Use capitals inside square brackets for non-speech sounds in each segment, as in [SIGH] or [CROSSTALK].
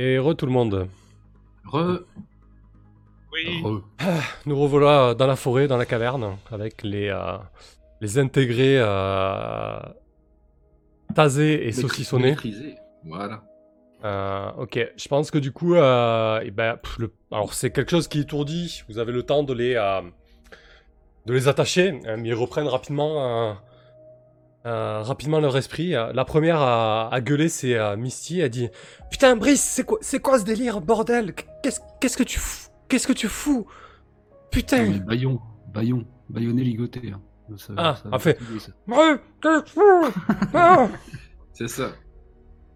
Et re tout le monde. Re. Oui. Re. Nous revoilà dans la forêt, dans la caverne, avec les, euh, les intégrés euh, tasés et saucissonnés. Voilà. Euh, ok, je pense que du coup, euh, eh ben, pff, le- alors c'est quelque chose qui étourdit. Vous avez le temps de les, euh, de les attacher, hein, mais ils reprennent rapidement, euh, rapidement leur esprit. Euh, La première à, à gueuler, c'est euh, Misty. Elle dit Putain, Brice, c'est quoi, c'est quoi ce délire, bordel? Qu'est-ce qu'est-ce que tu fous Qu'est-ce que tu fous? Putain Non, mais Bayon, Bayon, Bayonné ligoté. hein. Ça- Ah, ça- en fait. ça- [LAUGHS] Ah C'est ça.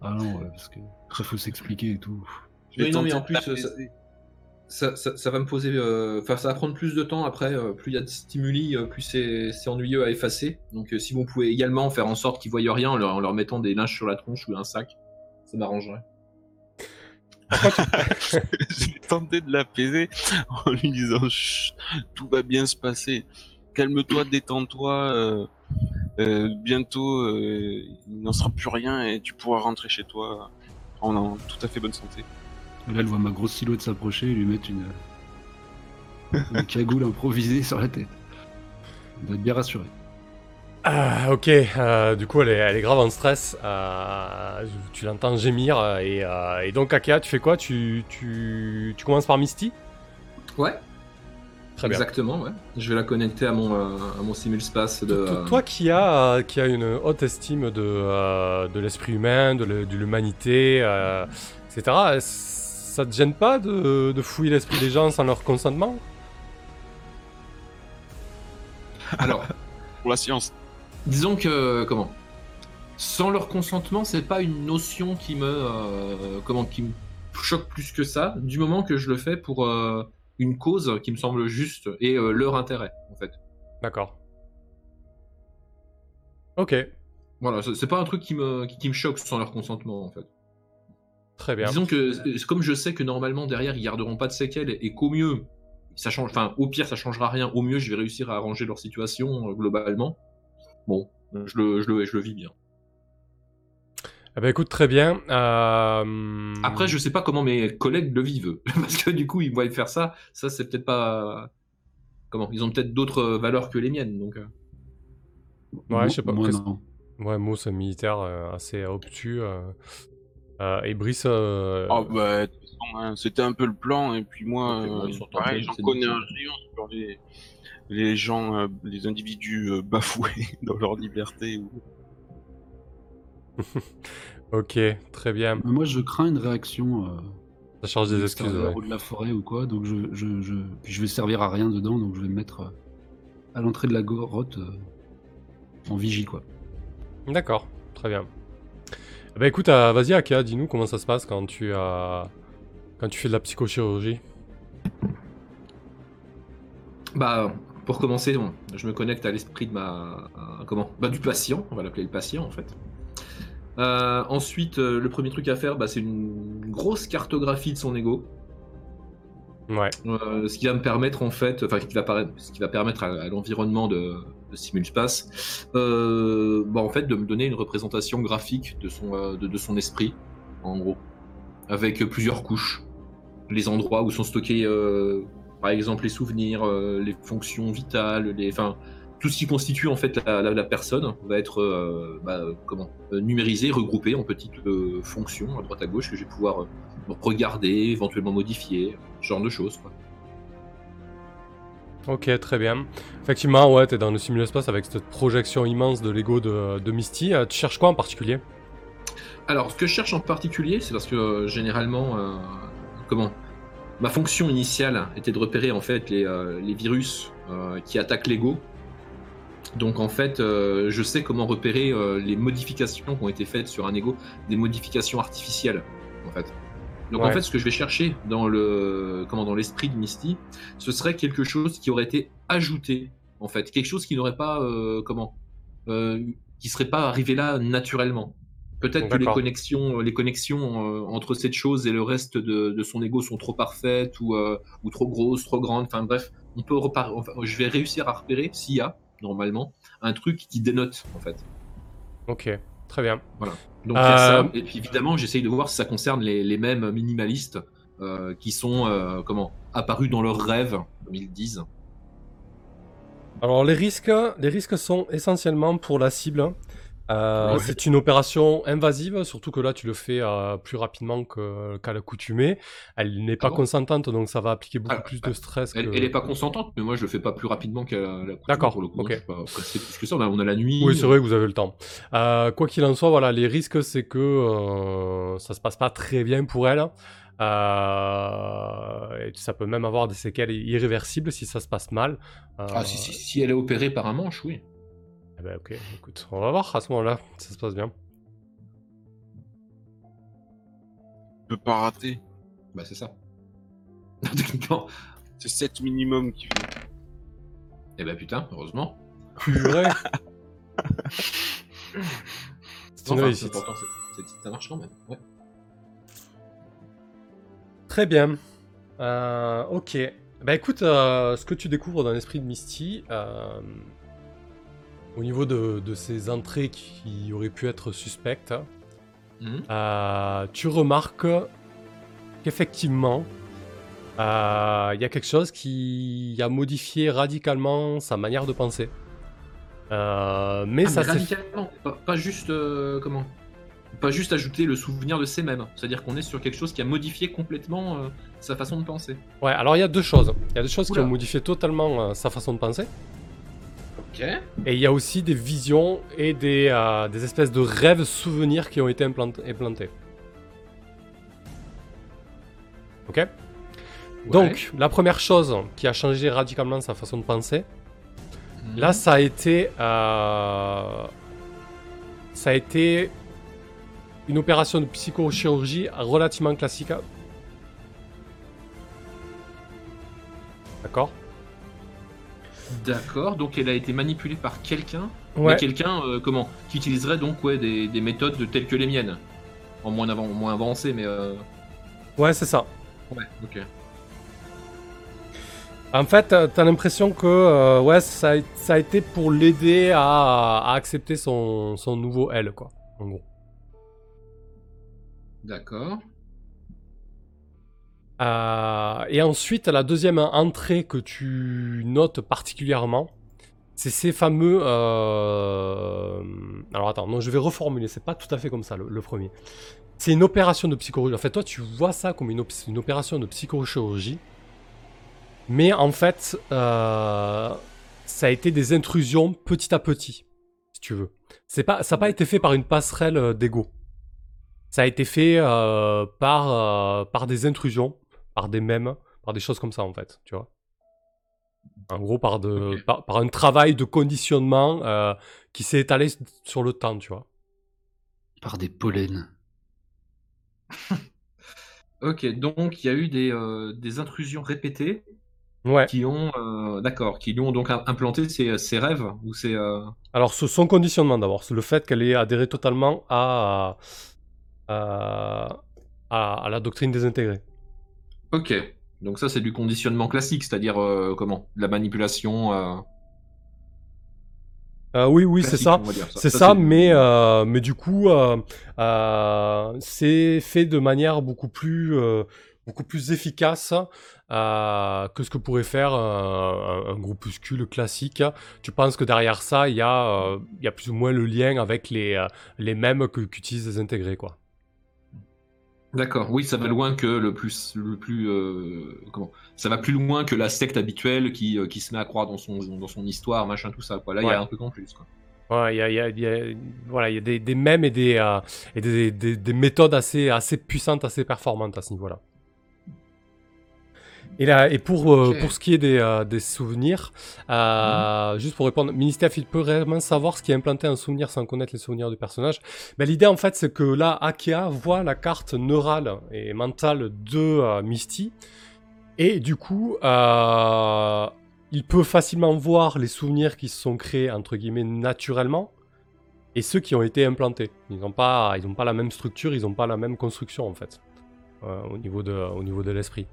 Ah non, ouais, parce que après faut s'expliquer et tout. Oui, non, mais en plus. Ça, ça, ça va me poser. euh, Enfin, ça va prendre plus de temps après. euh, plus il y a de stimuli, euh, plus c'est ennuyeux à effacer. Donc, euh, si vous pouvez également faire en sorte qu'ils voient rien en leur, en leur mettant des linges sur la tronche ou un sac, ça m'arrangerait. je vais tenter de l'apaiser en lui disant Chut, tout va bien se passer. Calme-toi, détends-toi. euh, euh, bientôt, euh, il n'en sera plus rien et tu pourras rentrer chez toi en, en tout à fait bonne santé. Et là, elle voit ma grosse silhouette s'approcher et lui mettre une, une cagoule improvisée sur la tête. Elle doit être bien rassurée. Ah, ok, euh, du coup elle est, elle est grave en stress. euh, tu l'entends gémir. euh, Et, euh, et donc, Akia, tu fais quoi? Tu, tu, tu commences par Misty? Ouais, Très bien. exactement. Ouais. Je vais la connecter à mon, euh, à mon simulspace de. Toi- Toi qui as, euh, qui as une haute estime de, euh, de l'esprit humain, de l'humanité, euh, etc., ça te gêne pas de, de fouiller l'esprit des gens sans leur consentement Alors, Pour la science. disons que comment? Sans leur consentement, c'est pas une notion qui me euh, comment qui me choque plus que ça. Du moment que je le fais pour euh, une cause qui me semble juste et euh, leur intérêt, en fait. D'accord. Ok, Voilà, c'est pas un truc qui me qui, qui me choque sans leur consentement, en fait. Très bien. Disons que euh, comme je sais que normalement derrière ils garderont pas de séquelles et qu'au mieux ça change, enfin au pire ça changera rien, au mieux je vais réussir à arranger leur situation euh, globalement. Bon, je le, je le, je le vis bien. Eh ben écoute, très bien. euh, Après je sais pas comment mes collègues le vivent [LAUGHS] parce que du coup ils voient faire ça, ça c'est peut-être pas comment, ils ont peut-être d'autres valeurs que les miennes donc. Ouais, je sais pas. Moi, non. Ouais, Mo, c'est un militaire euh, assez obtus. euh, et Brice, euh, Ah bah, de toute façon, hein, c'était un peu le plan, et puis moi, euh, pareil, j'en connais un rayon sur les, les gens, euh, les individus euh, bafoués [LAUGHS] dans leur liberté. ou- [LAUGHS] ok, très bien. Mais moi, je crains une réaction. Euh, Ça charge des de excuses. ouais. ou de la forêt ou quoi, donc je, je, je, puis je vais servir à rien dedans, donc je vais me mettre euh, à l'entrée de la grotte euh, en vigie quoi. D'accord, très bien. Ben écoute, euh, vas-y Akia, dis-nous comment ça se passe quand tu as quand tu fais de la psychochirurgie. Bah pour commencer, bon, je me connecte à l'esprit de ma à- comment, bah du patient, on va l'appeler le patient en fait. Euh, ensuite, euh, le premier truc à faire, bah, c'est une grosse cartographie de son ego. Ouais. Euh, ce qui va me permettre en fait, enfin qui va paraître- ce qui va permettre à, à l'environnement de, de Simulspace, euh, bah, en fait de me donner une représentation graphique de son, euh, de, son esprit, en gros, avec plusieurs couches, les endroits où sont stockés, euh, par exemple les souvenirs, les fonctions vitales, les, enfin tout ce qui constitue en fait la, personne va être bah, numérisé, regroupé en petites fonctions à droite à gauche que je vais pouvoir regarder, éventuellement modifier, ce genre de choses. Quoi. Ok, très bien. Effectivement, ouais, t'es dans le simul-espace avec cette projection immense de l'ego de, Misty. Euh, tu cherches quoi en particulier? Alors, ce que je cherche en particulier, c'est parce que euh, généralement, euh, comment? Ma fonction initiale était de repérer en fait les, les virus qui attaquent l'ego. Donc en fait, je sais comment repérer les modifications qui ont été faites sur un ego, des modifications artificielles, en fait. Donc en fait, ce que je vais chercher dans le comment dans l'esprit de Misty, ce serait quelque chose qui aurait été ajouté, en fait, quelque chose qui n'aurait pas euh, comment, euh, qui serait pas arrivé là naturellement. Peut-être que les connexions, les connexions euh, entre cette chose et le reste de, de son ego sont trop parfaites ou, euh, ou trop grosses, trop grandes. Enfin bref, on peut repar- enfin, je vais réussir à repérer s'il y a normalement un truc qui dénote en fait. Ok, très bien. Donc il y a Euh, ça. Et puis évidemment, j'essaye de voir si ça concerne les, les mêmes minimalistes euh, qui sont euh, comment apparus dans leurs rêves, comme ils disent. Alors les risques, les risques sont essentiellement pour la cible. Euh, Ouais. C'est une opération invasive, surtout que là tu le fais euh, plus rapidement qu'à l'accoutumée. Elle n'est pas Ah bon consentante, donc ça va appliquer beaucoup plus bah, de stress. Elle, que... elle est pas consentante, mais moi je le fais pas plus rapidement qu'à la D'accord, pour le coup. ok. Pressé plus que ça. On a, on a la nuit. Oui, c'est vrai que vous avez le temps. Euh, quoi qu'il en soit, voilà, les risques, c'est que ça se passe pas très bien pour elle. Euh, et ça peut même avoir des séquelles irréversibles si ça se passe mal. Euh, Ah si, si, si elle est opérée par un manche, oui. Eh ben, ok, écoute, on va voir à ce moment-là ça se passe bien. Tu peux pas rater. Bah c'est ça. [LAUGHS] Techniquement. C'est 7 minimum qui fait. Eh ben putain, heureusement. Purée [LAUGHS] C'est une Enfin, réussite. pourtant, c'est- c'est- ça marche quand même. Ouais. Très bien. Euh, ok. Bah écoute, euh, ce que tu découvres dans l'esprit de Misty, euh, au niveau de, de ces entrées qui auraient pu être suspectes, Mhm. euh, tu remarques qu'effectivement, euh, il y a quelque chose qui a modifié radicalement sa manière de penser. Euh, mais Ah, ça mais radicalement, pas, pas juste comment? Pas juste ajouter le souvenir de ces mêmes. C'est-à-dire qu'on est sur quelque chose qui a modifié complètement euh, sa façon de penser. Ouais, alors il y a deux choses. Il y a des choses qui ont modifié totalement euh, sa façon de penser. Et il y a aussi des visions et des, euh, des espèces de rêves souvenirs qui ont été implant- implantés. Ok Donc, la première chose qui a changé radicalement sa façon de penser, Mhm. là, ça a été. euh, ça a été une opération de psychochirurgie relativement classique. D'accord? D'accord, donc elle a été manipulée par quelqu'un. Ouais. Quelqu'un, euh, comment Qui utiliserait donc ouais, des, des méthodes de- telles que les miennes. En moins, avant, moins avancées, mais. euh, Ouais, c'est ça. Ouais, ok. En fait, euh, t'as l'impression que euh, ouais, ça a, ça a été pour l'aider à, à accepter son, son nouveau elle, quoi. En gros. D'accord. Euh, et ensuite, la deuxième entrée que tu notes particulièrement, c'est ces fameux. euh, Alors attends, non, je vais reformuler. C'est pas tout à fait comme ça le, premier. C'est une opération de psychologie. En fait, toi, tu vois ça comme une, op- une opération de psychochirurgie, mais en fait, euh, ça a été des intrusions petit à petit, si tu veux. Pas, ça n'a pas été fait par une passerelle d'ego. Ça a été fait par, par des intrusions, par des mèmes, par des choses comme ça en fait, tu vois. En gros, par, de, par, par un travail de conditionnement euh, qui s'est étalé sur le temps, tu vois. Par des pollens. [LAUGHS] Ok, donc il y a eu des, euh, des intrusions répétées Ouais. qui ont, euh, d'accord, qui lui ont donc im- implanté ses, ses rêves ou ses. euh, Alors, ce- son conditionnement d'abord, c'est le fait qu'elle ait adhéré totalement à, à, à, à la doctrine désintégrée. Ok, donc ça c'est du conditionnement classique, c'est-à-dire euh, comment? De la manipulation. euh, Euh, oui, oui, c'est ça. C'est ça, mais, euh, mais du coup, c'est fait de manière beaucoup plus, beaucoup plus efficace que ce que pourrait faire un, un groupuscule classique. Tu penses que derrière ça, il y, a, il y a plus ou moins le lien avec les, les mêmes que- qu'utilisent les intégrés, quoi. D'accord, oui, ça va loin que le plus, le plus, euh, comment Ça va plus loin que la secte habituelle qui, euh, qui se met à croire dans son, dans son histoire, machin, tout ça. Quoi. Là, il y a un truc en plus. Quoi. Ouais, il y a, y a- il y a- voilà, il y a des, des mèmes et, des, euh, et des, des- des méthodes assez, assez puissantes, assez performantes à ce niveau-là. Et, là, et pour, euh, pour ce qui est des, euh, des souvenirs, euh, juste pour répondre, Ministère, il peut réellement savoir ce qui est implanté en souvenir sans connaître les souvenirs du personnage? Ben, L'idée, en fait, c'est que là, Akea voit la carte neurale et mentale de Misty. Et du coup, il peut facilement voir les souvenirs qui se sont créés, entre guillemets, naturellement, et ceux qui ont été implantés. Ils n'ont pas, ils pas la même structure, ils n'ont pas la même construction, en fait, au niveau de, au niveau de l'esprit.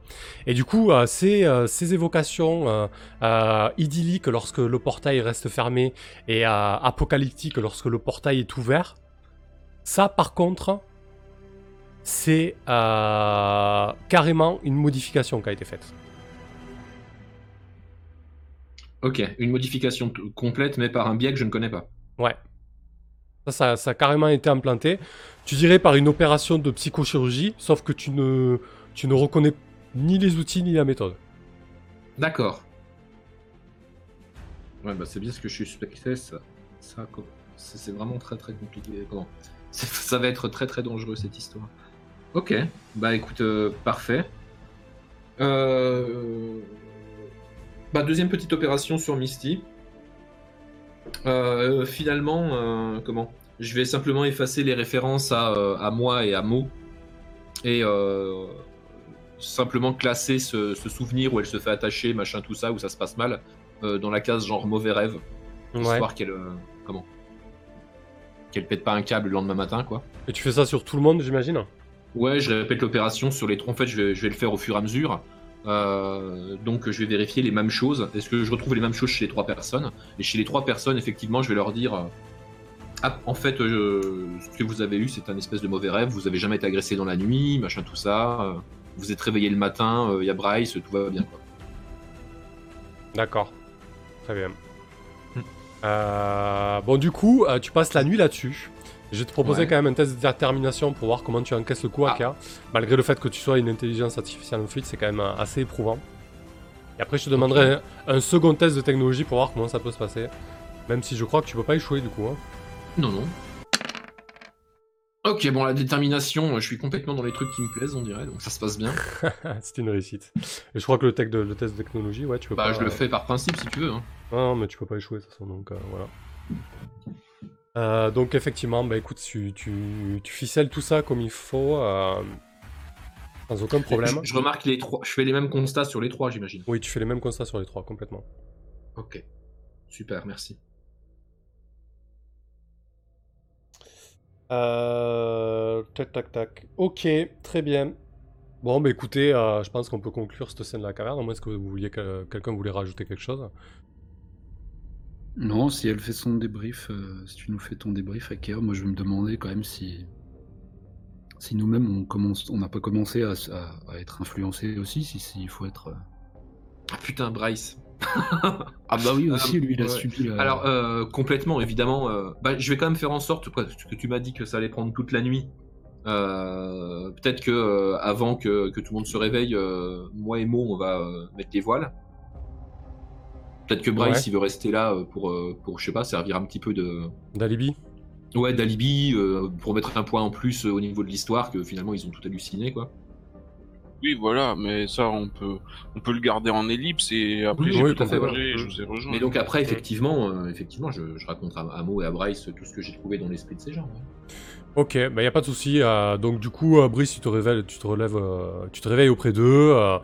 Et du coup, euh, ces, euh, ces évocations euh, euh, idylliques lorsque le portail reste fermé et euh, apocalyptiques lorsque le portail est ouvert, Ça, par contre, c'est euh, carrément une modification qui a été faite. Ok, une modification complète, mais par un biais que je ne connais pas. Ouais. Ça, ça, a carrément été implanté. Tu dirais par une opération de psychochirurgie, sauf que tu ne, tu ne reconnais ni les outils ni la méthode. D'accord. Ouais, bah c'est bien ce que je suspectais, ça. ça c'est vraiment très très compliqué. [LAUGHS] Ça va être très très dangereux cette histoire. Ok, bah écoute, euh, parfait. Euh... Bah, deuxième petite opération sur Misty. Euh, finalement, comment? Je vais simplement effacer les références à, euh, à moi et à Mo. Et euh, simplement classer ce, ce souvenir où elle se fait attacher, machin, tout ça, où ça se passe mal, euh, dans la case genre mauvais rêve. Ouais. Histoire qu'elle. euh, comment? Qu'elle pète pas un câble le lendemain matin, quoi. Et tu fais ça sur tout le monde, j'imagine? Ouais, je répète l'opération sur les trois. En fait, je vais, je vais le faire au fur et à mesure. Euh, donc, je vais vérifier les mêmes choses. Est-ce que je retrouve les mêmes choses chez les trois personnes? Et chez les trois personnes, effectivement, je vais leur dire Ah, en fait, euh, ce que vous avez eu, c'est un espèce de mauvais rêve. Vous avez jamais été agressé dans la nuit, machin, tout ça. Euh, vous êtes réveillé le matin, il y a Bryce, tout va bien, quoi. D'accord. Très bien. Hmm. Euh, bon, du coup, euh, tu passes la nuit là-dessus. Je vais te proposer Ouais. quand même un test de détermination pour voir comment tu encaisses le coup, Ah. Malgré le fait que tu sois une intelligence artificielle en fuite, c'est quand même euh, assez éprouvant. Et après, je te demanderai un, un second test de technologie pour voir comment ça peut se passer. Même si je crois que tu peux pas échouer du coup. hein. Non, non. Ok, bon, la détermination, je suis complètement dans les trucs qui me plaisent, on dirait, donc ça se passe bien. [LAUGHS] c'est une réussite. Et je crois que le, tech de- le test de technologie, ouais, tu peux Bah, pas. je le euh, fais par principe si tu veux. Hein. Non, mais tu peux pas échouer de toute façon, donc euh, voilà. Euh, donc effectivement, bah écoute, tu, tu, tu ficelles tout ça comme il faut, euh, sans aucun problème. Je, je remarque les trois, je fais les mêmes constats sur les trois, j'imagine. Oui, tu fais les mêmes constats sur les trois, complètement. Ok, super, merci. Euh, tac, tac, tac. Ok, très bien. Bon, bah écoutez, euh, je pense qu'on peut conclure cette scène de la caverne, à moins que vous vouliez que quelqu'un voulait rajouter quelque chose. Non, si elle fait son débrief, euh, si tu nous fais ton débrief, Akea, moi je vais me demander quand même si, si nous-mêmes on commence, on n'a pas commencé à, s- à- à être influencés aussi, si s'il faut être. euh, Ah putain, Bryce. Ah bah oui aussi, lui il a ouais. subi la. Alors, euh, complètement, évidemment. euh, bah, je vais quand même faire en sorte, quoi, parce que tu m'as dit que ça allait prendre toute la nuit. Euh, Peut-être que euh, avant que, que tout le monde se réveille, euh, moi et Mo, on va euh, mettre les voiles. Peut-être que Bryce, Ouais. il veut rester là euh, pour, euh, pour, je sais pas, servir un petit peu de, D'alibi ouais, d'alibi, euh, pour mettre un point en plus euh, au niveau de l'histoire, que finalement ils ont tout halluciné, quoi. Oui, voilà, mais ça, on peut, on peut le garder en ellipse et après, Oui, j'ai oui, tout à fait, voilà. je vous ai rejoint. Mais donc après, effectivement, euh, effectivement, je, je raconte à, à Mo et à Bryce tout ce que j'ai trouvé dans l'esprit de ces gens. ouais. Ok, bah y a pas de souci. euh, donc du coup, euh, Brice, tu te révèles, tu te relèves, euh, tu te réveilles auprès d'eux. euh,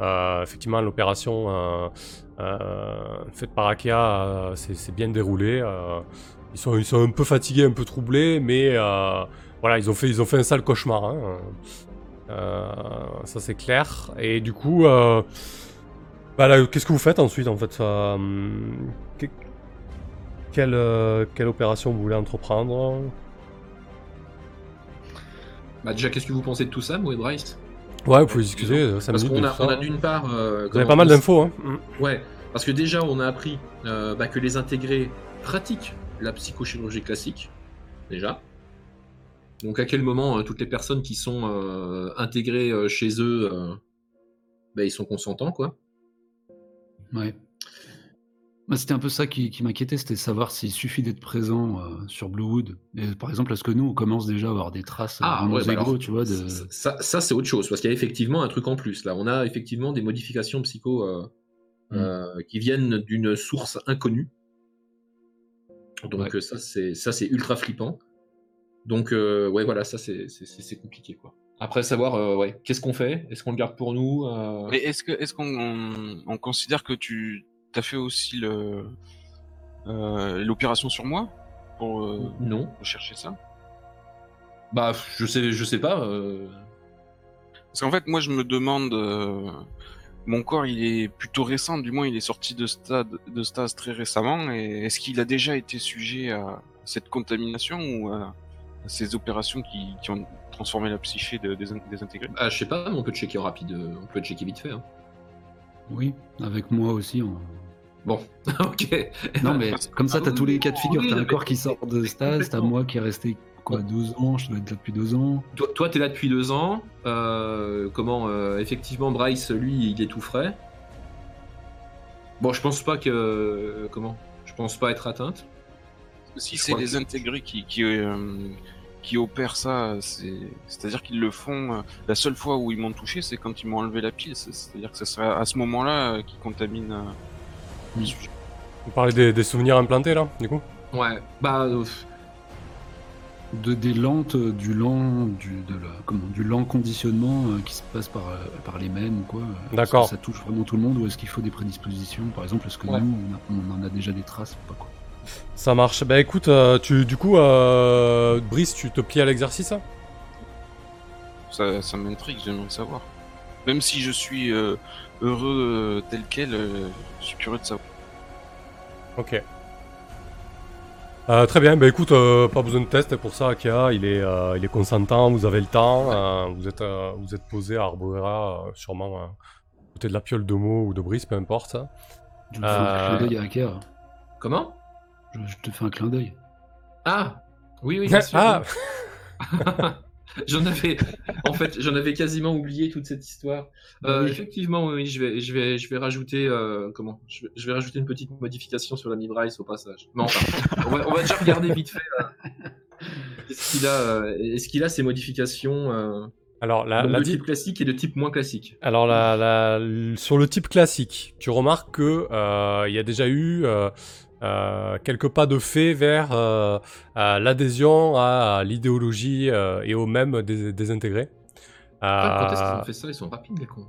euh, effectivement, l'opération euh, euh, faite par Akea euh, s'est s'est bien déroulée. euh, ils sont, ils sont un peu fatigués, un peu troublés, mais euh, voilà, ils ont fait, ils ont fait un sale cauchemar. hein, euh, ça c'est clair. Et du coup, euh, bah qu'est-ce que vous faites ensuite en fait euh, que- quelle, euh, quelle opération vous voulez entreprendre? Bah déjà, qu'est-ce que vous pensez de tout ça, Mo et Bryce? Ouais, vous pouvez discuter, 5 Parce qu'on a, ça. on a d'une part... euh, Vous avez pas mal d'infos, hein. Ouais, parce que déjà, on a appris euh, bah, que les intégrés pratiquent la psychochirurgie classique, déjà. Donc à quel moment euh, toutes les personnes qui sont euh, intégrées euh, chez eux, bah, ils sont consentants, quoi? Ouais. C'était un peu ça qui, qui m'inquiétait, c'était savoir s'il suffit d'être présent euh, sur Bluewood. Et, par exemple, est-ce que nous, on commence déjà à avoir des traces nos ouais, bah alors, tu vois, de... ça, ça, ça, c'est autre chose, parce qu'il y a effectivement un truc en plus. Là, on a effectivement des modifications psycho euh, Mm. euh, qui viennent d'une source inconnue. Donc Ouais. ça, c'est ça, c'est ultra flippant. Donc euh, ouais, voilà, ça c'est compliqué quoi. Après savoir, euh, ouais, qu'est-ce qu'on fait? Est-ce qu'on le garde pour nous euh, Mais est-ce que, est-ce qu'on on, on considère que tu as fait aussi le, l'opération sur moi pour Non. rechercher ça? Bah, je sais, je sais pas. Parce qu'en fait, moi, je me demande, mon corps, il est plutôt récent, du moins, il est sorti de stade, de stase très récemment, et est-ce qu'il a déjà été sujet à cette contamination ou à, ces opérations qui, qui ont transformé la psyché de- des, in- des intégrés? Ah, je sais pas, mais on peut checker en rapide, euh, on peut checker vite fait. hein. Oui, avec moi aussi. on- [LAUGHS] Bon, [LAUGHS] ok. Non, mais comme ça, t'as tous les cas de figure. T'as un corps qui sort de stase, t'as moi qui est resté quoi, deux ans, je dois être là depuis deux ans. Toi, toi, t'es là depuis deux ans. euh, comment euh, Effectivement, Bryce, lui, il est tout frais. Bon, je pense pas que. comment? Je pense pas être atteinte. Si c'est les que- intégrés qui, qui, euh, qui opèrent ça, c'est- c'est-à-dire qu'ils le font. euh, la seule fois où ils m'ont touché, c'est quand ils m'ont enlevé la pile. c'est- C'est-à-dire que ce serait à ce moment-là euh, qu'ils contaminent. sujet. Vous parlez des, des souvenirs implantés là, du coup? Ouais, bah. euh, De, des lentes, du lent, du, de la, comment, du lent conditionnement euh, qui se passe par, euh, par les mêmes ou quoi. est-ce que D'accord. Ça touche vraiment tout le monde ou est-ce qu'il faut des prédispositions? Par exemple, est-ce que Ouais. nous, on, a- on en a déjà des traces ou pas quoi? Ça marche. Bah écoute, euh, tu, du coup, euh, Brice, tu te plies à l'exercice hein? Ça, ça m'intrigue, j'aimerais savoir. Même si je suis euh, heureux euh, tel quel, euh, je suis curieux de savoir. Ok. Euh, très bien, bah écoute, euh, pas besoin de test pour ça, Akia, il est, euh, il est consentant, vous avez le temps, euh, vous, êtes, euh, vous êtes posé à Arborera, euh, sûrement euh, à côté de la piole de Mo ou de Brice, peu importe. Je un Euh, clin d'œil à Aker. Comment? Je, je te fais un clin d'œil. Ah Oui, oui, bien sûr. ah [LAUGHS] J'en avais, en fait, j'en avais quasiment oublié toute cette histoire. Euh, Oui. Effectivement, oui, je vais, je vais, je vais rajouter, euh, comment? Je vais, je vais rajouter une petite modification sur l'ami Bryce au passage. Enfin, on va, on va déjà regarder vite fait. Est-ce qu'il a, euh, est-ce qu'il a ces modifications euh, Alors, la, la de type classique et de type moins classique? Alors la, sur le type classique, tu remarques que euh, il y a déjà eu euh, euh, quelques pas de fait vers euh, l'adhésion à, l'idéologie euh, et au même des, désintégrés. Putain, Quand est-ce qu'ils Euh, ont fait ça Ils sont rapides, les cons.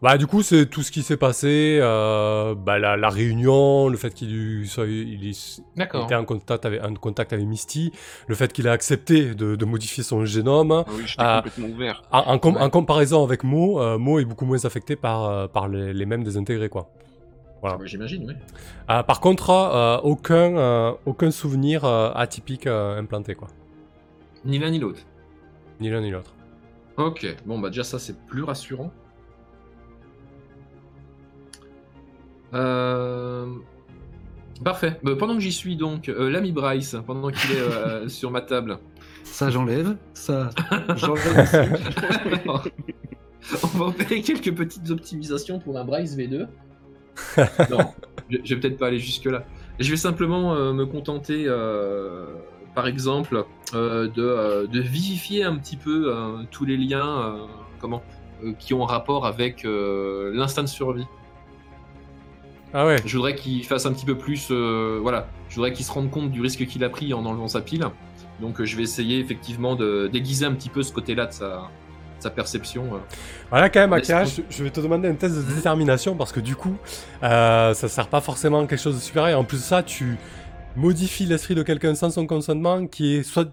bah du coup c'est tout ce qui s'est passé, euh, bah, la, la réunion, le fait qu'il était en contact avec, en contact avec Misty, le fait qu'il a accepté de, de modifier son génome. Ah oui, j'étais Ah. complètement ouvert. En, en com- Ouais. en comparaison avec Mo, euh, Mo est beaucoup moins affecté par, euh, par les, les mêmes désintégrés quoi. Ah bah, J'imagine, oui. Euh, par contre, euh, aucun, euh, aucun souvenir euh, atypique euh, implanté, quoi. Ni l'un ni l'autre. Ni l'un ni l'autre. Ok, bon bah déjà ça c'est plus rassurant. Euh, Parfait. Bah, pendant que j'y suis donc, euh, l'ami Bryce, pendant qu'il est euh, [LAUGHS] sur ma table, Ça, j'enlève. Ça, [LAUGHS] j'enlève [LAUGHS] on va opérer quelques petites optimisations pour un Bryce V2. [LAUGHS] non, je, je vais peut-être pas aller jusque là. Je vais simplement euh, me contenter, euh, par exemple, euh, de, de vivifier un petit peu tous les liens, comment, qui ont rapport avec l'instinct de survie. Ah ouais. Je voudrais qu'il fasse un petit peu plus, voilà, je voudrais qu'il se rende compte du risque qu'il a pris en enlevant sa pile. Donc je vais essayer effectivement de déguiser un petit peu ce côté-là de sa, sa perception. euh. Voilà, quand même, Akia, je, je vais te demander un test de détermination parce que du coup, euh, ça sert pas forcément à quelque chose de supérieur. En plus de ça, tu modifies l'esprit de quelqu'un sans son consentement qui est soit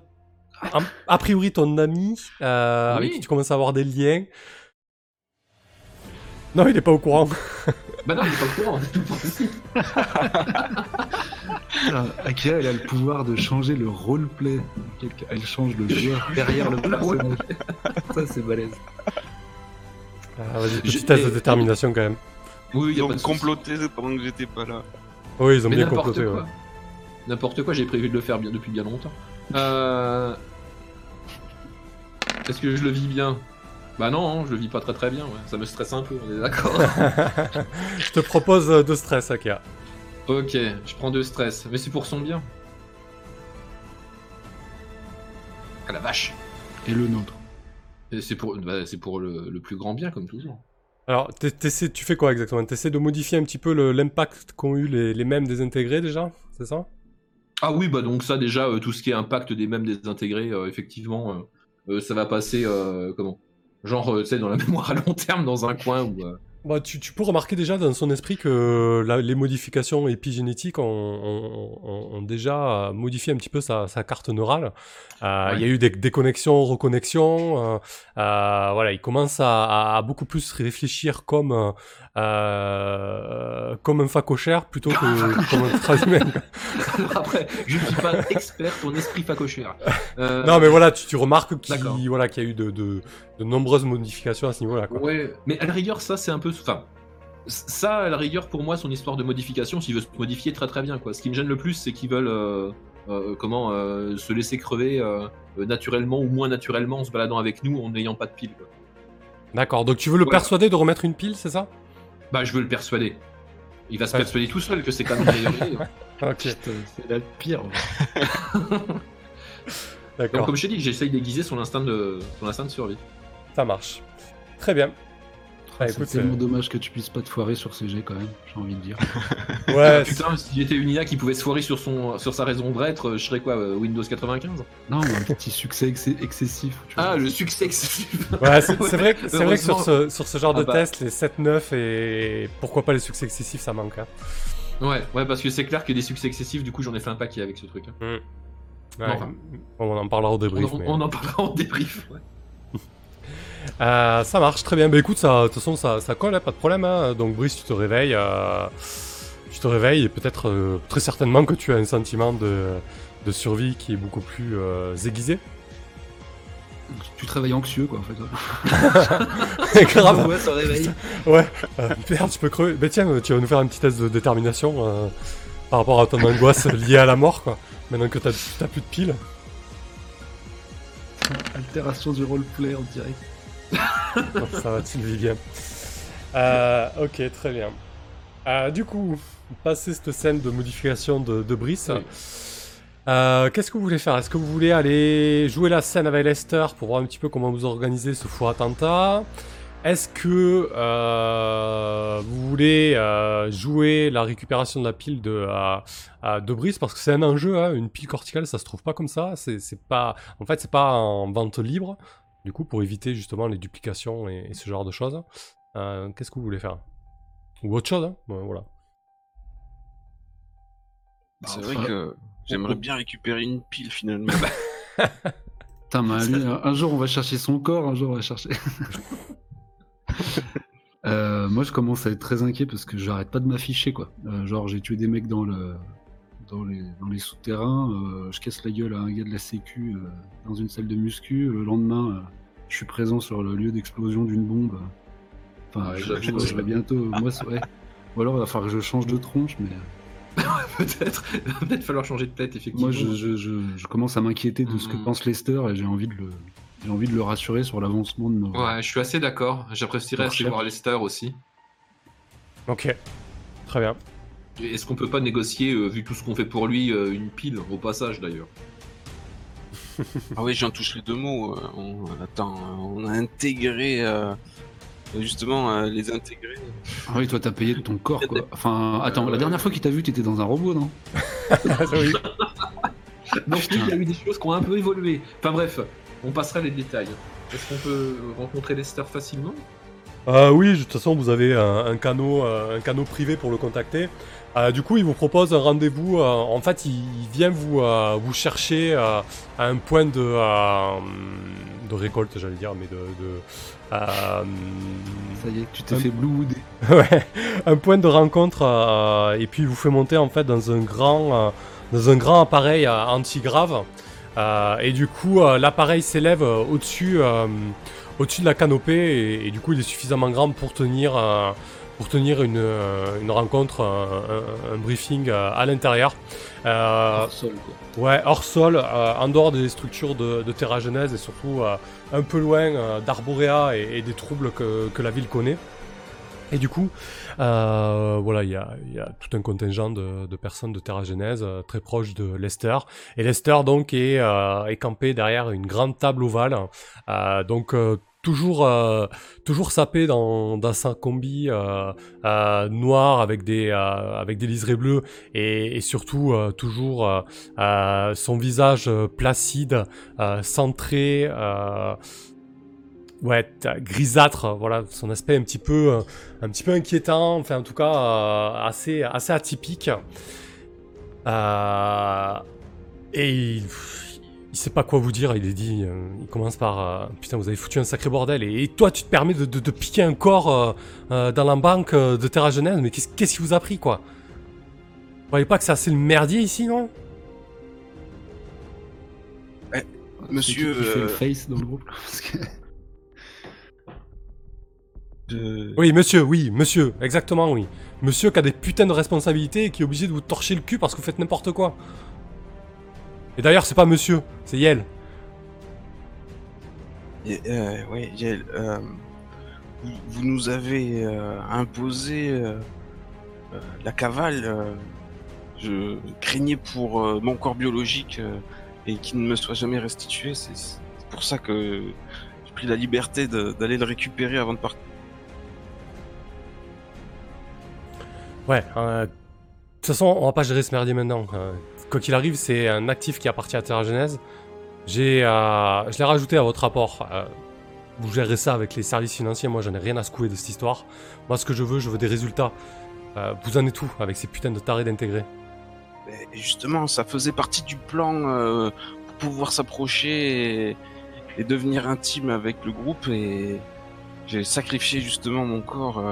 a, a priori ton ami, euh, Oui. avec qui tu commences à avoir des liens. Non, il est pas au courant. Bah non, il est pas au courant, c'est tout principe. [LAUGHS] Akira, elle a le pouvoir de changer le roleplay. Quelqu'un- Elle change le joueur derrière le personnage. Ça, c'est balèze. Ah, Vas-y, petit Je- test de et- détermination quand même. Oui, Ils ont comploté pendant que j'étais pas là. Oui, ils ont Mais bien comploté. quoi. ouais. N'importe quoi, j'ai prévu de le faire bien depuis bien longtemps. Euh... Est-ce que je le vis bien? Bah non, hein, je le vis pas très très bien, ouais. ça me stresse un peu, on est d'accord. [LAUGHS] je te propose euh, deux stress, Akia. ok, je prends deux stress, mais c'est pour son bien. Ah la vache Et le nôtre. Et C'est pour, bah, c'est pour le, le plus grand bien, comme toujours. Alors, t'essaies- tu fais quoi exactement? T'essaies de modifier un petit peu le- l'impact qu'ont eu les, les mêmes désintégrés déjà? C'est ça? Ah oui, bah donc ça déjà, euh, tout ce qui est impact des mêmes désintégrés, euh, effectivement, euh, euh, ça va passer, euh, comment? Genre, euh, tu sais, dans la [LAUGHS] mémoire à long terme, dans un coin où, euh, Bah, tu, tu peux remarquer déjà dans son esprit que la- les modifications épigénétiques ont, ont- ont- ont déjà modifié un petit peu sa, sa carte neurale. Euh, Il y a eu des déconnexions, reconnexions. euh, euh, voilà, il commence à, à- à beaucoup plus réfléchir comme, euh, comme un facochère plutôt que [LAUGHS] comme un. Alors [LAUGHS] après, je ne suis pas expert en esprit facochère. Euh, Non, mais voilà, tu, tu remarques qu'il D'accord. voilà, qu'il y a eu de, de, de nombreuses modifications à ce niveau-là. Ouais, mais à la rigueur, ça c'est un peu. Enfin, ça à la rigueur pour moi, son histoire de modification, s'il veut se modifier très très bien quoi. Ce qui me gêne le plus, c'est qu'ils veulent euh, euh, comment euh, se laisser crever naturellement ou moins naturellement en se baladant avec nous en n'ayant pas de pile. D'accord, donc tu veux le persuader de remettre une pile, c'est ça? Bah, je veux le persuader. Il va se persuader tout seul que c'est quand même une meilleure [LAUGHS] idée. Ok, Putain, c'est la pire. [LAUGHS] Donc, comme je t'ai dit, j'essaye d'aiguiser son instinct de son instinct de survie. ça marche. Très bien. Ah, c'est tellement euh, dommage que tu puisses pas te foirer sur CG quand même, j'ai envie de dire. [LAUGHS] Ouais, Putain, si j'étais une IA qui pouvait se foirer sur son sur sa raison d'être, je serais quoi, euh, Windows 95 Non, mais un petit succès ex- excessif. tu vois. Ah, le succès excessif. [LAUGHS] Ouais, c'est vrai, que- c'est vrai que sur ce, sur ce genre Ah de bah. test, les 7-9 et pourquoi pas les succès excessifs, ça manque. hein. Ouais, ouais, parce que c'est clair que des succès excessifs, du coup, j'en ai fait un paquet avec ce truc. hein. Ouais, Enfin. on en parlera au débrief. mais- on en parlera en débrief. ouais. Euh, ça marche très bien. Bah écoute, ça, de toute façon, ça, ça colle, hein, pas de problème. hein. Donc Brice, tu te réveilles. euh, tu te réveilles et peut-être, euh, très certainement que tu as un sentiment de, de survie qui est beaucoup plus aiguisé. Tu travailles anxieux quoi en fait. ouais. [LAUGHS] Grave. Ouais, ça réveille. Ouais. Tu peux crever. Mais tiens, tu vas nous faire un petit test de détermination par rapport à ton angoisse [LAUGHS] liée à la mort, quoi. Maintenant que t'as t'as plus de piles. Altération du roleplay en direct. [LAUGHS] Ça va, tu le vis bien. Euh, ok, très bien. Euh, du coup, passer cette scène de modification de, de Brice. Oui. euh, Qu'est-ce que vous voulez faire? Est-ce que vous voulez aller jouer la scène avec Lester pour voir un petit peu comment vous organisez ce faux attentat? Est-ce que euh, vous voulez euh, jouer la récupération de la pile de, de Brice? Parce que c'est un enjeu, hein, une pile corticale, ça se trouve pas comme ça. C'est c'est pas, en fait, c'est pas en vente libre. Du coup, pour éviter justement les duplications et, et ce genre de choses. Euh, Qu'est-ce que vous voulez faire? Ou autre chose, hein Ouais, voilà. C'est Bah, vrai enfin, que j'aimerais bien récupérer une pile finalement. [LAUGHS] Putain, mais lui, un, un jour on va chercher son corps, un jour on va chercher. [LAUGHS] Euh, moi je commence à être très inquiet parce que j'arrête pas de m'afficher quoi. Euh, genre j'ai tué des mecs dans le dans les, dans les souterrains, euh, je casse la gueule à un gars de la sécu euh, dans une salle de muscu, le lendemain euh, je suis présent sur le lieu d'explosion d'une bombe. Enfin Ouais, je, je- ouais. je vais bientôt, moi ouais. Ou alors il va falloir que je change de tronche mais [LAUGHS] Peut-être, il va peut-être falloir changer de tête, effectivement. moi je, je, je, je commence à m'inquiéter de ce que Mhm. pense Lester et j'ai envie de le j'ai envie de le rassurer sur l'avancement de nos, Ouais, je suis assez d'accord. J'apprécierais assez voir Lester aussi. Ok. Très bien. Est-ce qu'on peut pas négocier, euh, vu tout ce qu'on fait pour lui, euh, une pile au passage d'ailleurs ah oui, j'en touche les deux mots. euh, On, attends, on a intégré euh, justement euh, les intégrer. Ah oui, toi t'as payé de ton corps quoi. [LAUGHS] Enfin, attends, Euh, la dernière fois qu'il t'a vu, t'étais dans un robot, non Oui. [LAUGHS] Donc oui, il y a eu des choses qui ont un peu évolué. Enfin bref, on passera les détails. Est-ce qu'on peut rencontrer Lester facilement? Euh, oui, de toute façon, vous avez un, un canot, un canot privé pour le contacter. Euh, du coup, il vous propose un rendez-vous. euh, en fait, il, il vient vous, euh, vous chercher à un point de, de récolte, j'allais dire, mais de. de Ça y est, tu t'es Un- fait bluewooder. [LAUGHS] ouais, un point de rencontre. et puis, il vous fait monter en fait dans un grand, dans un grand appareil anti-grave. Et du coup, l'appareil s'élève au-dessus, au-dessus de la canopée, et, et du coup, il est suffisamment grand pour tenir, pour tenir une, euh, une rencontre, un, un- un briefing euh, à l'intérieur. Euh, Hors sol, quoi. Ouais, hors sol, euh, en dehors des structures de, de Terra Genèse et surtout euh, un peu loin euh, d'Arborea et, et des troubles que, que la ville connaît. Et du coup, euh, voilà, il y a, y a tout un contingent de, de personnes de Terra Genèse euh, très proches de Lester. Et Lester donc est, euh, est campé derrière une grande table ovale, euh, donc euh, toujours euh, toujours sapé dans, dans sa combi euh, euh, noire avec des euh, avec des liserés bleus et, surtout euh, toujours son visage placide, centré, ouais, grisâtre, voilà, son aspect un petit peu, un petit peu inquiétant, enfin en tout cas assez, assez atypique. Et il, il sait pas quoi vous dire, il est dit, euh, il commence par euh, putain vous avez foutu un sacré bordel et, et toi tu te permets de, de- de piquer un corps euh, euh, dans la banque euh, de Terra Genèse, mais qu'est-ce qu'est-ce qui vous a pris quoi? Vous voyez pas que c'est assez le merdier ici non? Monsieur, C'est qui qui fait le euh, face dans le groupe Parce que- [LAUGHS] Oui monsieur, oui monsieur, exactement oui. Monsieur qui a des putains de responsabilités et qui est obligé de vous torcher le cul parce que vous faites n'importe quoi. Et d'ailleurs c'est pas monsieur, c'est Yel. Euh, ouais, Yael, euh, vous, vous nous avez euh, imposé la cavale. je craignais pour mon corps biologique et qu'il ne me soit jamais restitué. C'est pour ça que j'ai pris la liberté d'aller le récupérer avant de partir. Ouais, de toute façon, on va pas gérer ce merdier maintenant. Quoi qu'il arrive, c'est un actif qui appartient à Terra Genèse. J'ai, euh, je l'ai rajouté à votre rapport. Euh, vous gérez ça avec les services financiers. Moi, j'en ai rien à secouer de cette histoire. Moi, ce que je veux, je veux des résultats. Euh, vous en êtes tout avec ces putains de tarés d'intégrer. Justement, ça faisait partie du plan pour pouvoir s'approcher et, et devenir intime avec le groupe. Et j'ai sacrifié justement mon corps.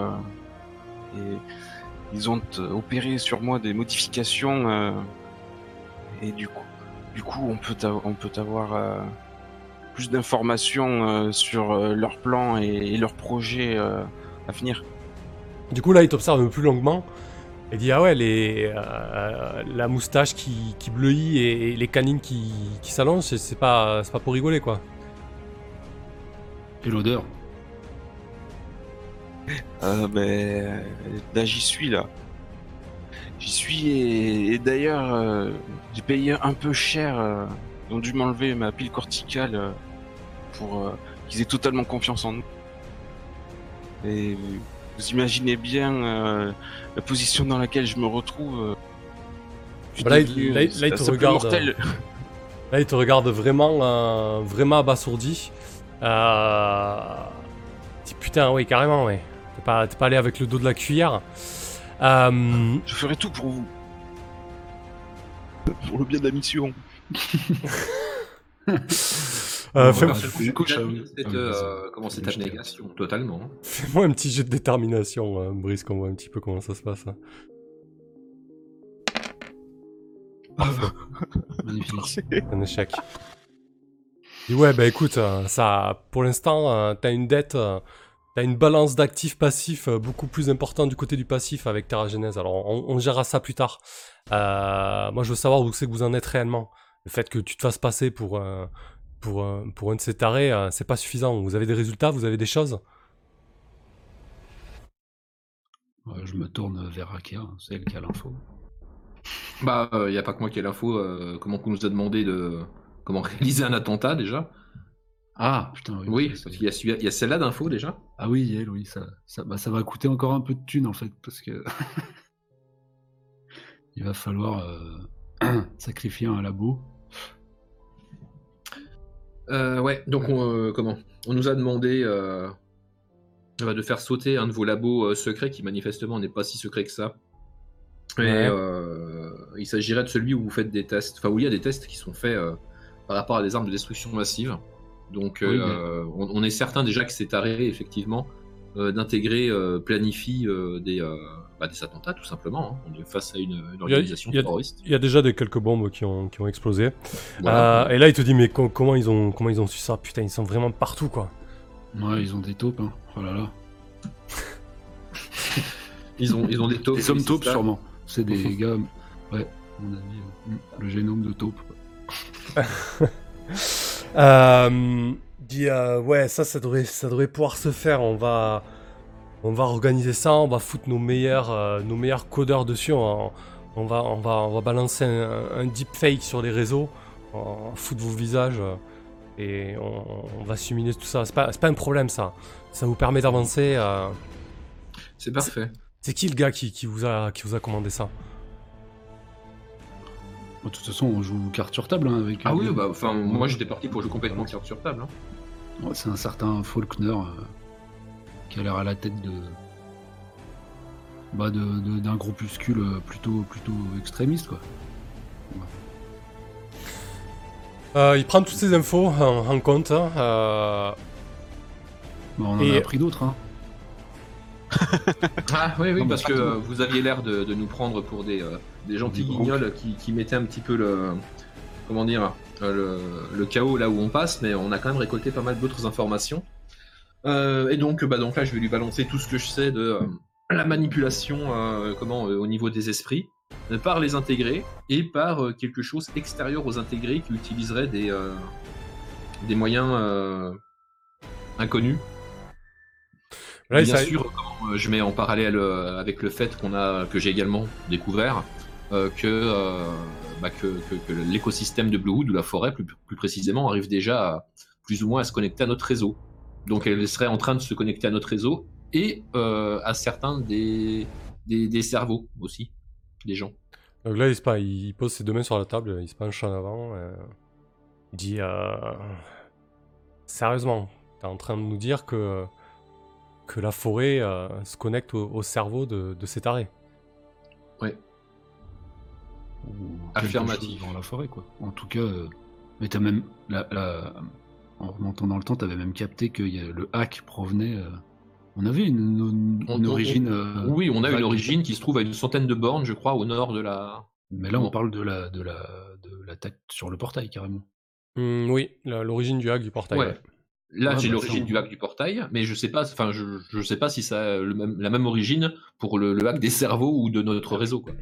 et ils ont opéré sur moi des modifications. Et du coup, du coup, on peut on peut avoir euh, plus d'informations euh, sur euh, leur plan et, et leurs projets euh, à venir. Du coup, là, il t'observe un peu plus longuement. Et dit Ah ouais, les, euh, la moustache qui, qui bleuit et, et les canines qui, qui s'allongent, c'est- c'est pas, c'est pas pour rigoler quoi. Et l'odeur? Euh, ben, là j'y suis là. J'y suis et, et d'ailleurs euh, j'ai payé un peu cher. euh, ils ont dû m'enlever ma pile corticale euh, pour qu'ils aient totalement confiance en nous. Et vous imaginez bien la position dans laquelle je me retrouve. je Bah là, là, il- là, il te regarde, mortel. Là, il te regarde vraiment, vraiment abasourdi. Dit, Putain, oui, carrément, ouais. T'es pas, t'es pas allé avec le dos de la cuillère. Euh, Je ferai tout pour vous. Pour le bien de la mission. euh, On fais- va fais- faire couche, cette, ah oui. cette, Ah oui, euh, comment cette abnégation, totalement. hein. Fais-moi un petit jet de détermination, euh, Brice, qu'on voit un petit peu comment ça se passe. hein. [LAUGHS] Magnifique. Un échec. Dit, ouais, bah écoute, ça, pour l'instant, t'as une dette, euh, t'as une balance d'actifs passifs euh, beaucoup plus importante du côté du passif avec Terra Genèse. Alors, on, on gérera ça plus tard. Euh, moi, je veux savoir où c'est que vous en êtes réellement. Le fait que tu te fasses passer pour, euh, pour, euh, pour un de ces tarés, c'est pas suffisant. Vous avez des résultats, vous avez des choses? Je me tourne vers Akia, c'est elle qui a l'info. Bah, il n'y a pas que moi qui ai l'info. euh, comment qu'on nous a demandé de comment réaliser un attentat déjà? Ah, putain, oui. Oui, parce qu'il y a, il y a celle-là d'info déjà. Ah oui, elle, oui, ça, ça, bah, ça va coûter encore un peu de thunes en fait, parce que [LAUGHS] il va falloir euh, [CLEARS THROAT] sacrifier un labo. Euh, ouais, donc on, euh, comment? On nous a demandé euh, de faire sauter un de vos labos secrets qui manifestement n'est pas si secret que ça. Et Ouais. il s'agirait de celui où vous faites des tests, enfin où il y a des tests qui sont faits par rapport à des armes de destruction massive. Donc Oui, euh, on, on est certain déjà que c'est arrêté effectivement euh, d'intégrer, euh, planifie euh, des, euh, bah, des attentats tout simplement. hein. On est face à une, une organisation il y a- terroriste. Il y a déjà des quelques bombes qui ont, qui ont explosé. Voilà. Euh, et là, il te dit, mais co- comment, ils ont, comment ils ont su ça? Putain, ils sont vraiment partout, quoi. Ouais, ils ont des taupes, hein. Oh là là. [LAUGHS] Ils ont, ils ont des taupes. Des hommes taupes sûrement. C'est des [LAUGHS] gars. Ouais, à mon avis, le génome de taupe. [LAUGHS] Euh, dit euh, ouais ça ça devrait ça devrait pouvoir se faire. On va on va organiser ça on va foutre nos meilleurs euh, nos meilleurs codeurs dessus. On, on va on va on va balancer un, un deepfake sur les réseaux on va foutre vos visages et on, on va siminer tout ça. C'est pas un problème ça. Ça vous permet d'avancer. C'est parfait. c'est qui le gars qui, qui vous a qui vous a commandé ça? De toute façon, on joue carte sur table hein, avec. Ah euh, oui, bah, enfin, moi j'étais parti pour jouer complètement carte sur table. hein. Ouais, c'est un certain Faulkner euh, qui a l'air à la tête de. Bah, de- de- d'un groupuscule euh, plutôt, plutôt extrémiste, quoi. Euh, il prend toutes ces infos en, en compte. hein, euh, Bah, on en Et- a appris d'autres, hein. Ah oui, oui, Non, parce que euh, vous aviez l'air de, de nous prendre pour des, euh, des gentils guignols qui, qui mettaient un petit peu le. Comment dire euh, le, le chaos là où on passe, mais on a quand même récolté pas mal d'autres informations. Euh, et donc, bah, donc là, je vais lui balancer tout ce que je sais de euh, la manipulation euh, comment, au niveau des esprits, par les intégrés et par quelque chose extérieur aux intégrés qui utiliserait des, des moyens inconnus. Bien sûr, je mets en parallèle avec le fait qu'on a, que j'ai également découvert euh, que, euh, bah, que, que- que l'écosystème de Bluewood, ou la forêt plus, plus précisément, arrive déjà à, plus ou moins à se connecter à notre réseau. Donc elle serait en train de se connecter à notre réseau et euh, à certains des, des, des cerveaux aussi, des gens. Donc là, il, se il pose ses deux mains sur la table, il se penche en avant. il dit Sérieusement, t'es en train de nous dire que, que la forêt se connecte au, au cerveau de, de cet arrêt. Ou Affirmatif. Dans la forêt, quoi. En tout cas, euh, mais t'as même. La, la- en remontant dans le temps, t'avais même capté que y a- le hack provenait. euh, On avait une, une- On- une on- origine. euh, oui, on a une origine qui se trouve à une centaine de bornes, je crois, au nord de la. Mais là, on parle de la de la de l'attaque sur le portail carrément. Hmm, oui, l'origine du hack du portail. Ouais. ouais. Là, Ouais, j'ai bah, l'origine du hack du portail, mais je sais pas, enfin, je, je sais pas si ça a le même, la même origine pour le, le hack des cerveaux ou de notre réseau, quoi.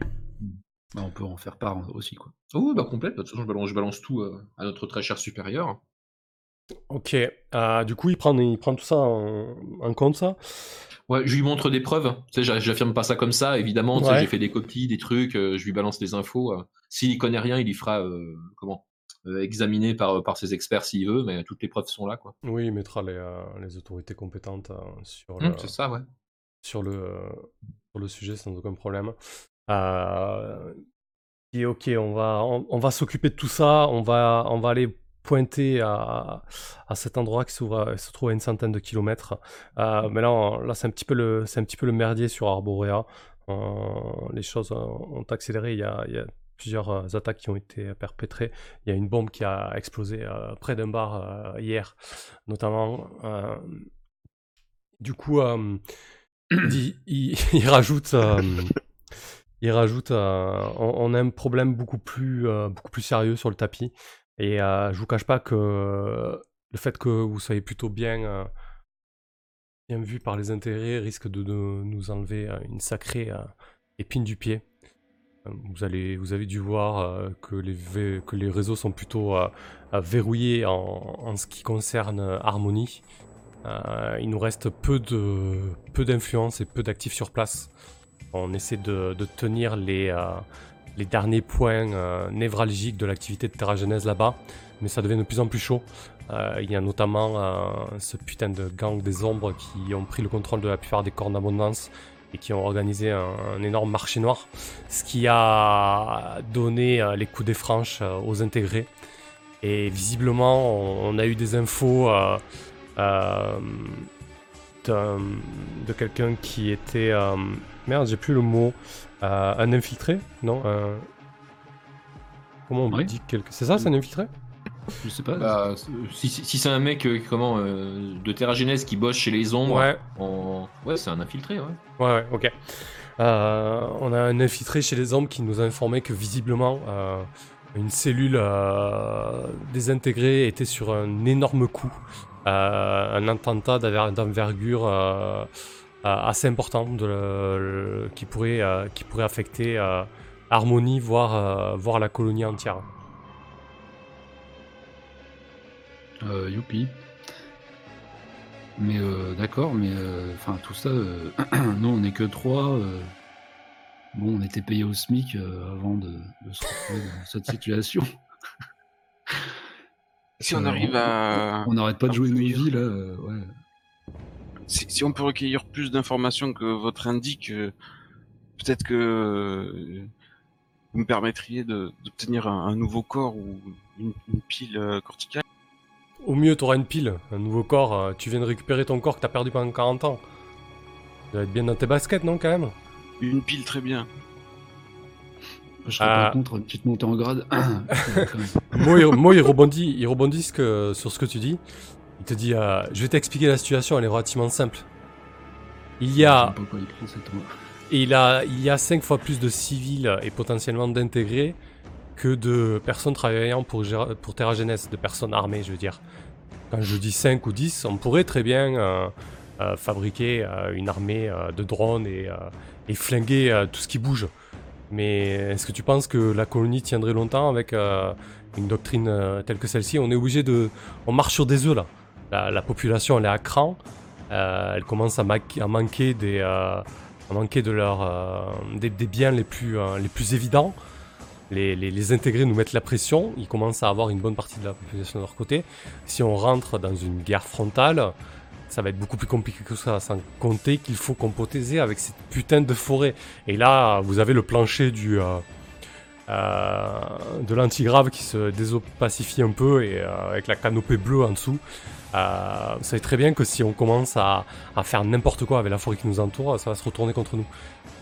Bah, on peut en faire part aussi, quoi. Oh, oui, bah complète. De toute façon, je balance, je balance tout euh, à notre très cher supérieur. Ok, euh, du coup, il prend, il prend tout ça en, en compte, ça? Ouais, je lui montre des preuves. Tu sais, j'a- j'affirme pas ça comme ça, évidemment. tu sais, Ouais. J'ai fait des copies, des trucs. euh, je lui balance des infos. euh. S'il connaît rien, il y fera euh, comment euh, examiner par par ses experts s'il veut, mais toutes les preuves sont là, quoi. Oui, il mettra les, euh, les autorités compétentes euh, sur, Hum, le, c'est ça, ouais. sur, le, euh, sur le sujet sans aucun problème. Euh, et ok, on va, on, va s'occuper de tout ça. On va, on va aller pointer à, à cet endroit qui se trouve à une centaine de kilomètres. Euh, mais là, là c'est un petit peu le, un petit peu le merdier sur Arborea. Euh, les choses ont accéléré. Il y a, il y a plusieurs euh, attaques qui ont été perpétrées. Il y a une bombe qui a explosé euh, près d'un bar euh, hier, notamment. Euh, du coup, euh, il, rajoute, euh, il rajoute, euh, on, a un problème beaucoup plus, euh, beaucoup plus sérieux sur le tapis. Et euh, je vous cache pas que le fait que vous soyez plutôt bien, bien vu par les intérêts risque de, nous enlever une sacrée épine du pied. Vous, vous avez dû voir que, les, que les réseaux sont plutôt verrouillés en, ce qui concerne Harmony. Il nous reste peu de peu d'influence et peu d'actifs sur place. On essaie de, tenir les, euh, les derniers points euh, névralgiques de l'activité de Terra Genèse là-bas, mais ça devient de plus en plus chaud. Euh, il y a notamment ce putain de gang des ombres qui ont pris le contrôle de la plupart des corps d'abondance et qui ont organisé un, énorme marché noir, ce qui a donné les coups des franches aux intégrés. Et visiblement, on, a eu des infos de quelqu'un qui était... euh, merde, j'ai plus le mot. euh, un infiltré Non un- Comment on Oui. dit quelque... C'est ça, c'est un infiltré? Je sais pas. Bah, si si, si c'est un mec euh, comment euh, de Terra Genèse qui bosse chez les ombres, Ouais, ouais, c'est un infiltré, ouais. ouais, ouais, ok. Euh, on a un infiltré chez les hommes qui nous a informé que visiblement euh, une cellule euh, désintégrée était sur un énorme coup. Euh, un attentat d'envergure euh, euh, assez important de le- le- qui, pourrait, euh, qui pourrait affecter euh, Harmonie, voire, euh, voire la colonie entière. Euh, youpi. Mais euh, d'accord, mais euh, enfin tout ça, euh, [CLEARS THROAT] nous on est que trois. euh, bon, on était payé au SMIC euh, avant de, de se retrouver dans [LAUGHS] cette situation. Si on Euh, arrive à. On n'arrête pas de jouer nos recueillir- vies là. euh, ouais. Si, si on peut recueillir plus d'informations que votre indique, euh, peut-être que euh, vous me permettriez d'obtenir un, un nouveau corps ou une, une pile euh, corticale. au mieux, tu auras une pile, un nouveau corps. euh, tu viens de récupérer ton corps que t'as perdu pendant 40 ans. Tu dois être bien dans tes baskets, non, quand même? Une pile très bien. Je serais Ah. pas contre une petite montée en grade. [COUGHS] [LAUGHS] Moi, il, moi, il rebondit, il rebondit ce que- sur ce que tu dis. Il te dit euh, Je vais t'expliquer la situation, elle est relativement simple. Il y a, quoi il a, il y a 5 fois plus de civils et potentiellement d'intégrés que de personnes travaillant pour, pour Terra de personnes armées, je veux dire. Quand je dis 5 ou 10, on pourrait très bien euh, euh, fabriquer euh, une armée de drones et, et flinguer tout ce qui bouge. Mais est-ce que tu penses que la colonie tiendrait longtemps avec une doctrine telle que celle-ci? On est obligé de... On marche sur des œufs là. La, la population elle est à cran. Euh, elle commence à, ma- à manquer des... euh, à manquer de euh, des, biens les plus, les plus évidents. Les, les, intégrés nous mettent la pression. Ils commencent à avoir une bonne partie de la population de leur côté. Si on rentre dans une guerre frontale, ça va être beaucoup plus compliqué que ça. Sans compter qu'il faut composer avec cette putain de forêt. Et là, vous avez le plancher du, de l'antigrave qui se désopacifie un peu et avec la canopée bleue en dessous. Euh, vous savez très bien que si on commence à, faire n'importe quoi avec la forêt qui nous entoure, ça va se retourner contre nous.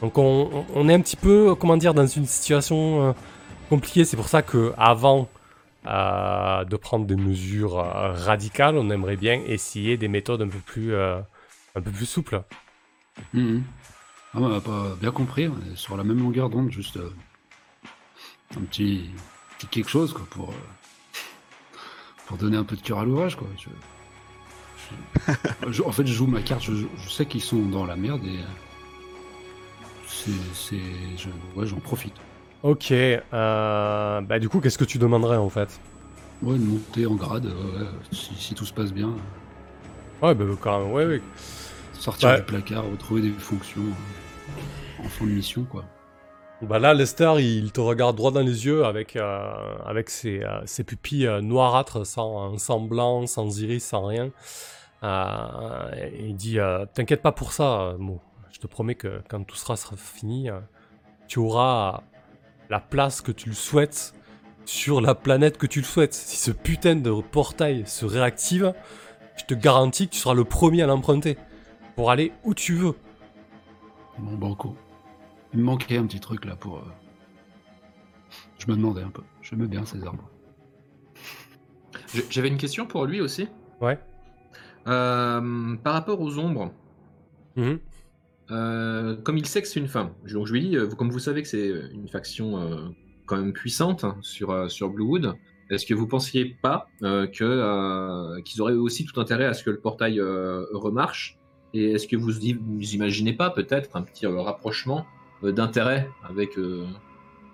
Donc on, est un petit peu, comment dire, dans une situation euh, compliquée. C'est pour ça que avant euh, de prendre des mesures radicales, on aimerait bien essayer des méthodes un peu plus, un peu plus souples. Mhm. Ah, on a pas bien compris, on est sur la même longueur d'onde, juste un petit, quelque chose pour, pour donner un peu de cœur à l'ouvrage. [LAUGHS] je- en fait, je joue ma carte, je, je sais qu'ils sont dans la merde et euh, c'est, c'est- je, ouais, j'en profite. Ok, euh, bah du coup, qu'est-ce que tu demanderais en fait? Ouais, une montée en grade, ouais, si, si tout se passe bien, Ouais, bah quand même, ouais, ouais. sortir Ouais. du placard, retrouver des fonctions euh, en fin de mission. quoi. Bah là, Lester, il te regarde droit dans les yeux avec, euh, avec ses, ses pupilles noirâtres, sans, sans blanc, sans iris, sans rien. Euh, il dit euh, T'inquiète pas pour ça, euh, Mo. Je te promets que quand tout sera, sera fini, euh, tu auras la place que tu le souhaites sur la planète que tu le souhaites. Si ce putain de portail se réactive, je te garantis que tu seras le premier à l'emprunter pour aller où tu veux. Bon, banco. Il me manquait un petit truc là pour. euh, Je me demandais un peu. J'aimais bien ces arbres. J'avais une question pour lui aussi. Ouais. Euh, par rapport aux ombres, Mhm. euh, comme il sait que c'est une femme, donc je lui dis, euh, comme vous savez que c'est une faction euh, quand même puissante hein, sur, sur Bluewood, est-ce que vous pensiez pas que, qu'ils auraient aussi tout intérêt à ce que le portail remarche? Et est-ce que vous, vous imaginez pas peut-être un petit rapprochement d'intérêt avec,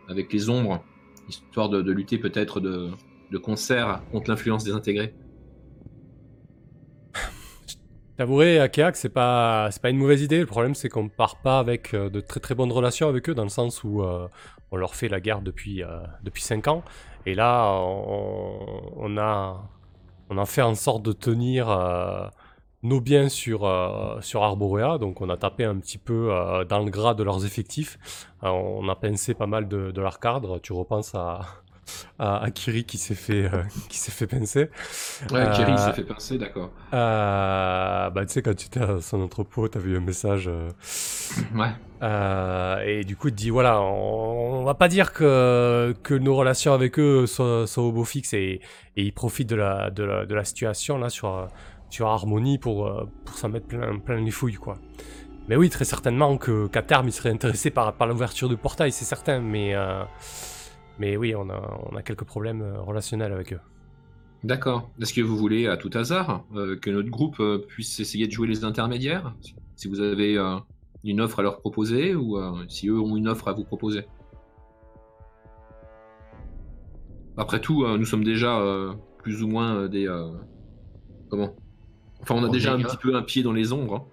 avec les ombres, histoire de, de lutter peut-être de, de concert contre l'influence des intégrés? T'avouerai, Akea, que c'est pas, c'est pas une mauvaise idée. Le problème, c'est qu'on part pas avec euh, de très très bonnes relations avec eux, dans le sens où euh, on leur fait la guerre depuis, euh, depuis 5 ans. Et là, on, a, on a fait en sorte de tenir nos biens sur, sur Arborea. Donc, on a tapé un petit peu dans le gras de leurs effectifs. On a pincé pas mal de, de leur cadre. Tu repenses à, à, à Kiri qui s'est fait, euh, [LAUGHS] qui s'est fait pincer. Ouais, Kerry Euh, s'est fait pincer, d'accord. Euh, bah, tu sais, quand tu étais à son entrepôt, t'avais eu un message. euh, Ouais. et du coup, il te dit voilà, on, on va pas dire que, que nos relations avec eux soient au beau fixe et, et ils profitent de la, de la, de la situation là sur, sur Harmony pour, pour s'en mettre plein, plein les fouilles, quoi. Mais oui, très certainement que, qu'à terme, ils seraient intéressés par, par l'ouverture du portail, c'est certain, mais, euh, mais oui, on a, on a quelques problèmes euh, relationnels avec eux. D'accord. Est-ce que vous voulez, à tout hasard, euh, que notre groupe euh, puisse essayer de jouer les intermédiaires? Si vous avez euh, une offre à leur proposer ou si eux ont une offre à vous proposer? Après tout, nous sommes déjà plus ou moins des. comment? Enfin, on a déjà un petit peu un pied dans les ombres. hein.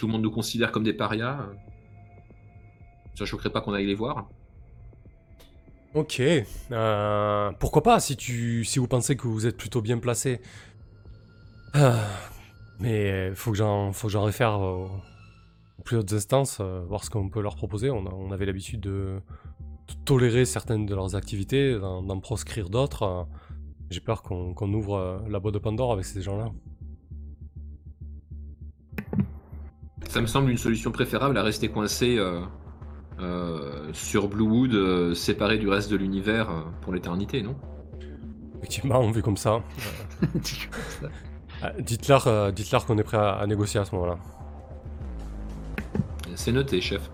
Tout le monde nous considère comme des parias. Ça choquerait pas qu'on aille les voir. Ok, euh, pourquoi pas si tu si vous pensez que vous êtes plutôt bien placé. Ah, mais faut que j'en faut que j'en réfère aux, plus hautes instances, euh, voir ce qu'on peut leur proposer. On, avait l'habitude de, tolérer certaines de leurs activités, d'en proscrire d'autres. J'ai peur qu'on ouvre euh, la boîte de Pandore avec ces gens-là. Ça me semble une solution préférable à rester coincé sur Bluewood, euh, séparé du reste de l'univers euh, pour l'éternité, non? Effectivement, vu comme ça. Euh, Dites-leur euh, qu'on est prêt à, à négocier à ce moment-là. C'est noté, chef.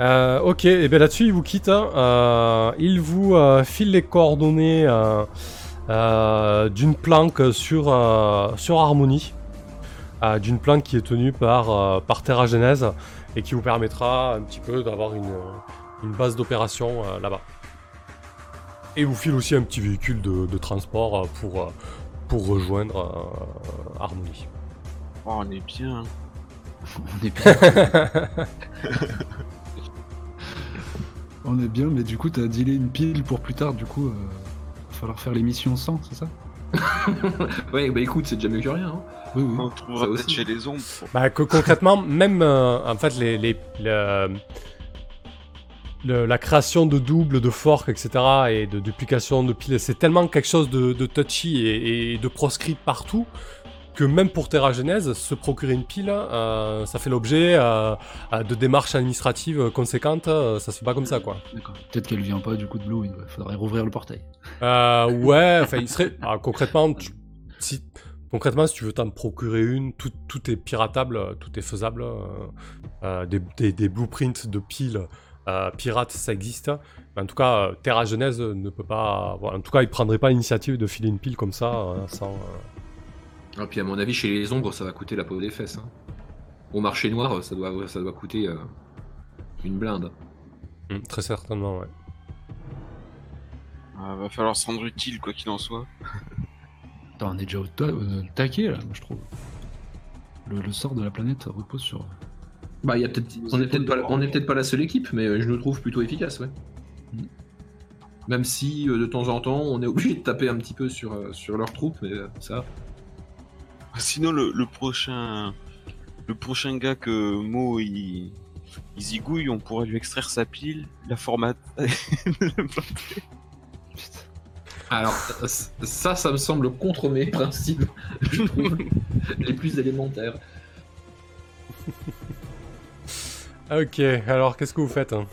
Euh, ok, et bien là-dessus, il vous quitte. hein. Euh, il vous euh, file les coordonnées euh, euh, d'une planque sur, euh, sur Harmony. Euh, d'une planque qui est tenue par, euh, par Terra Genèse et qui vous permettra un petit peu d'avoir une, une base d'opération euh, là-bas. Et vous file aussi un petit véhicule de, de transport euh, pour, euh, pour rejoindre euh, Harmony. Oh, on est bien. [LAUGHS] On est bien. [LAUGHS] On est bien, mais du coup, t'as dealé une pile pour plus tard, du coup, euh, va falloir faire les missions sans, c'est ça? [LAUGHS] Ouais, bah écoute, c'est déjà mieux que rien. hein. Oui, oui. On trouvera Ça peut-être chez les ombres. Bah, que concrètement, [LAUGHS] même euh, en fait, les, les- le- le- la création de doubles, de forks, etc., et de duplication de piles, c'est tellement quelque chose de, de touchy et, et de proscrit partout que même pour Terra Genèse, se procurer une pile, euh, ça fait l'objet euh, de démarches administratives conséquentes. euh, ça se fait pas comme ça, quoi. D'accord. Peut-être qu'elle vient pas du coup de Blue, il faudrait rouvrir le portail. Euh, ouais, enfin, il serait. ah, concrètement, tu- si, concrètement, si tu veux t'en procurer une, tout, tout est piratable, euh, tout est faisable. euh, euh, des, des- des blueprints de piles euh, pirates, ça existe. Mais en tout cas, euh, Terra Genèse ne peut pas. voilà, en tout cas, il prendrait pas l'initiative de filer une pile comme ça euh, sans. euh, Et puis à mon avis, chez les ombres, ça va coûter la peau des fesses. hein. Au marché noir, ça doit, ça doit coûter euh, une blinde. hmm, très certainement, ouais. Ah, va falloir se rendre utile, quoi qu'il en soit. Attends, on est déjà au ta- euh, taquet là, moi je trouve. Le, le sort de la planète repose sur. Bah, il y a peut-être, on n'est peut-être pas, la- on est peut-être pas la seule équipe, mais euh, je nous trouve plutôt efficace, ouais. Mm. Même si euh, de temps en temps, on est [LAUGHS] obligé de taper un petit peu sur, euh, sur leurs troupes, mais ça. Sinon, le, le prochain. Le prochain gars que Mo il, il zigouille, on pourra lui extraire sa pile, la format. [LAUGHS] Alors, ça, ça me semble contre mes principes, je trouve, les plus élémentaires. Ok, alors qu'est-ce que vous faites hein?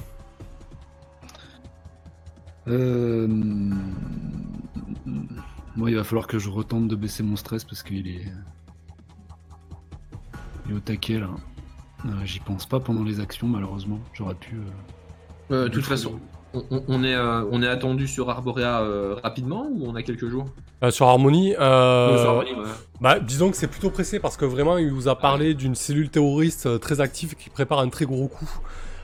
Euh... Moi, il va falloir que je retente de baisser mon stress parce qu'il est. Il est au taquet là. Euh, J'y pense pas pendant les actions, malheureusement. J'aurais pu. euh, Euh, de toute façon, on, est, euh, on est attendu sur Arborea euh, rapidement ou on a quelques jours? Euh, Sur Harmony, sur Harmonie, ouais. Bah, disons que c'est plutôt pressé parce que vraiment, il vous a parlé d'une cellule terroriste très active qui prépare un très gros coup.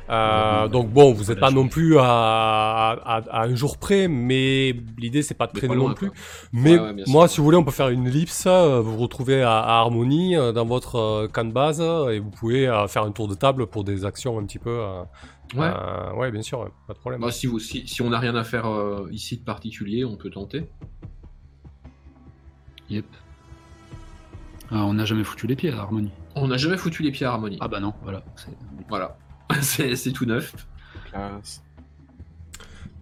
Ouais, donc bon, vous n'êtes pas non plus à, à- à un jour près, mais l'idée c'est pas de traîner non plus. quoi. Mais Ouais, moi, si vous voulez, on peut faire une ellipse, vous vous retrouvez à, à Harmonie euh, dans votre camp de base et vous pouvez faire un tour de table pour des actions un petit peu. Ouais. euh, ouais, bien sûr, ouais, pas de problème. Bah, si, vous, si, si on n'a rien à faire euh, ici de particulier, on peut tenter. Yep. Ah, on n'a jamais foutu les pieds à Harmonie. On n'a jamais foutu les pieds à Harmonie. Ah bah non, voilà. c'est- Voilà. [LAUGHS] c'est c'est tout neuf. Classe.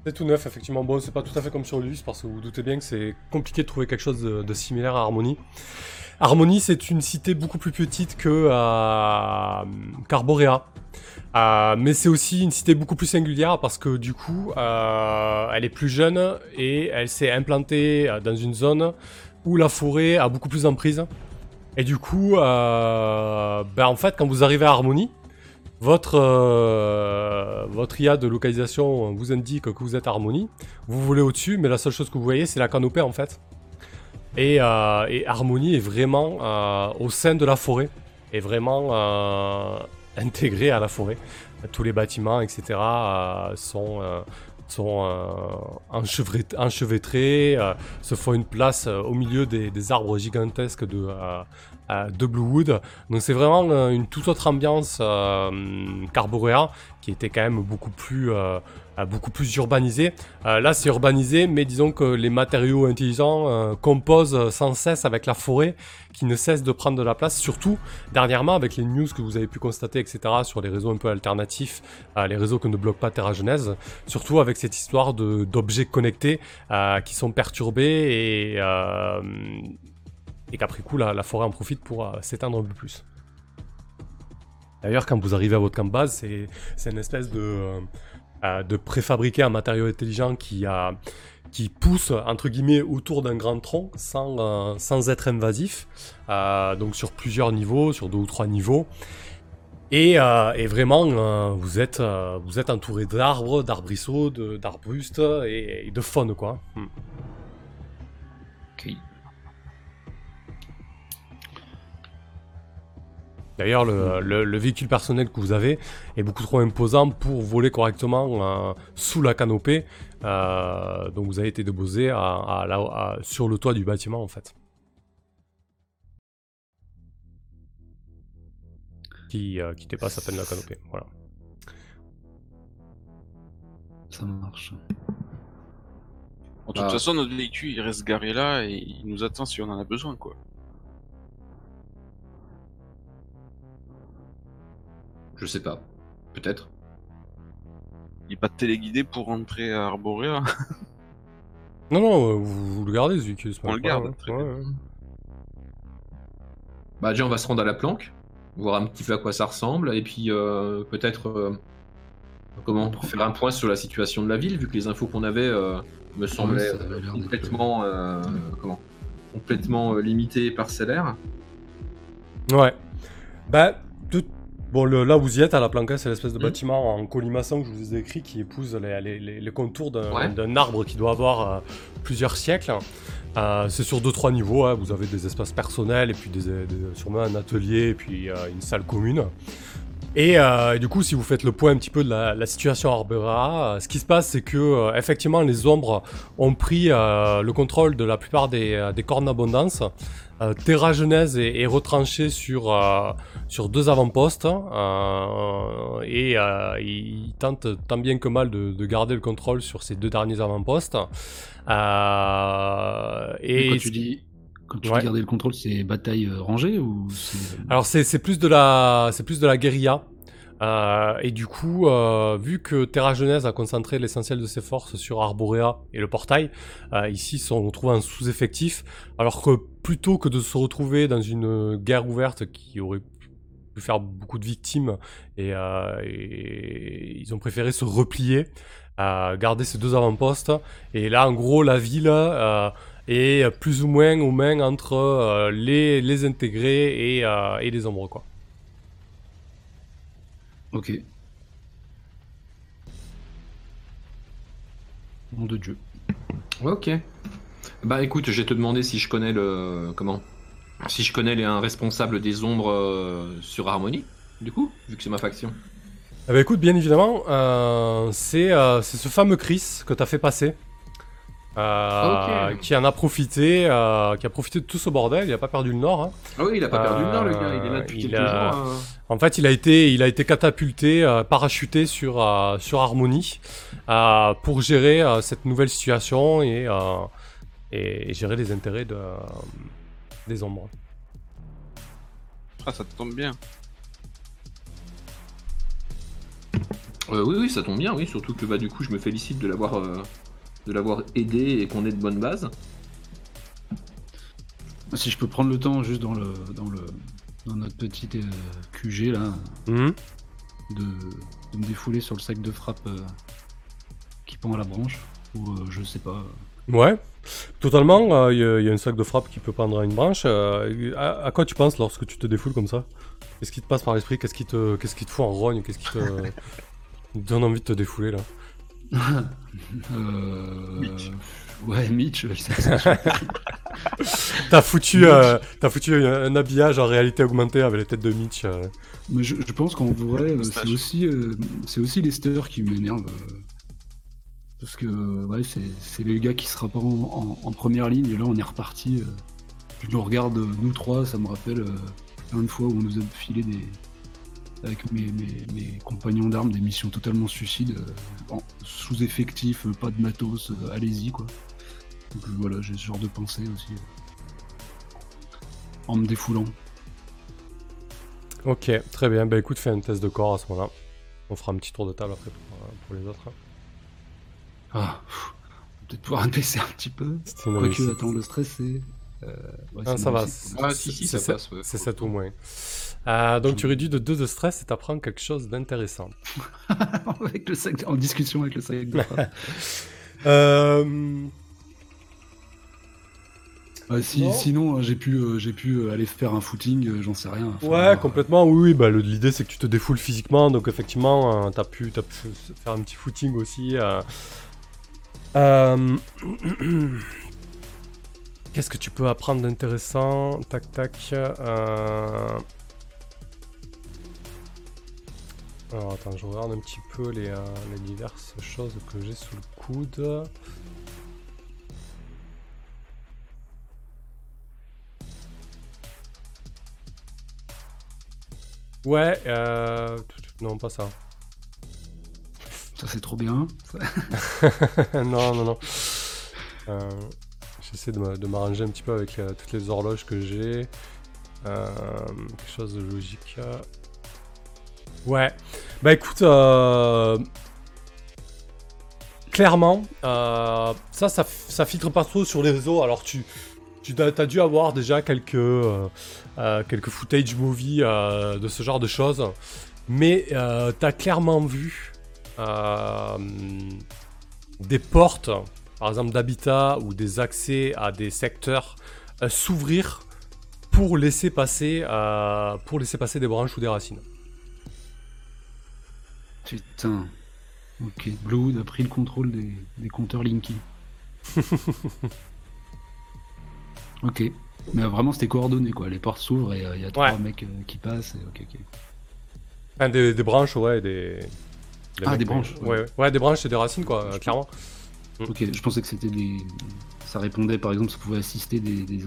C'est tout neuf, effectivement. Bon, c'est pas tout à fait comme sur Lus, parce que vous vous doutez bien que c'est compliqué de trouver quelque chose de, de similaire à Harmonie. Harmonie, c'est une cité beaucoup plus petite que euh, qu'Arborea. Euh, mais c'est aussi une cité beaucoup plus singulière parce que du coup, euh, elle est plus jeune et elle s'est implantée euh, dans une zone où la forêt a beaucoup plus d'emprise. Et du coup, ben en fait, quand vous arrivez à Harmonie, votre, votre IA de localisation vous indique que vous êtes à Harmonie. Vous voulez au-dessus, mais la seule chose que vous voyez, c'est la canopée en fait. Et, et Harmonie est vraiment au sein de la forêt, est vraiment euh, intégré à la forêt. Tous les bâtiments, etc., euh, sont, euh, euh, enchevêtrés, se font une place au milieu des, arbres gigantesques de, de Bluewood. Donc c'est vraiment euh, une toute autre ambiance euh, qui était quand même beaucoup plus, euh, euh, beaucoup plus urbanisée. Là c'est urbanisé, mais disons que les matériaux intelligents composent sans cesse avec la forêt, qui ne cesse de prendre de la place, surtout dernièrement avec les news que vous avez pu constater, etc., sur les réseaux un peu alternatifs, les réseaux que ne bloque pas Terra Genèse, surtout avec cette histoire d'objets connectés qui sont perturbés et, et qu'après coup la, forêt en profite pour euh, s'éteindre un peu plus. D'ailleurs, quand vous arrivez à votre camp base, c'est une espèce de, euh, euh, préfabriqué un matériau intelligent qui, pousse entre guillemets autour d'un grand tronc sans, euh, être invasif, euh, donc sur plusieurs niveaux, sur deux ou trois niveaux. Et, vraiment, vous, êtes, entouré d'arbres, d'arbrisseaux, d'arbustes et, et de faune, quoi. Hmm. D'ailleurs, le, le- le véhicule personnel que vous avez est beaucoup trop imposant pour voler correctement euh, sous la canopée. Euh, donc vous avez été déposé à, à la- à- sur le toit du bâtiment, en fait. Qui, euh, qui dépasse à peine la canopée. Voilà. Ça marche. De toute Ah. façon, notre véhicule, il reste garé là et il nous attend si on en a besoin, quoi. Je sais pas. Peut-être. Il n'est pas téléguidé pour rentrer à Arborea. Non, non, euh, vous, vous le gardez, pas On le garde, très Ouais, bien. ouais. Bah déjà on va se rendre à la planque, voir un petit peu à quoi ça ressemble, et puis euh, peut-être euh, comment pour faire un point sur la situation de la ville, vu que les infos qu'on avait euh, me semblaient complètement euh, comment complètement euh, limitées et parcellaires. Ouais. Bah, tout- bon, le- là vous y êtes à la planca, c'est l'espèce de Mhm. bâtiment en colimaçon que je vous ai décrit qui épouse les, les- les- les contours d'un Ouais. arbre qui doit avoir euh, plusieurs siècles. Euh, c'est sur 2-3 niveaux, hein. vous avez des espaces personnels et puis des, des- sûrement un atelier et puis euh, une salle commune. Et euh, du coup, si vous faites le point un petit peu de la, la situation à Arbera, euh, ce qui se passe, c'est que euh, effectivement, les ombres ont pris le contrôle de la plupart des, des cornes d'abondance. Euh, Terra Genèse est, est retranché sur, euh, sur deux avant-postes euh, et il tente tant bien que mal de, de garder le contrôle sur ces deux derniers avant-postes. Et quand tu dis, quand tu Ouais. garder le contrôle, c'est bataille rangée ou Alors c'est plus de la c'est plus de la guérilla. Euh, et du coup, euh, vu que Terra Genèse a concentré l'essentiel de ses forces sur Arborea et le portail, euh, ici on retrouve un sous-effectif, alors que plutôt que de se retrouver dans une guerre ouverte qui aurait pu faire beaucoup de victimes, euh, ils ont préféré se replier, garder ces deux avant-postes, et là en gros la ville est plus ou moins aux mains entre les, les intégrés et, et les ombres quoi. Ok. Nom de Dieu. Ok. Bah écoute, je vais te demander si je connais le comment? Si je connais les, un responsable des ombres euh, sur Harmony, du coup, vu que c'est ma faction. Eh ben, écoute, bien évidemment, euh, c'est euh, c'est ce fameux Chris que t'as fait passer. Euh. Qui en a profité, euh, qui a profité de tout ce bordel, il a pas perdu le nord. hein. Ah oui, il a pas perdu le nord, le Euh, gars, il est là depuis il quelques a- jours. euh. En fait, il a été, il a été catapulté, euh, parachuté sur, euh, sur Harmony euh, pour gérer euh, cette nouvelle situation et, euh, et, et gérer les intérêts de, euh, des ombres. Ah, ça tombe bien. Euh, oui, oui, ça tombe bien, oui, surtout que bah du coup, je me félicite de l'avoir euh, de l'avoir aidé et qu'on ait de bonnes bases. Si je peux prendre le temps juste dans le dans le dans notre petit euh, QG là Mhm. de, de me défouler sur le sac de frappe euh, qui pend à la branche ou euh, je sais pas. Ouais, totalement. Il y, a- y a un sac de frappe qui peut prendre à une branche. euh, à, à quoi tu penses lorsque tu te défoules comme ça? Qu'est-ce qui te passe par l'esprit? Qu'est-ce qui te, qu'est-ce qui te fout en rogne? Qu'est-ce qui te [LAUGHS] donne envie de te défouler là? Euh, Mitch. Ouais, Mitch. ça- ça- [LAUGHS] T'as foutu, euh, t'as foutu un, un habillage en réalité augmentée avec la tête de Mitch. euh. Mais je, je pense qu'en vrai, euh, c'est aussi, euh, c'est aussi Lester qui m'énerve. euh, parce que ouais, c'est, c'est les gars qui sera pas en, en- en première ligne et là on est reparti. euh, je nous regarde, euh, nous trois, ça me rappelle euh, plein de fois où on nous a filé des. Avec mes, mes- mes compagnons d'armes, des missions totalement suicides, euh, sous-effectif, euh, pas de matos, euh, allez-y quoi. Donc voilà, j'ai ce genre de pensée aussi. euh, en me défoulant. Ok, très bien. Bah écoute, fais un test de corps à ce moment-là. On fera un petit tour de table après pour, euh, pour les autres. hein. Ah, pff, on va peut-être pouvoir [LAUGHS] baisser un petit peu. Quoique, attends, le stress c'est. euh, ouais, Ah, ça va. Ah, si, si, c'est ça passe, ouais. C'est 7 au moins. Euh, donc tu réduis de 2 de stress et t'apprends quelque chose d'intéressant. [LAUGHS] avec le sac, en discussion avec le sac de. [LAUGHS] Euh... Euh, si- Non. sinon, euh, j'ai pu, euh, j'ai pu aller faire un footing, euh, j'en sais rien. Enfin, Ouais, complètement. Oui, oui. Bah, l'idée c'est que tu te défoules physiquement, donc effectivement, t'as pu, t'as pu faire un petit footing aussi. [CLEARS THROAT] Qu'est-ce que tu peux apprendre d'intéressant? Tac, tac. Alors attends, je regarde un petit peu les, euh, les diverses choses que j'ai sous le coude. Ouais, euh... Non, pas ça. Ça c'est trop bien. [LAUGHS] Non, non, non. Euh, J'essaie de m'arranger un petit peu avec euh, toutes les horloges que j'ai. Quelque chose de logique. Ouais. Bah écoute, euh, clairement, euh, ça, ça, ça filtre pas trop sur les réseaux. Alors tu, tu as, dû avoir déjà quelques, euh, quelques footage movies euh, de ce genre de choses. Mais t'as clairement vu des portes, par exemple d'habitat ou des accès à des secteurs s'ouvrir pour pour laisser passer des branches ou des racines. Putain. Ok. Blood a pris le contrôle des, des compteurs Linky. [LAUGHS] ok. Mais euh, vraiment, c'était coordonné quoi. Les portes s'ouvrent et euh, il y a trois Ouais. mecs euh, qui passent. Et... Ok, ok. Enfin, des, des branches, ouais, des. Ah, mecs, des euh, branches, Ouais, ouais. des branches et des racines, quoi, euh, Je clairement. Ok, je pensais que c'était des. Ça répondait par exemple, ça pouvait assister des, des,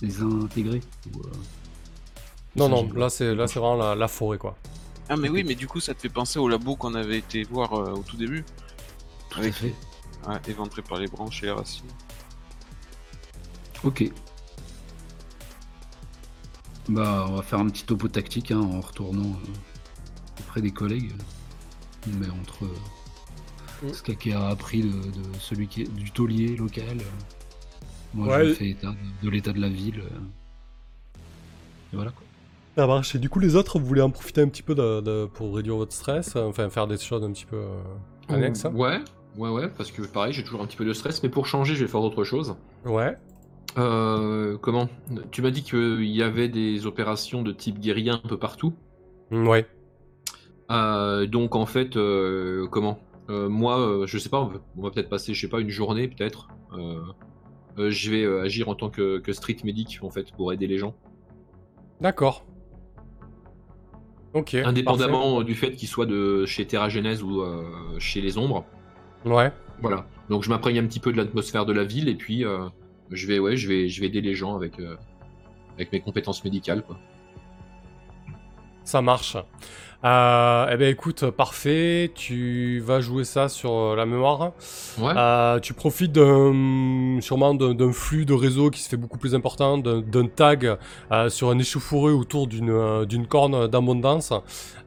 des intégrés. Ou, euh, Non, ça, non, là, c'est là, c'est vraiment la, la forêt, quoi. Ah mais oui, mais du coup ça te fait penser au labo qu'on avait été voir euh, au tout début. Tout à Avec- fait. Ouais, éventré par les branches et les racines. Ok. Bah, on va faire un petit topo tactique hein, en retournant euh, auprès des collègues. Mais entre euh, Mm. ce qu'Ake a appris de, de celui qui est du taulier local, euh, moi Ouais. je fais état de, de l'état de la ville. euh. et voilà quoi. Ça marche. Et du coup, les autres, vous voulez en profiter un petit peu de, de- pour réduire votre stress, euh, enfin, faire des choses un petit peu euh, annexes. hein Ouais, ouais, ouais, parce que pareil, j'ai toujours un petit peu de stress, mais pour changer, je vais faire autre chose. Ouais. Euh, comment? Tu m'as dit qu'il y avait des opérations de type guérilla un peu partout. Mm, Ouais. Euh, donc en fait, comment? Moi, je sais pas, on va, peut-être passer, je sais pas, une journée peut-être. Je vais agir en tant que, que street medic en fait pour aider les gens, D'accord. Indépendamment du fait qu'ils soient de chez Terra Genèse ou euh, chez les Ombres. Ouais. Voilà. Donc je m'imprègne un petit peu de l'atmosphère de la ville et puis euh, je vais, ouais, je vais, je vais aider les gens avec, euh, avec mes compétences médicales. Quoi. Ça marche. Euh, eh ben écoute, parfait. Tu vas jouer ça sur euh, la mémoire. Ouais. Euh, tu profites d'un, sûrement d'un, flux de réseau qui se fait beaucoup plus important, d'un, tag euh, sur un échauffouré autour d'une, euh, corne d'abondance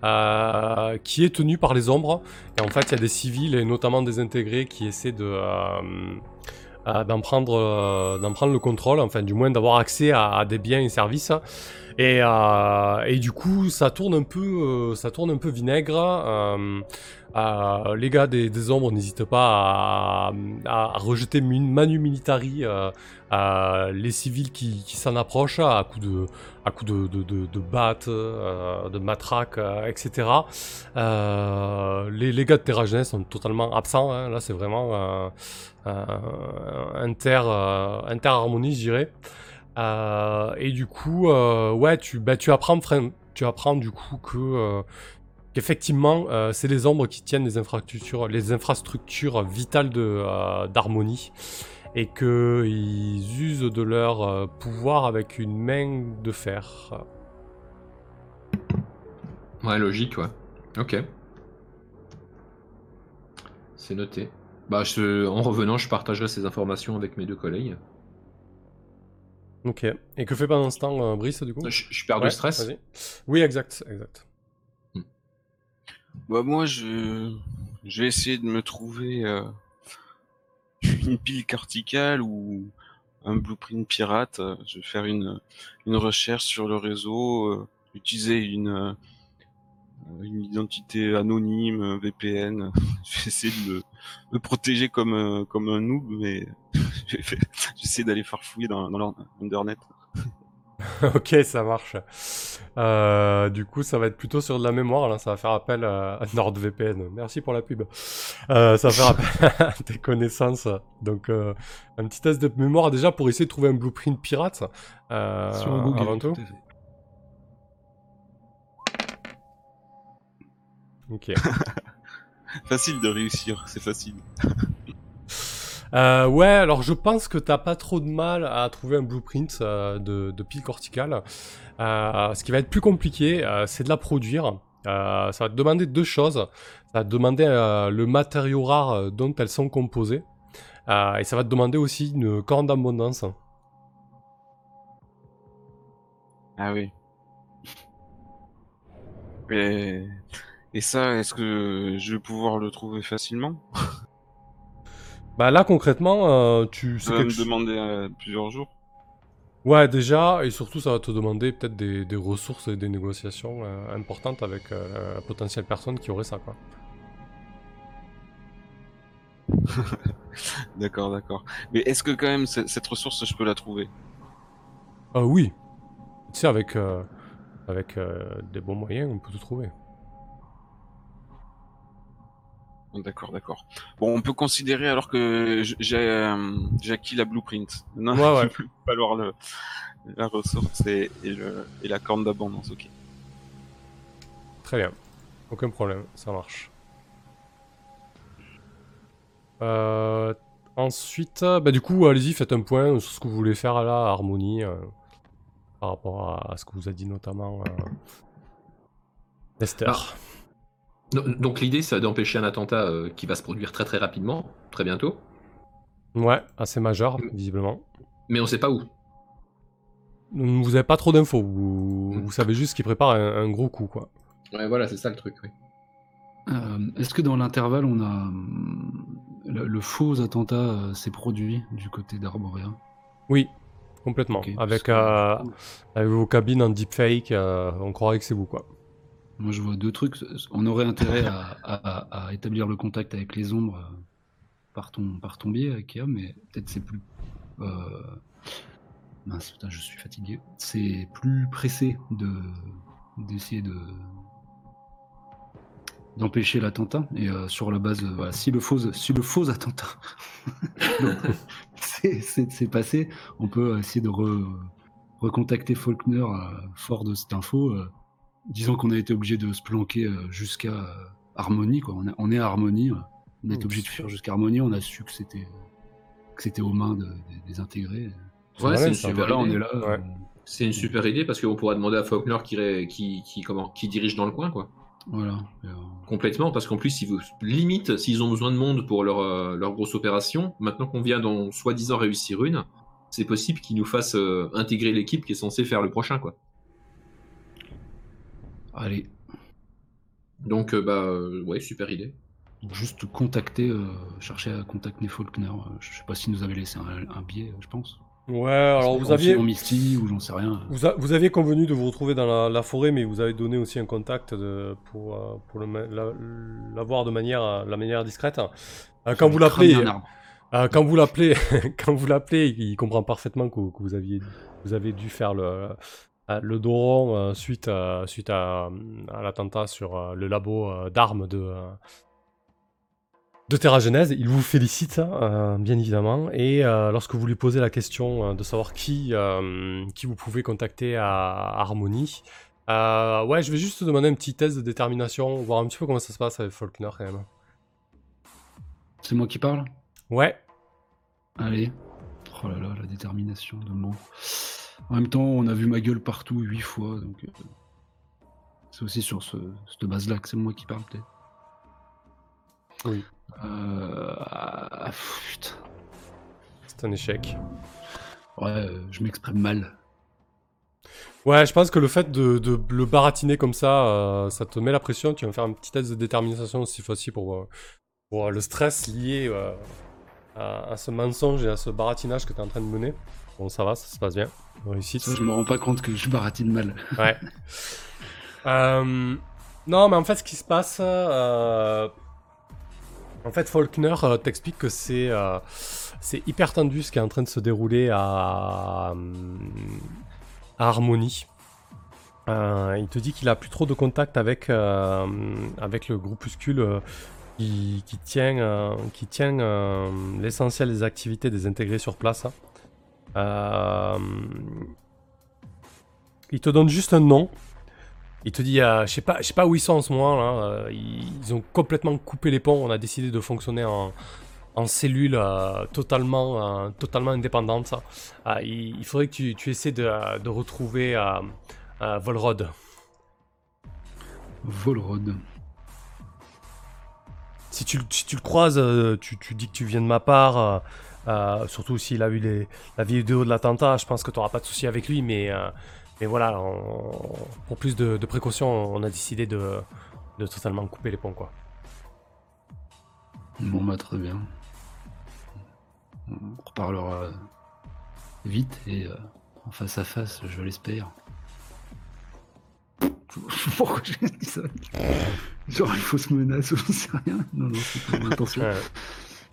euh, qui est tenu par les ombres. Et en fait, il y a des civils et notamment des intégrés qui essaient de, euh, d'en, prendre, euh, prendre le contrôle, enfin du moins d'avoir accès à, à des biens et services. Et, euh, et du coup, ça tourne un peu, euh, ça tourne un peu vinaigre. Euh, les gars des, ombres, n'hésitez pas à, à rejeter Manu Militari euh, euh, les civils qui, s'en approchent à coups de, à de, battes, de matraques, etc. Les, gars de Terra sont totalement absents. hein. Là, c'est vraiment inter, inter-harmonie, je dirais. Et du coup, ouais, tu, bah, tu apprends, tu apprends du coup que qu'effectivement, euh, c'est les ombres qui tiennent les infrastructures, les infrastructures vitales euh, d'harmonie. et qu'ils usent de leur euh, pouvoir avec une main de fer. Ouais, logique, ouais. Ok. C'est noté. Bah, je- en revenant, je partagerai ces informations avec mes deux collègues. Ok. Et que fait pendant ce temps Brice du coup? Je, je perds Ouais, de stress. Oui, exact, exact. Bah moi je vais essayer de me trouver euh, [LAUGHS] une pile corticale ou un blueprint pirate. Je vais faire une une recherche sur le réseau, euh, utiliser une euh, une identité anonyme, VPN. [LAUGHS] Je vais essayer de me, me protéger comme comme un noob, mais [LAUGHS] faire- j'essaie d'aller farfouiller dans dans l'internet. [LAUGHS] ok, ça marche. Euh, du coup, ça va être plutôt sur de la mémoire, là. Ça va faire appel à NordVPN. Merci pour la pub. Euh, ça va faire appel [LAUGHS] à tes connaissances. Donc, euh, un petit test de mémoire déjà pour essayer de trouver un blueprint pirate. euh, Sur Google, avant tout. tout à fait. Ok. [LAUGHS] Facile de réussir, c'est facile. Euh, ouais, alors je pense que t'as pas trop de mal à trouver un blueprint euh, de, pile corticale. Euh, ce qui va être plus compliqué, euh, c'est de la produire. Ça va te demander deux choses. Ça va te demander le matériau rare dont elles sont composées. Et ça va te demander aussi une corne d'abondance. Ah oui. Et ça, est-ce que je vais pouvoir le trouver facilement? Bah là concrètement, euh, tu Ça va me chose- demander euh, plusieurs jours. Ouais, déjà, et surtout ça va te demander peut-être des, des ressources et des négociations euh, importantes avec la potentielle personne qui aurait ça, quoi. [LAUGHS] D'accord, d'accord. Mais est-ce que quand même ce- cette ressource, je peux la trouver? Ah oui. Tu sais, avec, avec des bons moyens, on peut tout trouver. D'accord, d'accord. Bon, on peut considérer alors que j'ai euh, j'ai acquis la blueprint. Non, Ouais, ouais. [LAUGHS] il va plus falloir le, la ressource et, et, le, et la corne d'abondance, ok. Très bien. Aucun problème, ça marche. Euh, ensuite, euh, bah du coup, allez-y, faites un point sur ce que vous voulez faire là, Harmonie, euh, par rapport à, à ce que vous a dit notamment euh, Lester. Ah. Donc l'idée, c'est d'empêcher un attentat euh, qui va se produire très très rapidement, très bientôt, Ouais, assez majeur, visiblement. mais on sait pas où. Vous avez pas trop d'infos, vous, Mm. vous savez juste qu'il prépare un, un gros coup, quoi. Ouais, voilà, c'est ça le truc. oui. Euh, Est-ce que dans l'intervalle, on a le, le faux attentat euh, s'est produit du côté d'Arborea? Oui, complètement. Avec, que- euh, avec vos cabines en deepfake, euh, on croirait que c'est vous, quoi. Moi, je vois deux trucs. On aurait intérêt à, établir le contact avec les ombres euh, par ton, biais, Ikea, mais peut-être c'est plus. euh, Mince, je suis fatigué. C'est plus pressé de d'essayer de d'empêcher l'attentat et euh, sur la base, voilà, si le faux, attentat [LAUGHS] c'est- passé, on peut essayer de re- recontacter Faulkner fort de cette info. Disons qu'on a été obligé de se planquer euh, jusqu'à euh, Harmonie, quoi. On, a- on est à Harmonie, euh, on a été Oups. obligé de fuir jusqu'à Harmonie, on a su que c'était que c'était aux mains de- des- des intégrés. C'est Ouais, c'est une super Là, on idée. est là. Ouais. C'est une super idée parce qu'on pourra demander à Faulkner qui, ré- qui, qui, comment, qui dirige dans le coin, quoi. voilà. Complètement, parce qu'en plus, ils vous limite, s'ils ont besoin de monde pour leur, leur grosse opération, maintenant qu'on vient d'en soi-disant réussir une, c'est possible qu'ils nous fassent euh, intégrer l'équipe qui est censée faire le prochain, quoi. Allez, Donc, euh, bah, euh, ouais, super idée. juste contacter, euh, chercher à contacter Faulkner. Je sais pas s'il nous avait laissé un, un billet, je pense. Ouais, alors vous aviez, Misty ou j'en sais rien. vous, a- vous aviez convenu de vous retrouver dans la, la forêt, mais vous avez donné aussi un contact de, pour, euh, pour la- l'avoir de manière, la manière discrète. Euh, quand vous l'appelez, euh, quand vous [LAUGHS] l'appelez, quand vous l'appelez, il comprend parfaitement que, que vous aviez, vous avez dû faire le, le dos rond euh, suite, euh, suite à, à l'attentat sur euh, le labo euh, d'armes de, euh, de Terra Genèse. Il vous félicite, euh, bien évidemment. Et euh, lorsque vous lui posez la question euh, de savoir qui, euh, qui vous pouvez contacter à, à Harmonie, euh, ouais, je vais juste te demander un petit test de détermination, voir un petit peu comment ça se passe avec Faulkner quand même. C'est moi qui parle? Ouais, Allez. Oh là là, la détermination de moi. En même temps, on a vu ma gueule partout huit fois, donc euh, c'est aussi sur ce, cette base-là que c'est moi qui parle peut-être. Oui. Euh, ah, putain. C'est un échec. Ouais, euh, je m'exprime mal. Ouais, je pense que le fait de, de le baratiner comme ça, euh, ça te met la pression. Tu vas me faire un petit test de détermination cette fois-ci pour, euh, pour euh, le stress lié euh, à, à ce mensonge et à ce baratinage que tu es en train de mener. Bon, ça va, ça se passe bien. Réussite. Ça, je me rends pas compte que je baratine mal. [LAUGHS] Ouais. Euh, non, mais en fait, ce qui se passe. euh, en fait, Faulkner euh, t'explique que c'est c'est hyper tendu ce qui est en train de se dérouler à. Euh, il te dit qu'il a plus trop de contact avec, avec le groupuscule qui, tient, qui tient l'essentiel des activités des intégrés sur place. hein. Euh, il te donne juste un nom. Il te dit, euh, je sais pas, je sais pas où ils sont en ce moment. Là. euh, ils, ont complètement coupé les ponts. On a décidé de fonctionner en, en cellule euh, totalement, euh, totalement indépendante. ça. Euh, il, il faudrait que tu, tu essaies de, de retrouver Volrod. Volrod. Si tu, le- si tu le croises, tu, tu dis que tu viens de ma part. Euh, surtout s'il a eu les, la vidéo de l'attentat, je pense que tu n'auras pas de souci avec lui. Mais, euh, mais voilà, on- pour plus de, de précautions, on a décidé de, de totalement couper les ponts. Quoi. Bon, bah, très bien. On reparlera vite et euh, en face à face, je l'espère. [LAUGHS] Pourquoi j'ai dit ça? Genre, il faut se menacer, j'en sais rien. Non, non, c'est pas mon intention.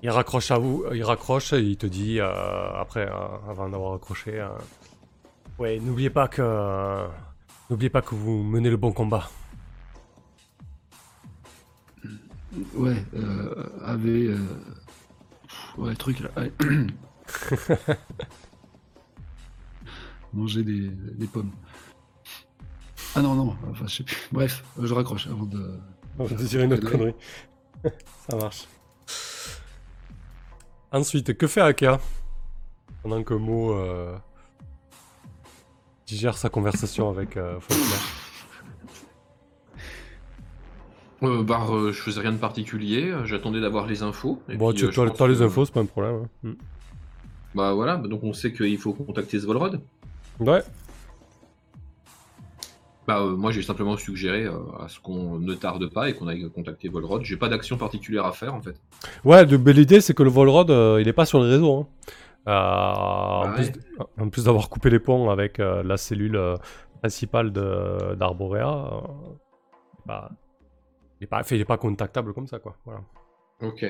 Il raccroche à vous, il raccroche et il te dit, euh, après, euh, avant d'avoir raccroché, euh, ouais, n'oubliez pas que, n'oubliez pas que vous menez le bon combat. Ouais, euh, avait. euh, Ouais, truc là. ouais. [LAUGHS] Manger des, des pommes. Ah non, non, enfin, je sais plus. Bref, je raccroche avant de. On va te dire une autre connerie. [LAUGHS] Ça marche. Ensuite, que fait Aka Pendant que Mo euh, digère sa conversation [LAUGHS] avec euh. Euh, bah, euh, je faisais rien de particulier, euh, j'attendais d'avoir les infos. et Bon, puis, tu euh, as les infos, c'est pas un problème. hein. Mm. Bah voilà, bah, donc on sait qu'il faut contacter Svolrod. Ouais, Bah euh, moi j'ai simplement suggéré euh, à ce qu'on ne tarde pas et qu'on aille contacter Volrod. J'ai pas d'action particulière à faire en fait. ouais l'idée c'est que le Volrod, euh, il est pas sur les réseaux. hein. Euh, en, plus, d'avoir coupé les ponts avec la cellule principale de- d'Arborea, bah, il est pas, fait, il est pas contactable comme ça, quoi. Voilà. Ok.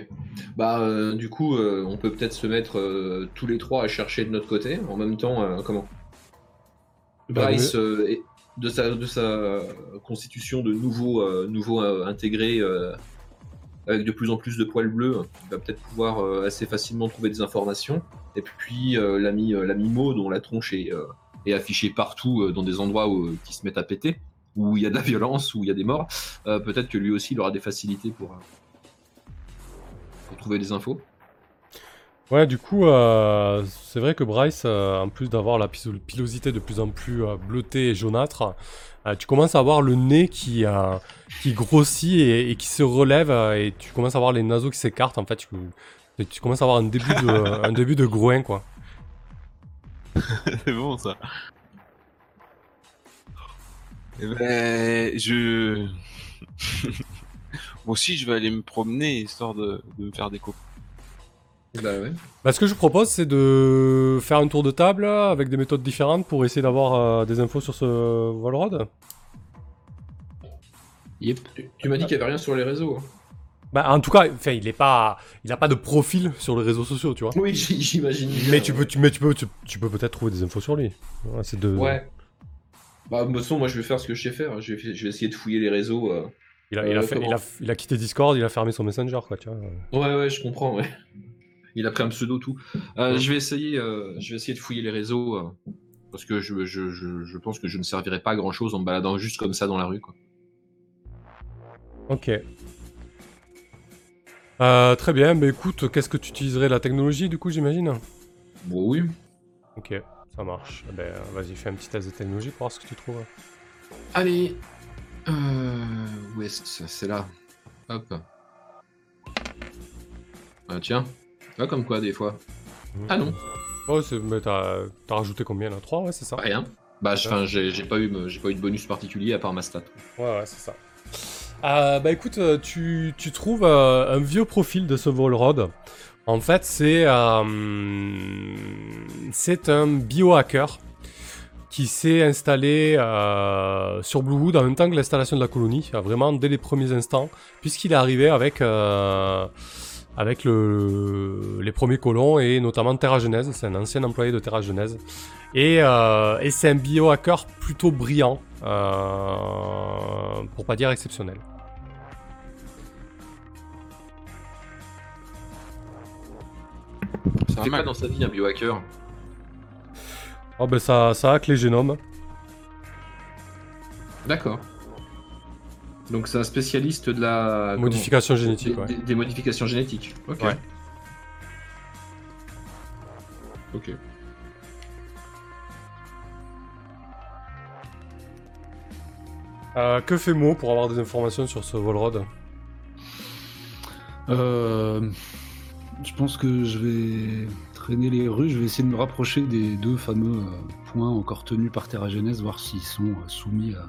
Bah euh, du coup euh, on peut peut-être se mettre euh, tous les trois à chercher de notre côté. En même temps, comment? Bah, Bryce est- de sa de sa constitution de nouveau euh, euh, intégré euh, avec de plus en plus de poils bleus, il va peut-être pouvoir assez facilement trouver des informations. Et puis l'ami l'ami Mo dont la tronche est, est affichée partout dans des endroits où, qui se mettent à péter, où il y a de la violence, où il y a des morts. peut-être que lui aussi il aura des facilités pour pour trouver des infos. Ouais, du coup, euh, c'est vrai que Bryce, euh, en plus d'avoir la pilosité de plus en plus euh, bleutée et jaunâtre, tu commences à avoir le nez qui, qui grossit et, et qui se relève, et tu commences à avoir les naseaux qui s'écartent. En fait, tu, commences à avoir un début de, [LAUGHS] un début de groin, quoi. C'est bon ça. Eh ben, je. [LAUGHS] Moi aussi, je vais aller me promener histoire de, de me faire des copains. Bah ouais. Bah, ce que je vous propose, c'est de faire un tour de table avec des méthodes différentes pour essayer d'avoir euh, des infos sur ce Volrod. Yep. Tu, tu m'as dit qu'il y avait rien sur les réseaux. hein. Bah, en tout cas, enfin, il est pas, il a pas de profil sur les réseaux sociaux, tu vois. Oui, j- [LAUGHS] j'imagine. bien, Mais tu peux, tu, mais tu peux, tu, tu peux peut-être trouver des infos sur lui. Voilà, c'est de. Ouais. Bah, de toute façon, moi je vais faire ce que je sais faire. Je vais, je vais essayer de fouiller les réseaux. euh. Il a, il, a Euh, fait- comment il, a, il a quitté Discord, il a fermé son Messenger, quoi, tu vois. Ouais, ouais, je comprends, ouais. Il a pris un pseudo, tout. Euh, je, vais essayer, euh, je vais essayer de fouiller les réseaux. euh, parce que je, je, je, je pense que je ne servirai pas à grand chose en me baladant juste comme ça dans la rue, quoi. Ok. Euh, très bien, mais écoute, qu'est-ce que tu utiliserais la technologie du coup, j'imagine? Bon, oui. Ok, ça marche. Eh Ben, vas-y, fais un petit test de technologie pour voir ce que tu trouves. Allez. Euh... Où est-ce que c'est là? Hop. Ah, tiens. Pas comme quoi, des fois. Ah non, Oh, mais t'as rajouté combien là? 3, ouais, c'est ça rien. Bah, j'ai pas, eu, pas eu de bonus particulier à part ma stat. Ouais, ouais, c'est ça. Euh, bah écoute, euh, tu, tu trouves euh, un vieux profil de ce Volrod. En fait, c'est euh, c'est un biohacker qui s'est installé sur Bluewood en même temps que l'installation de la colonie, vraiment dès les premiers instants, puisqu'il est arrivé avec, avec le, les premiers colons et notamment Terra Genèse. C'est un ancien employé de Terra Genèse. Et, euh, et c'est un biohacker plutôt brillant, euh, pour pas dire exceptionnel. Mal. pas dans sa vie un biohacker Oh ben ça, ça hack les génomes. D'accord. Donc c'est un spécialiste de la... Modification comment génétique, des, ouais. des- des modifications génétiques. Ok. Ouais. Ok. Euh, que fait Mo pour avoir des informations sur ce Volrod Euh, je pense que je vais traîner les rues. Je vais essayer de me rapprocher des deux fameux euh, points encore tenus par Terra Genèse, voir s'ils sont euh, soumis à,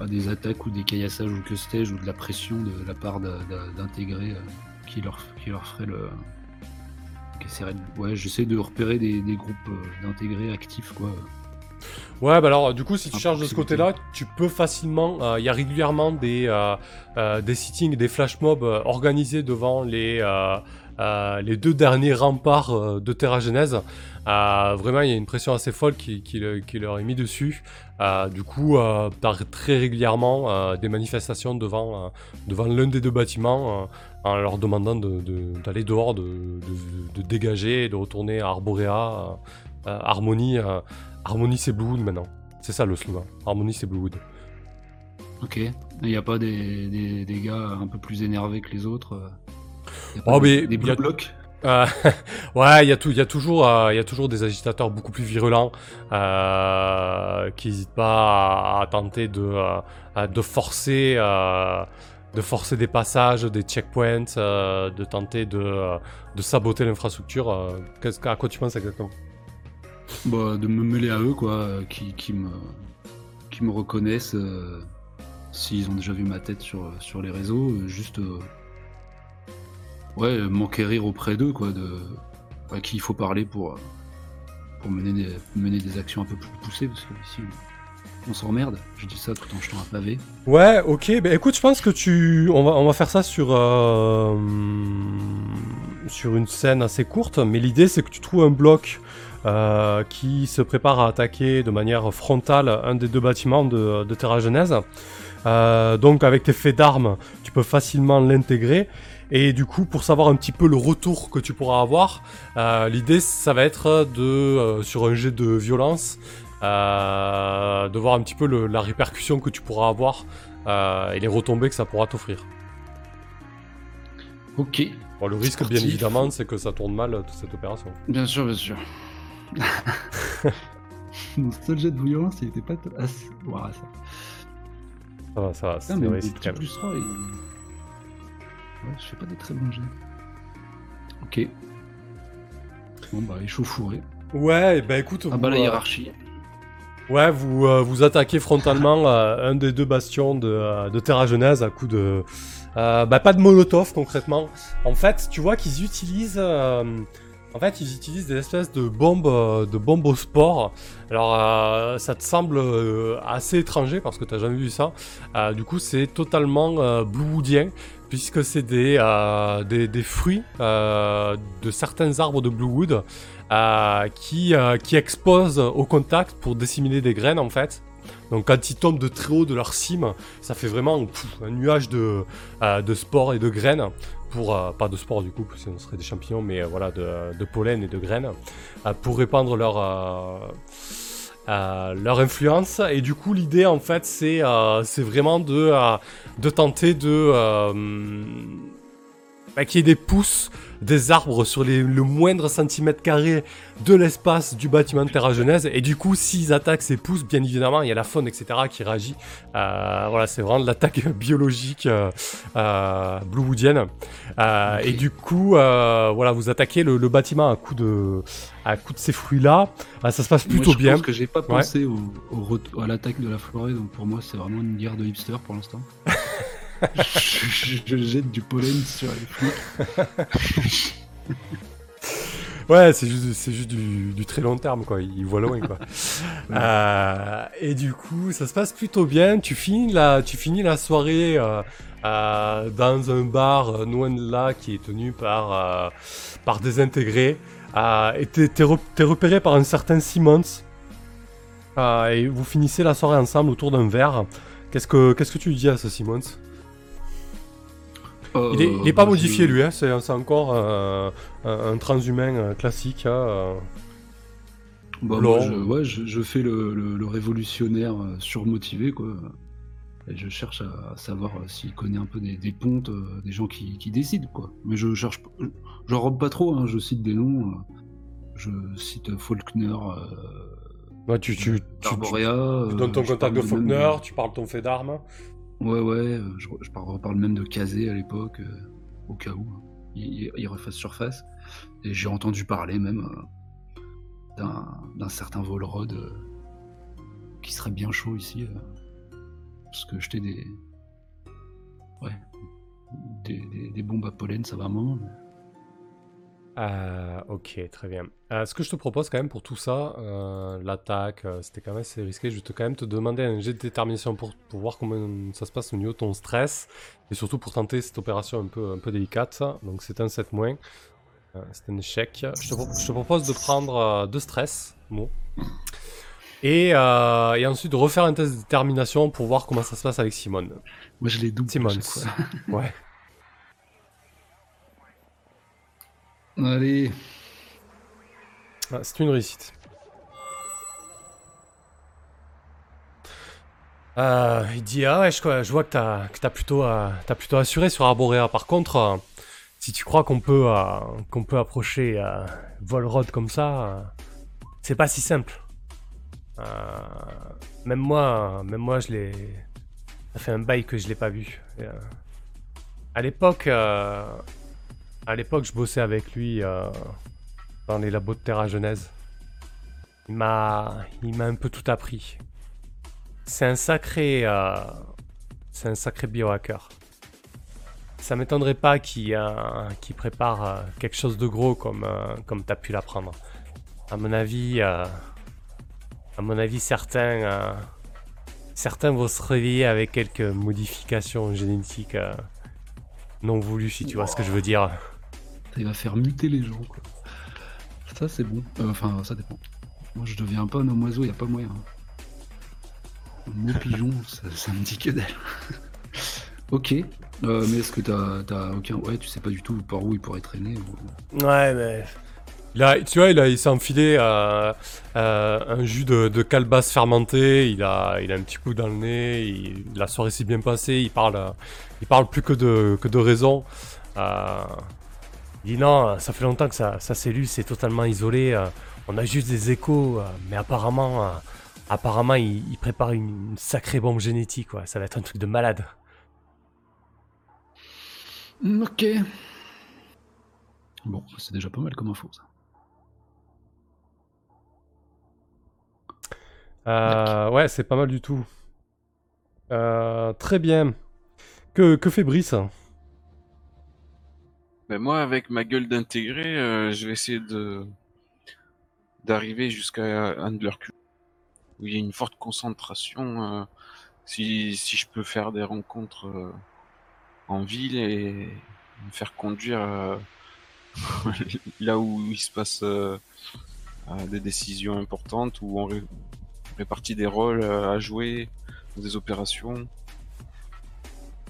à des attaques ou des caillassages ou que sais-je, ou de la pression de la part d'intégrés euh, qui, leur, qui leur ferait le. qui essaierait de- Ouais, j'essaie de repérer des, des groupes euh, d'intégrés actifs, quoi. Ouais, bah alors, du coup, si tu À charges de ce côté-là, tu peux facilement. euh, Il y a régulièrement des, euh, euh, des sittings, des flash mobs organisés devant les, euh, les deux derniers remparts euh, de Terra Genèse. Euh, vraiment, il y a une pression assez folle qui, qui, le- qui leur est mise dessus. Du coup, t'as très régulièrement des manifestations devant, devant l'un des deux bâtiments en leur demandant de- de- d'aller dehors, de, dégager de retourner à Arborea. Harmonie. Harmonie c'est Bluewood maintenant. C'est ça le slogan. Harmonie c'est Bluewood. Ok. Il n'y a pas des, gars un peu plus énervés que les autres Oh, des, mais des y blue a- blocs Euh, [LAUGHS] ouais, il y, a tout- il y, a toujours, euh, il y a toujours des agitateurs beaucoup plus virulents euh, qui n'hésitent pas à, à tenter de, euh, de forcer. de forcer des passages, des checkpoints, de tenter de, de saboter l'infrastructure. à quoi tu penses exactement? Bah, de me mêler à eux, quoi, qui, qui, me, qui me reconnaissent s'ils ont déjà vu ma tête sur, sur les réseaux, juste ouais, m'enquérir auprès d'eux, quoi, de à qui il faut parler pour, pour mener, des, mener des actions un peu plus poussées, parce que ici on, s'emmerde. Je dis ça tout en jetant un pavé. Ouais, ok. Ben écoute, je pense que tu, on va, on va faire ça sur euh, sur une scène assez courte, mais l'idée c'est que tu trouves un bloc euh, qui se prépare à attaquer de manière frontale un des deux bâtiments de, de Terra Genèse. Euh, donc avec tes faits d'armes, tu peux facilement l'intégrer. Et du coup, pour savoir un petit peu le retour que tu pourras avoir, euh, l'idée ça va être de euh, sur un jet de violence euh, de voir un petit peu le- la répercussion que tu pourras avoir et les retombées que ça pourra t'offrir. Ok, Bon, le risque, bien évidemment, c'est que ça tourne mal, toute cette opération. bien sûr, bien sûr. [LAUGHS] Mon seul jet de violence, il était pas assez. Ouah, ça. Ça va, ça va, c'est plus 3 et... Ouais, je fais pas des très bons jets. Ok. Bon bah, échauffouré. Ouais, bah écoute, Ah vous, bah la euh, hiérarchie. ouais, vous, euh, vous attaquez frontalement [LAUGHS] euh, un des deux bastions de, de Terra Genèse à coup de... euh, bah pas de molotov concrètement. En fait, tu vois qu'ils utilisent... en fait, ils utilisent des espèces de bombes, de bombes au sport. Alors, ça te semble assez étranger parce que t'as jamais vu ça. Du coup, c'est totalement bluewoodien puisque c'est des, euh, fruits euh, de certains arbres de Bluewood euh, qui, qui explosent au contact pour disséminer des graines en fait. Donc quand ils tombent de très haut de leur cime, ça fait vraiment un nuage de, de spores et de graines. Pour, pas de spores du coup, que ce serait des champignons, mais voilà, de, pollen et de graines, pour répandre leur, euh, euh, leur influence. Et du coup, l'idée, en fait, c'est euh, vraiment de, euh, de tenter de. Euh, bah, qu'il y ait des pousses des arbres sur les- le moindre centimètre carré de l'espace du bâtiment de Terra Genèse. Et du coup, s'ils attaquent ces pousses, bien évidemment, il y a la faune, etc., qui réagit. Euh, voilà, c'est vraiment de l'attaque [LAUGHS] biologique euh, euh, bluewoodienne. Euh, Ok. Et du coup, euh, voilà, vous attaquez le, le bâtiment à coup de, à coup de ces fruits-là. Euh, ça se passe plutôt moi, je bien. pense que j'ai pas pensé au, au ret- à l'attaque de la forêt, donc pour moi c'est vraiment une guerre de hipster pour l'instant. [LAUGHS] je, je- je jette du pollen sur les flics. [LAUGHS] Ouais, c'est juste, c'est juste du, du très long terme, quoi. Il voit loin, quoi. [LAUGHS] Euh, et du coup, ça se passe plutôt bien. Tu finis la, tu finis la soirée euh, euh, dans un bar loin de là qui est tenu par, par des intégrés. Et t'es, t'es re- t'es repéré par un certain Simmons. Et vous finissez la soirée ensemble autour d'un verre. Qu'est-ce que, qu'est-ce que tu lui dis à ce Simmons? Il est, il est pas Euh, modifié je- lui, hein, c'est, encore euh, un, un transhumain euh, classique. hein, euh. Bah, moi, je, ouais, je, je fais le, le- le révolutionnaire euh, surmotivé, quoi. Et je cherche à, savoir euh, s'il connaît un peu des, des pontes, euh, des gens qui, qui décident, quoi. Mais je cherche J'en robe pas trop, hein, je cite des noms. euh, je cite Faulkner, euh, Ouais, tu, tu, tu, euh, donnes ton contact de même Faulkner, tu parles ton fait d'armes. Ouais, ouais, euh, je, je par- reparle même de Kazé à l'époque, euh, au cas où il, il refasse surface. Et j'ai entendu parler même euh, d'un, certain Volrod qui serait bien chaud ici. parce que jeter des. Ouais. Des, des- bombes à pollen, ça va mais- Euh, ok, très bien. Euh, ce que je te propose quand même pour tout ça, euh, l'attaque, c'était quand même assez risqué. Je vais te quand même te demander un jet de détermination pour, pour voir comment ça se passe au niveau de ton stress. Et surtout pour tenter cette opération un peu, un peu délicate. Donc c'est un 7 moins. C'est un échec. Je te, pro- je te propose de prendre deux stress, bon. Et, et ensuite de refaire un test de détermination pour voir comment ça se passe avec Simone. Moi, je les double. fois. Ouais. [LAUGHS] Allez. Ah, c'est une réussite. Euh, il dit ah ouais je, je vois que t'as que t'as plutôt euh, plutôt assuré sur Arborea. Par contre, euh, si tu crois qu'on peut qu'on peut approcher Volrod comme ça, c'est pas si simple. Même moi, même moi je l'ai. Ça fait un bail que je l'ai pas vu. À l'époque, à l'époque je bossais avec lui. euh, dans les labos de Terra Genèse. Il m'a, il m'a un peu tout appris. C'est un sacré, euh, c'est un sacré biohacker. Ça m'étonnerait pas qu'il, euh, prépare quelque chose de gros comme, comme t'as pu l'apprendre. À mon avis, à mon avis, certains, certains vont se réveiller avec quelques modifications génétiques non voulues, si tu vois ce que je veux dire. Il va faire muter les gens, quoi. Ça, c'est bon. Euh, enfin, ça dépend. Moi, je deviens pas un homme oiseau, y a pas moyen. Un mot pigeon, ça, ça me dit que dalle. [LAUGHS] ok. Euh, mais est-ce que t'as, aucun. Ouais, tu sais pas du tout par où il pourrait traîner ou- Ouais, mais. Il a, tu vois, il, a, il s'est enfilé euh, euh, un jus de, de calebasse fermenté, il a, il a un petit coup dans le nez, il- la soirée s'est bien passée, il parle, euh, il parle plus que de, que de raison. Euh, il dit non, ça fait longtemps que sa, sa cellule s'est totalement isolée, euh, on a juste des échos, euh, mais apparemment, euh, apparemment il, il prépare une, une sacrée bombe génétique, quoi. ça va être un truc de malade. Hmm, Ok. Bon, c'est déjà pas mal comme info, ça. Euh, ouais, c'est pas mal du tout. Euh, très bien. Que, que fait Brice? Ben moi, avec ma gueule d'intégré, euh, je vais essayer de d'arriver jusqu'à Handlerku, où il y a une forte concentration. euh, si, si je peux faire des rencontres euh, en ville et me faire conduire [LAUGHS] là où il se passe des décisions importantes, où on ré- répartit des rôles à jouer, des opérations.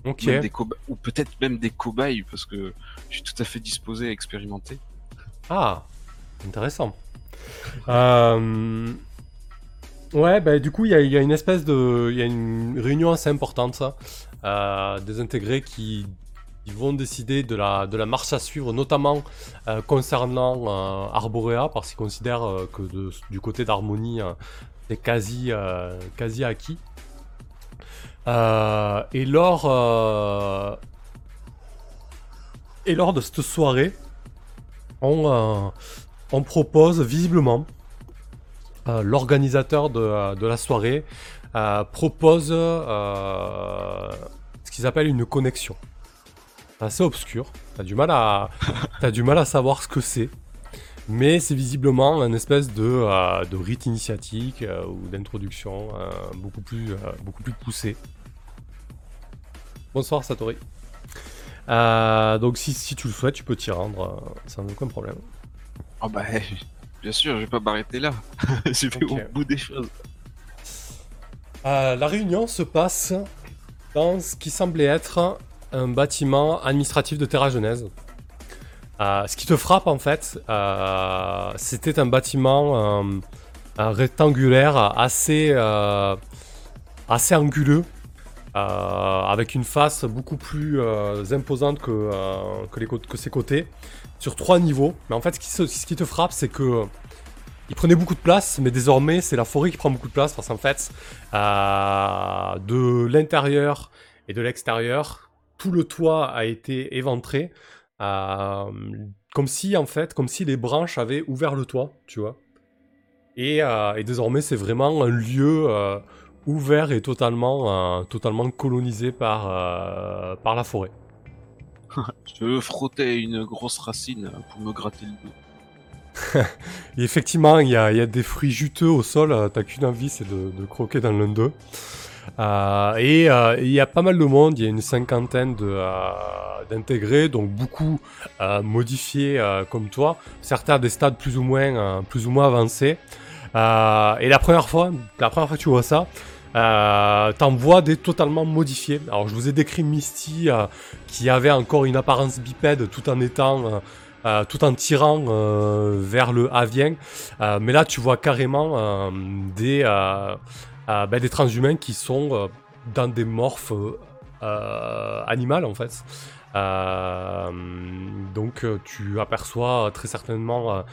Ok. Même des coba- ou peut-être même des cobayes, parce que je suis tout à fait disposé à expérimenter. Ah, intéressant. Euh, Ouais, bah, du coup, il y, a- il y a une espèce de. Il y a une réunion assez importante, ça. euh, des intégrés qui, vont décider de la, de la marche à suivre, notamment euh, concernant euh, Arborea, parce qu'ils considèrent euh, que de- du côté d'Harmonie, c'est quasi, quasi acquis. Euh, et lors. euh, et lors de cette soirée, on, euh, on propose visiblement l'organisateur de, de la soirée propose ce qu'ils appellent une connexion. Assez obscur. T'as du mal à, t'as du mal à savoir ce que c'est. Mais c'est visiblement un espèce de, euh, de rite initiatique euh, ou d'introduction euh, beaucoup, plus, beaucoup plus poussé. Bonsoir Satori. Donc si, si tu le souhaites, tu peux t'y rendre sans aucun problème. Ah bah, [LAUGHS] bien sûr, je vais pas m'arrêter là. [LAUGHS] je vais Ok. au bout des choses. La réunion se passe dans ce qui semblait être un bâtiment administratif de Terra Genèse. Euh, ce qui te frappe en fait, euh, c'était un bâtiment euh, rectangulaire assez, assez anguleux, avec une face beaucoup plus imposante que, que, les ses côtés, sur trois niveaux. Mais en fait, ce qui, ce qui te frappe, c'est que il prenait beaucoup de place, mais désormais, c'est la forêt qui prend beaucoup de place parce qu'en fait, de l'intérieur et de l'extérieur, tout le toit a été éventré, euh, comme si en fait, comme si les branches avaient ouvert le toit, tu vois. Et, euh, et désormais, c'est vraiment un lieu euh, ouvert et totalement, totalement colonisé par, par la forêt. [LAUGHS] Je veux frotter une grosse racine pour me gratter le dos. [LAUGHS] Et effectivement, il y y a des fruits juteux au sol. T'as qu'une envie, c'est de, de croquer dans l'un d'eux. Euh, et euh, il y a pas mal de monde. Il y a une cinquantaine euh, d'intégrés, donc beaucoup modifiés comme toi. Certains à des stades plus ou moins, plus ou moins avancés. Et la première fois, la première fois que tu vois ça, euh, t'en vois des totalement modifiés. Alors je vous ai décrit Misty qui avait encore une apparence bipède tout en étant tout en tirant vers le Havien. Euh, mais là, tu vois carrément des, euh, ben, des transhumains qui sont euh, dans des morphes euh, animales, en fait. Donc, tu aperçois très certainement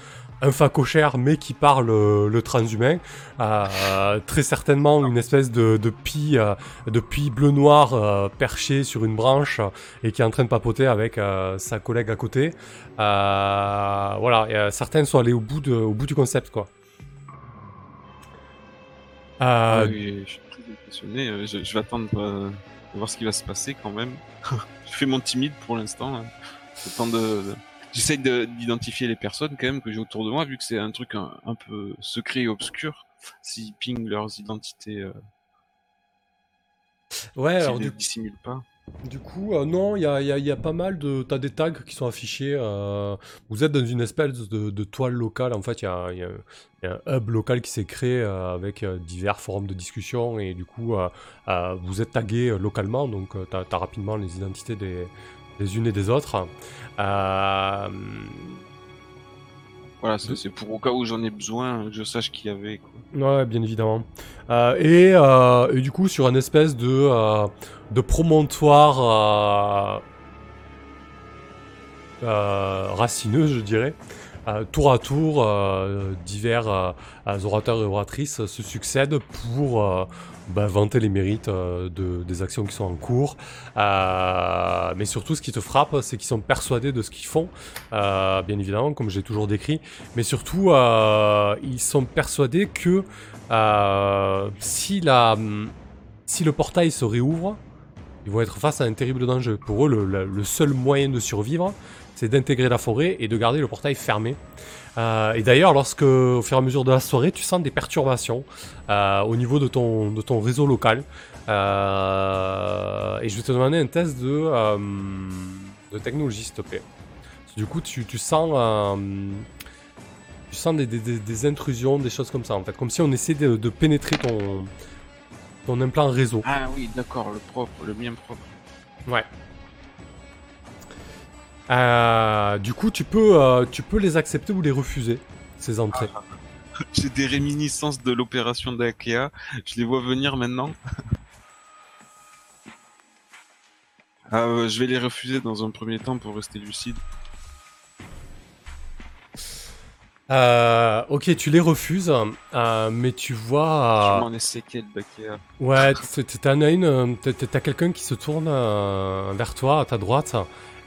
un facochère, mais qui parle le transhumain. Très certainement une espèce de, de pie, de pie bleu-noir euh, perché sur une branche et qui est en train de papoter avec sa collègue à côté. Voilà, et, certains sont allés au bout, au bout du concept, quoi. Euh, Oui, je suis très impressionné. euh, Je, je vais attendre euh, de voir ce qui va se passer quand même. [LAUGHS] je fais mon timide pour l'instant. hein. De, J'essaye de- d'identifier les personnes quand même que j'ai autour de moi, vu que c'est un truc un, un peu secret et obscur. S'ils pingent leurs identités, euh, ouais, alors du, dissimulent pas. Du coup, euh, non, il y a, pas mal de. T'as des tags qui sont affichés. euh, vous êtes dans une espèce de, toile locale. En fait, il y a, un hub local qui s'est créé euh, avec divers forums de discussion. Et du coup, vous êtes tagués euh, localement. Donc, t'as as rapidement les identités des, unes et des autres. Voilà, de- c'est pour au cas où j'en ai besoin, que je sache qui y avait. Quoi. Ouais, bien évidemment. Euh, et, euh, et du coup, sur une espèce de, euh, de promontoire euh, euh, racineux, je dirais, euh, tour à tour, euh, divers euh, orateurs et oratrices se succèdent pour bah, vanter les mérites de, des actions qui sont en cours. Mais surtout, ce qui te frappe, c'est qu'ils sont persuadés de ce qu'ils font, bien évidemment, comme j'ai toujours décrit. Mais surtout, ils sont persuadés que si, le portail se réouvre, ils vont être face à un terrible danger. Pour eux, le seul moyen de survivre, c'est d'intégrer la forêt et de garder le portail fermé. Euh, et d'ailleurs, lorsque, au fur et à mesure de la soirée, tu sens des perturbations euh, au niveau de ton, de ton réseau local. Euh, et je vais te demander un test de, de technologie, s'il te plaît. Du coup, tu, tu sens, tu sens des, des- des- des intrusions, des choses comme ça, en fait. Comme si on essayait de, de pénétrer ton, ton implant réseau. Ah oui, d'accord, le propre, le mien propre. Ouais. Euh, du coup, tu peux, euh, tu peux les accepter ou les refuser, ces entrées. [LAUGHS] J'ai des réminiscences de l'opération d'Akea. Je les vois venir maintenant. [LAUGHS] Ah, euh, je vais les refuser dans un premier temps pour rester lucide. Ok, tu les refuses, mais tu vois. Je m'en ai séqué de. Ouais, t'en as une. T'as quelqu'un qui se tourne vers toi, à ta droite,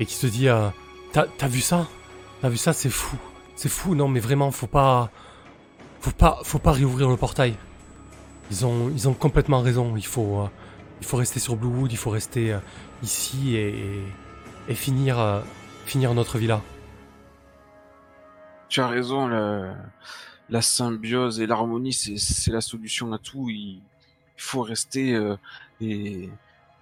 et qui te dit euh, T'as vu ça? T'as vu ça? C'est fou. C'est fou, non, mais vraiment, faut pas. Faut pas, faut pas réouvrir le portail. Ils ont, ils ont complètement raison. Il faut, euh, il faut rester sur Bluewood, il faut rester euh, ici et, et, finir, euh, finir notre villa. Tu as raison, la, la symbiose et l'harmonie, c'est la solution à tout. Il, il faut rester et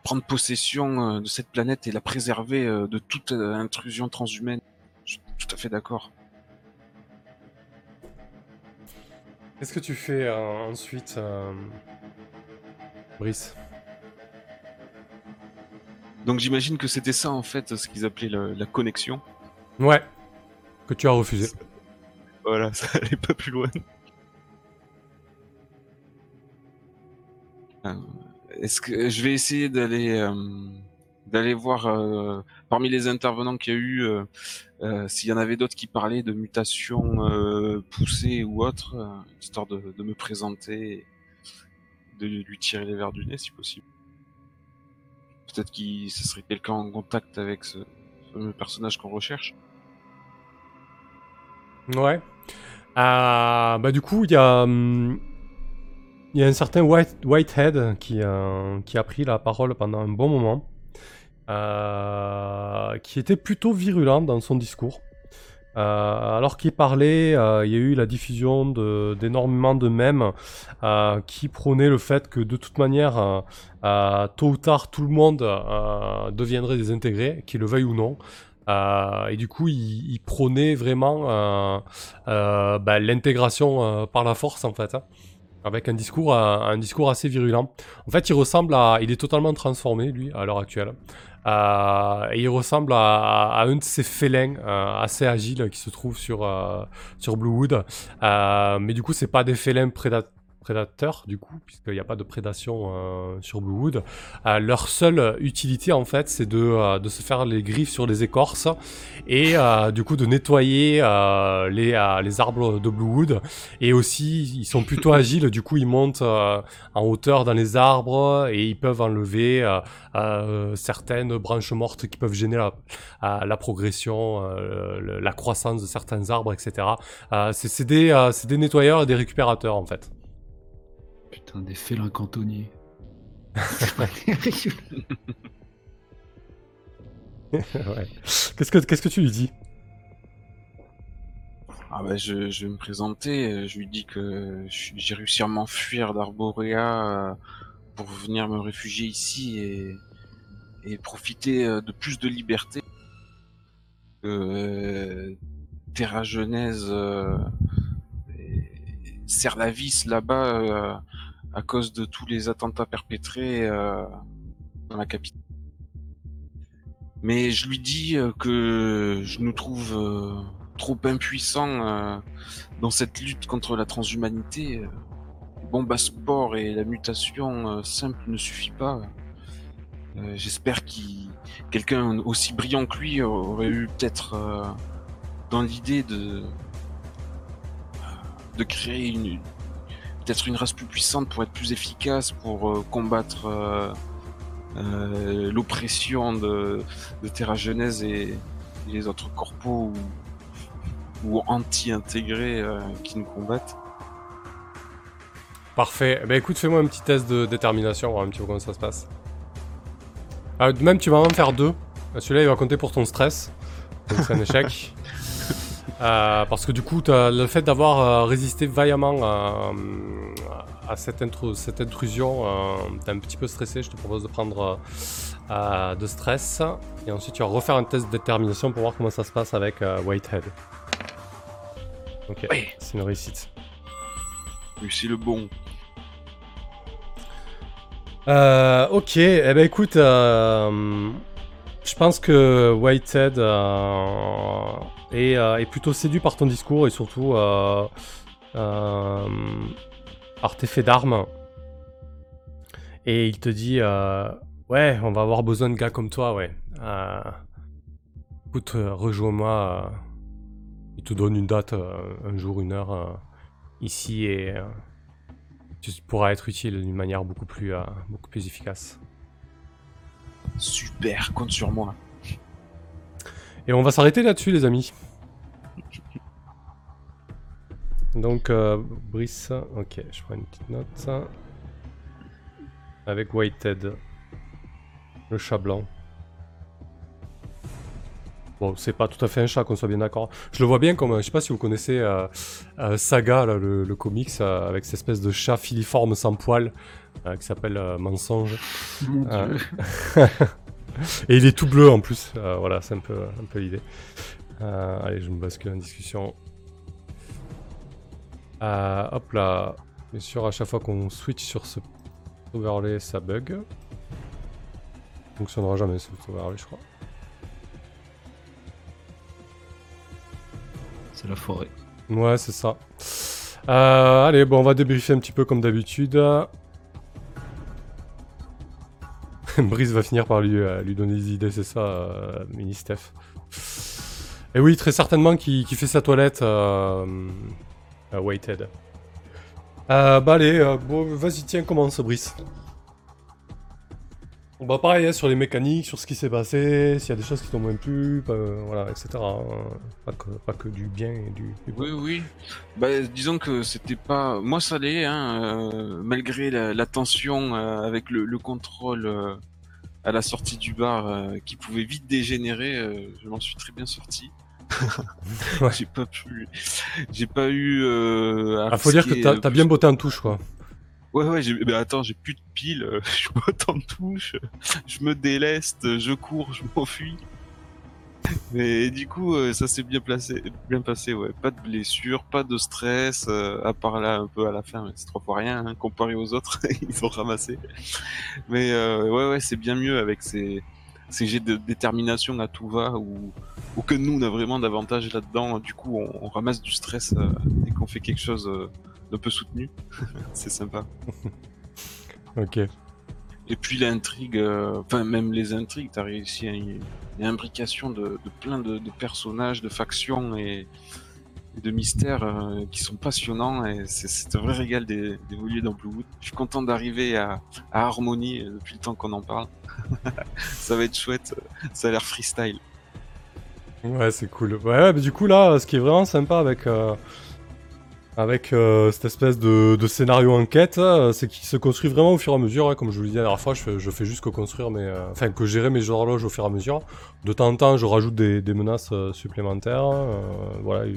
prendre possession euh, de cette planète et la préserver euh, de toute euh, intrusion transhumaine. Je suis tout à fait d'accord. Qu'est-ce que tu fais euh, ensuite, euh, Brice? Donc j'imagine que c'était ça en fait ce qu'ils appelaient la connexion. Ouais. Que tu as refusé. Voilà, [LAUGHS] ça allait pas plus loin. Euh, Est-ce que je vais essayer d'aller euh, d'aller voir euh, parmi les intervenants qu'il y a eu euh, euh, s'il y en avait d'autres qui parlaient de mutations euh, poussées ou autres, euh, histoire de, de me présenter, de lui tirer les verres du nez si possible. Peut-être qu'il ce serait quelqu'un en contact avec ce fameux personnage qu'on recherche. Ouais. Bah du coup, il y a, hum, il y a un certain White, Whitehead qui, euh, qui a pris la parole pendant un bon moment, euh, qui était plutôt virulent dans son discours. Euh, alors qu'il parlait, il y a eu la diffusion de- d'énormément de, mèmes euh, qui prônaient le fait que de toute manière, tôt ou tard, tout le monde deviendrait désintégré, qu'il le veuille ou non. Et du coup, il, prônait vraiment bah, l'intégration par la force, en fait, hein, avec un discours, un discours assez virulent. En fait, il ressemble à, il est totalement transformé lui à l'heure actuelle. Euh, et il ressemble à, un de ces félins euh, assez agiles qui se trouvent sur euh, sur Bluewood. Mais du coup, c'est pas des félins préda- prédateurs du coup, puisqu'il n'y a pas de prédation euh, sur Bluewood. Euh, leur seule utilité en fait, c'est de, euh, de se faire les griffes sur les écorces et euh, du coup de nettoyer euh, les, euh, les arbres de Bluewood. Et aussi, ils sont plutôt [LAUGHS] agiles, du coup ils montent euh, en hauteur dans les arbres et ils peuvent enlever euh, euh, certaines branches mortes qui peuvent gêner la, la progression, euh, la croissance de certains arbres, etc. Euh, c'est des, euh, c'est des nettoyeurs et des récupérateurs en fait. Putain, des félins cantonniers. [LAUGHS] Ouais. Qu'est-ce que qu'est-ce que tu lui dis Ah bah je, je vais me présenter, je lui dis que j'ai réussi à m'enfuir d'Arborea euh, pour venir me réfugier ici et, et profiter euh, de plus de liberté. Que euh, Terra Genèse euh, et- serre la vis là-bas euh, à cause de tous les attentats perpétrés euh, dans la capitale. Mais je lui dis euh, que je nous trouve euh, trop impuissants euh, dans cette lutte contre la transhumanité. Les bombes à sport et la mutation simple ne suffit pas. J'espère qu'il quelqu'un aussi brillant que lui aurait eu peut-être dans l'idée de de créer une peut-être une race plus puissante pour être plus efficace pour euh, combattre euh, euh, l'oppression de, de Terra Genèse et, et les autres corpos ou, ou anti-intégrés qui nous combattent. Parfait. Ben écoute, fais-moi un petit test de détermination, voir un petit peu comment ça se passe. Ah, même tu vas en faire deux. Celui-là, il va compter pour ton stress. Donc c'est un échec. [LAUGHS] Euh, parce que du coup, le fait d'avoir euh, résisté vaillamment à, à cette, intru- cette intrusion, euh, t'es un petit peu stressé. Je te propose de prendre euh, euh, de stress. Et ensuite, tu vas refaire un test de détermination pour voir comment ça se passe avec euh, Whitehead. Ok, c'est une réussite. C'est le bon. Euh, ok, eh ben écoute, euh, je pense que Whitehead euh, est, euh, est plutôt séduit par ton discours et surtout euh, euh, artefact d'armes. Et il te dit Ouais, on va avoir besoin de gars comme toi, ouais. Écoute, rejoins-moi. il te donne une date, un jour, une heure ici et tu pourras être utile d'une manière beaucoup plus, beaucoup plus efficace. Super, compte sur moi. Et on va s'arrêter là-dessus, les amis. Donc, euh, Brice, ok, je prends une petite note. Avec Whitehead, le chat blanc. Bon, c'est pas tout à fait un chat, qu'on soit bien d'accord. Je le vois bien comme, je sais pas si vous connaissez euh, euh, Saga, le, comics, avec cette espèce de chat filiforme sans poil, euh, qui s'appelle euh, Mensonge. Mon. Dieu. [LAUGHS] Et il est tout bleu en plus. Euh, voilà, c'est un peu, un peu l'idée. Euh, allez, je me bascule en discussion. Euh, hop là. Bien sûr, à chaque fois qu'on switch sur ce overlay, ça bug. Ça fonctionnera jamais ce overlay, je crois. C'est la forêt. Ouais, c'est ça. Euh, allez, bon, on va débriefer un petit peu comme d'habitude. [LAUGHS] Brice va finir par lui, euh, lui donner des idées, c'est ça, euh, mini Steph. Et oui, très certainement qui, qui fait sa toilette. Euh, euh, Weighted. Euh, bah allez, vas-y, tiens, commence, Brice. Bah pareil, hein, sur les mécaniques, sur ce qui s'est passé, s'il y a des choses qui t'ont moins plu, pas- voilà, etc. hein. Pas, que, pas que du bien et du, du bon. Oui, oui. Bah, disons que c'était pas. Moi, ça l'est, hein, euh, malgré la, la tension euh, avec le, le contrôle euh, à la sortie du bar qui pouvait vite dégénérer, je m'en suis très bien sorti. [LAUGHS] Ouais. J'ai pas pu. J'ai pas eu. À Ah, faut dire que t'as bien botté en touche, quoi. Ouais, ouais, j'ai... mais attends, j'ai plus de piles, euh, [LAUGHS] je botte en touche, je me déleste, je cours, je m'enfuis. Mais du coup, euh, ça s'est bien, placé, bien passé, ouais. Pas de blessure, pas de stress, euh, à part là un peu à la fin, mais c'est trois fois rien, hein, comparé aux autres, [LAUGHS] ils ont ramassé. Mais euh, ouais, ouais, c'est bien mieux avec ces, ces jets de détermination à tout va, ou, ou que nous, on a vraiment d'avantages là-dedans. Du coup, on, on ramasse du stress euh, dès qu'on fait quelque chose euh, d'un peu soutenu. [LAUGHS] c'est sympa. [LAUGHS] Ok. Et puis l'intrigue, euh, enfin même les intrigues, t'as réussi à une, une imbrication de, de plein de, de personnages, de factions et, de mystères euh, qui sont passionnants et c'est- un vrai régal d'é- d'évoluer dans Bluewood. Je suis content d'arriver à, à Harmony euh, depuis le temps qu'on en parle. [LAUGHS] ça va être chouette, ça a l'air freestyle. Ouais, c'est cool. Ouais, mais du coup, là, ce qui est vraiment sympa avec, euh, avec euh, cette espèce de, scénario enquête, euh, c'est qu'il se construit vraiment au fur et à mesure. hein. Comme je vous l'ai dit la dernière fois, je fais, juste que construire euh, Enfin, que gérer mes horloges au fur et à mesure. De temps en temps, je rajoute des, des menaces euh, supplémentaires. euh, voilà.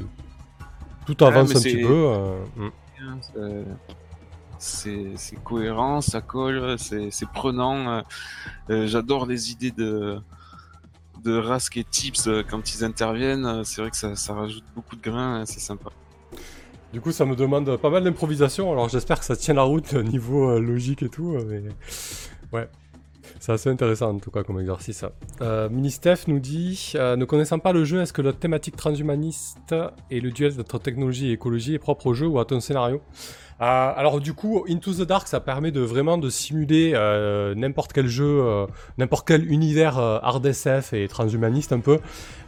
Tout avance un petit peu. euh, mm. c'est- cohérent, ça colle, c'est prenant. euh, euh, J'adore les idées de de Rask et Tips quand ils interviennent. C'est vrai que ça, ça rajoute beaucoup de grains, euh, c'est sympa. Du coup, ça me demande pas mal d'improvisation. Alors, j'espère que ça tient la route niveau logique et tout. Mais ouais, c'est assez intéressant en tout cas comme exercice. Euh, Mini Steph nous dit euh, Ne connaissant pas le jeu, est-ce que la thématique transhumaniste et le duel entre technologie et écologie est propre au jeu ou à ton scénario? Euh, alors du coup, Into the Dark, ça permet de vraiment de simuler euh, n'importe quel jeu, euh, n'importe quel univers euh, hard SF et transhumaniste un peu.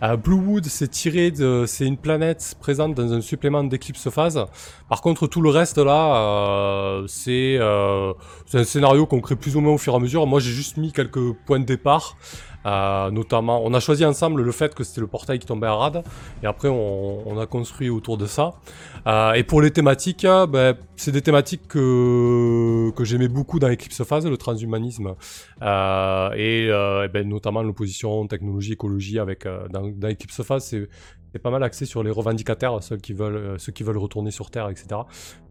Euh, Bluewood, c'est tiré de, c'est une planète présente dans un supplément d'Eclipse Phase. Par contre, tout le reste là, euh, c'est un scénario qu'on crée plus ou moins au fur et à mesure. Moi, j'ai juste mis quelques points de départ. Euh, notamment, on a choisi ensemble le fait que c'était le portail qui tombait à rade, et après on, a construit autour de ça. Euh, et pour les thématiques, ben, c'est des thématiques que, j'aimais beaucoup dans Eclipse Phase, le transhumanisme, euh, et, ben, notamment l'opposition technologie-écologie avec dans, dans Eclipse Phase, c'est pas mal axé sur les revendicataires, ceux qui veulent, ceux qui veulent retourner sur Terre, etc.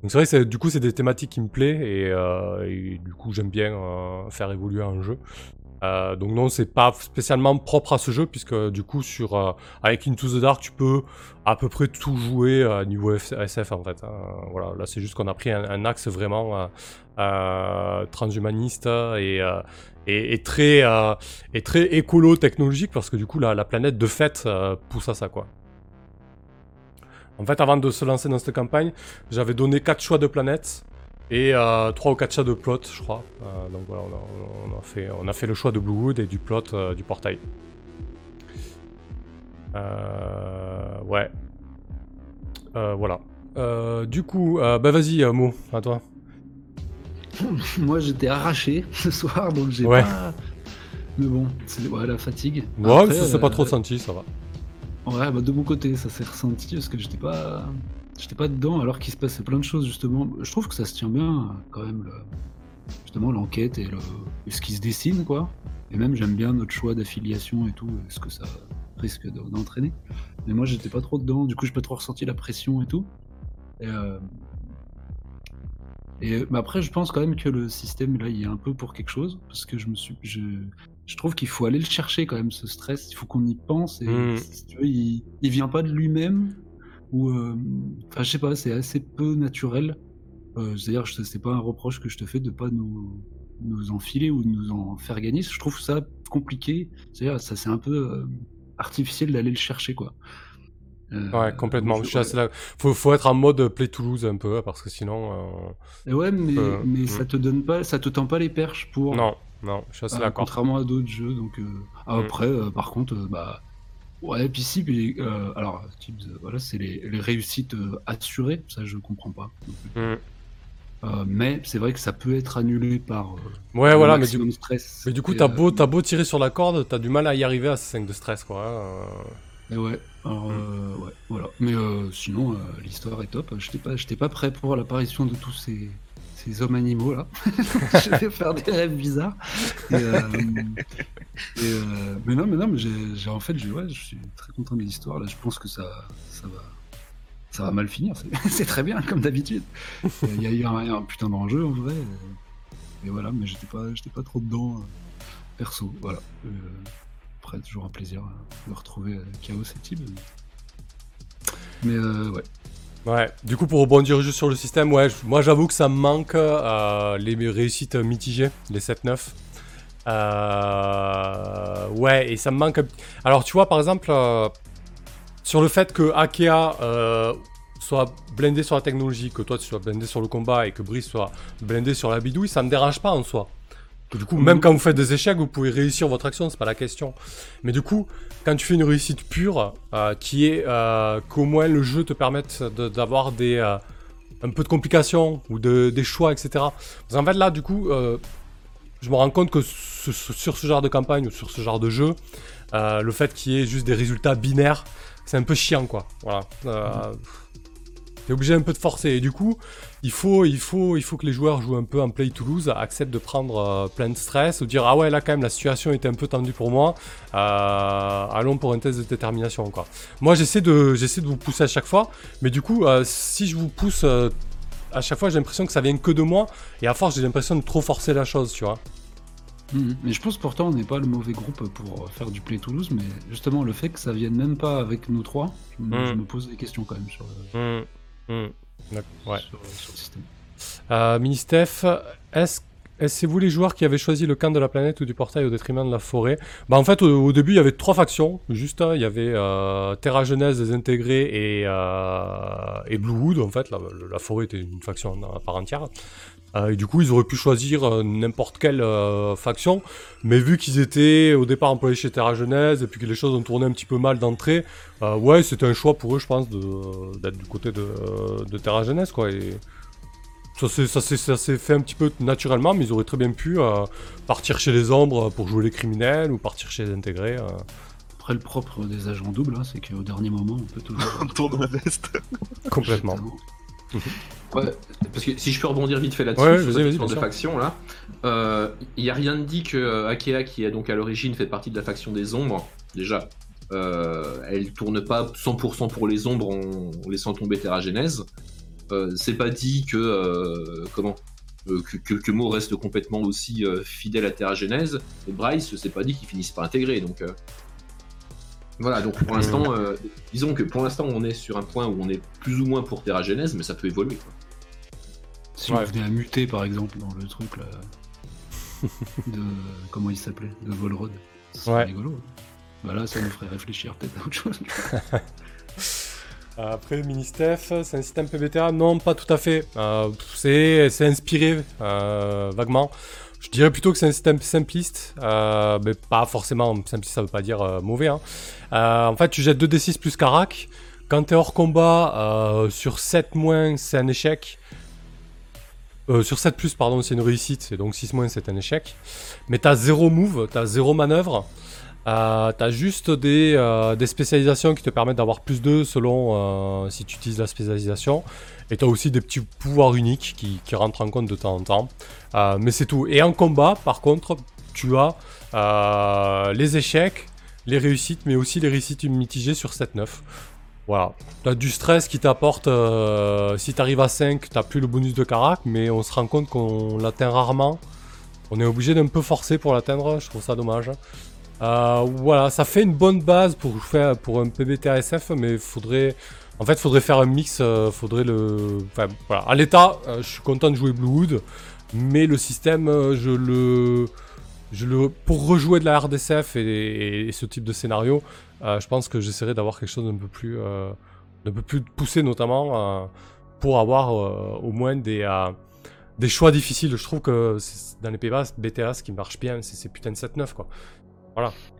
Donc c'est vrai du coup c'est des thématiques qui me plaisent et, du coup j'aime bien faire évoluer un jeu. Euh, donc non, c'est pas spécialement propre à ce jeu puisque du coup sur euh, avec Into the Dark tu peux à peu près tout jouer à niveau SF en fait. hein. voilà, là c'est juste qu'on a pris un, axe vraiment euh, euh, transhumaniste et, euh, très euh, écolo technologique parce que du coup la, la planète de fait euh, pousse à ça quoi. En fait, avant de se lancer dans cette campagne, j'avais donné 4 choix de planètes et 3 ou 4 choix de plot, je crois. Euh, donc voilà, on a, on a fait, on a fait le choix de Bluewood et du plot euh, du portail. Euh, ouais. Euh, voilà. Euh, du coup, euh, bah vas-y, euh, Mo, à toi. [LAUGHS] Moi, j'étais arraché [LAUGHS] ce soir, donc j'ai Ouais. pas. Mais bon, c'est ouais, la fatigue. Ouais, Après, ça s'est pas euh, trop senti, ça va. Ouais, bah de mon côté, ça s'est ressenti parce que j'étais pas, j'étais pas dedans alors qu'il se passait plein de choses justement. Je trouve que ça se tient bien quand même, le- justement l'enquête et, le... et ce qui se dessine quoi. Et même j'aime bien notre choix d'affiliation et tout, et ce que ça risque de- d'entraîner. Mais moi j'étais pas trop dedans, du coup j'ai pas trop ressenti la pression et tout. Et, euh, et mais après je pense quand même que le système là il est un peu pour quelque chose parce que je me suis, je, je trouve qu'il faut aller le chercher quand même ce stress. Il faut qu'on y pense et Mm. si tu veux, il, il vient pas de lui-même euh, enfin je sais pas, c'est assez peu naturel. Euh, C'est-à-dire c'est pas un reproche que je te fais de pas nous nous enfiler ou de nous en faire gagner. Je trouve ça compliqué. C'est-à-dire ça c'est un peu euh, artificiel d'aller le chercher quoi. Euh, Ouais, complètement. je- assez là. Faut, faut être en mode Play Toulouse un peu, parce que sinon. euh, Et ouais, mais, Euh, mais mm. ça te donne pas, ça te tend pas les perches pour. Non, non, je suis assez d'accord. contrairement à d'autres jeux, donc euh, Mm. après, par contre, bah ouais, puis si, puis, euh, alors euh, voilà, c'est les, les réussites euh, assurées, ça je comprends pas. non plus. Mm. Euh, mais c'est vrai que ça peut être annulé par Ouais, le voilà, mais du, stress. mais du coup, t'as beau, beau tirer sur la corde, t'as du mal à y arriver à ces 5 de stress, quoi. hein, et ouais, alors, Mm. euh, ouais, voilà. Mais sinon, l'histoire est top. J'étais pas, j'étais pas prêt pour l'apparition de tous ces, hommes animaux là. [LAUGHS] je vais faire des rêves bizarres. Euh, euh, mais non, mais non, mais j'ai, en fait, ouais, je suis très content de l'histoire. Là, je pense que ça, ça va, ça va mal finir. C'est, [LAUGHS] très bien comme d'habitude. Il y a eu un, putain d'enjeu en vrai. Et, voilà, mais j'étais pas, j'étais pas trop dedans perso. Voilà. Euh, après, toujours un plaisir de retrouver Chaos et Tib. Mais ouais. Ouais, du coup, pour rebondir juste sur le système, ouais, moi j'avoue que ça me manque euh, les réussites mitigées, les 7-9. Euh, ouais, et ça me manque. Alors, tu vois, par exemple, euh, sur le fait que Akea soit blindé sur la technologie, que toi tu sois blindé sur le combat et que Brice soit blindé sur la bidouille, ça me dérange pas en soi. Du coup, même quand vous faites des échecs, vous pouvez réussir votre action, c'est pas la question. Mais du coup, quand tu fais une réussite pure, euh, qui est euh, qu'au moins le jeu te permette d'avoir des euh, un peu de complications ou de, des choix, etc. Qu'en fait là, du coup, je me rends compte que sur ce genre de campagne ou sur ce genre de jeu, le fait qu'il y ait juste des résultats binaires, c'est un peu chiant, quoi. Voilà. Euh, T'es obligé un peu de forcer. Et du coup, il faut, il faut, il faut que les joueurs jouent un peu en play Toulouse, acceptent de prendre euh, plein de stress, ou dire ah ouais là quand même la situation était un peu tendue pour moi. Euh, allons pour un test de détermination quoi. Moi j'essaie de, j'essaie de vous pousser à chaque fois, mais du coup euh, si je vous pousse euh, à chaque fois j'ai l'impression que ça vient que de moi, et à force j'ai l'impression de trop forcer la chose, tu vois. Mhm. Mais je pense pourtant on n'est pas le mauvais groupe pour faire du Play Toulouse, mais justement le fait que ça vienne même pas avec nous trois, je me, Mm. je me pose des questions quand même sur le, D'accord, Ouais. sur, sur le système. Euh, Ministef, est-ce que c'est vous les joueurs qui avez choisi le camp de la planète ou du portail au détriment de la forêt? Bah en fait au, au début il y avait trois factions, juste hein, il y avait euh, Terra Genèse désintégrée et, euh, et Bluewood en fait, la, la forêt était une faction à part entière. Euh, et du coup ils auraient pu choisir euh, n'importe quelle euh, faction, mais vu qu'ils étaient au départ employés chez Terra Genèse et puis que les choses ont tourné un petit peu mal d'entrée, euh, ouais c'était un choix pour eux je pense d'être du côté de, de Terra Genèse quoi. Et, ça s'est, ça, s'est, ça s'est fait un petit peu naturellement, mais ils auraient très bien pu euh, partir chez les ombres pour jouer les criminels ou partir chez les intégrés. euh. Après le propre des agents doubles, hein, c'est qu'au dernier moment on peut toujours. [LAUGHS] On tourne la veste. Complètement. Ouais, parce que si je peux rebondir vite fait là-dessus, Ouais, sur cette de faction là, euh, il n'y a rien de dit que euh, Akea, qui est donc à l'origine fait partie de la faction des ombres, déjà, euh, elle tourne pas 100% pour les ombres en, en laissant tomber Terra Genèse. Euh, c'est pas dit que euh, comment euh, que, que, que Mo reste complètement aussi euh, fidèle à Terra Genèse. Et Bryce c'est pas dit qu'ils finissent par intégrer donc euh, voilà donc pour l'instant euh, disons que pour l'instant on est sur un point où on est plus ou moins pour Terra Genèse mais ça peut évoluer quoi. Si Ouais. on venait à muter par exemple dans le truc là. [LAUGHS] de. Comment il s'appelait De Volrod. C'est Ouais. rigolo. Bah là ça nous ferait réfléchir peut-être à autre chose. [LAUGHS] Après, Ministef, c'est un système PBTA Non, pas tout à fait. Euh, c'est c'est inspiré euh, vaguement. Je dirais plutôt que c'est un système simpliste, euh, mais pas forcément simpliste, ça veut pas dire euh, mauvais. hein. Euh, en fait, tu jettes 2d6 plus Karak. Quand t'es hors combat, sur 7 moins, c'est un échec. Sur 7 plus, pardon, c'est une réussite, et donc 6 moins, c'est un échec. Mais t'as 0 move, t'as 0 manœuvre. Euh, t'as juste des, euh, des spécialisations qui te permettent d'avoir plus 2 selon euh, si tu utilises la spécialisation. Et t'as aussi des petits pouvoirs uniques qui, rentrent en compte de temps en temps. Mais c'est tout. Et en combat, par contre, tu as les échecs, les réussites, mais aussi les réussites mitigées sur 7-9. Voilà. T'as du stress qui t'apporte. si t'arrives à 5, t'as plus le bonus de carac, mais on se rend compte qu'on l'atteint rarement. On est obligé d'un peu forcer pour l'atteindre, je trouve ça dommage. Euh, voilà, ça fait une bonne base pour faire pour un PBTASF, mais faudrait. En fait, faudrait faire un mix. euh, faudrait le. Enfin, voilà. À l'état, euh, je suis content de jouer Bluewood, mais le système, je le. Je le, pour rejouer de la RDCF et, ce type de scénario, je pense que j'essaierai d'avoir quelque chose d'un peu plus, peu plus poussé, notamment pour avoir au moins des, des choix difficiles. Je trouve que dans les PBA, BTA, ce qui marche bien, c'est ces putains de 7-9 quoi.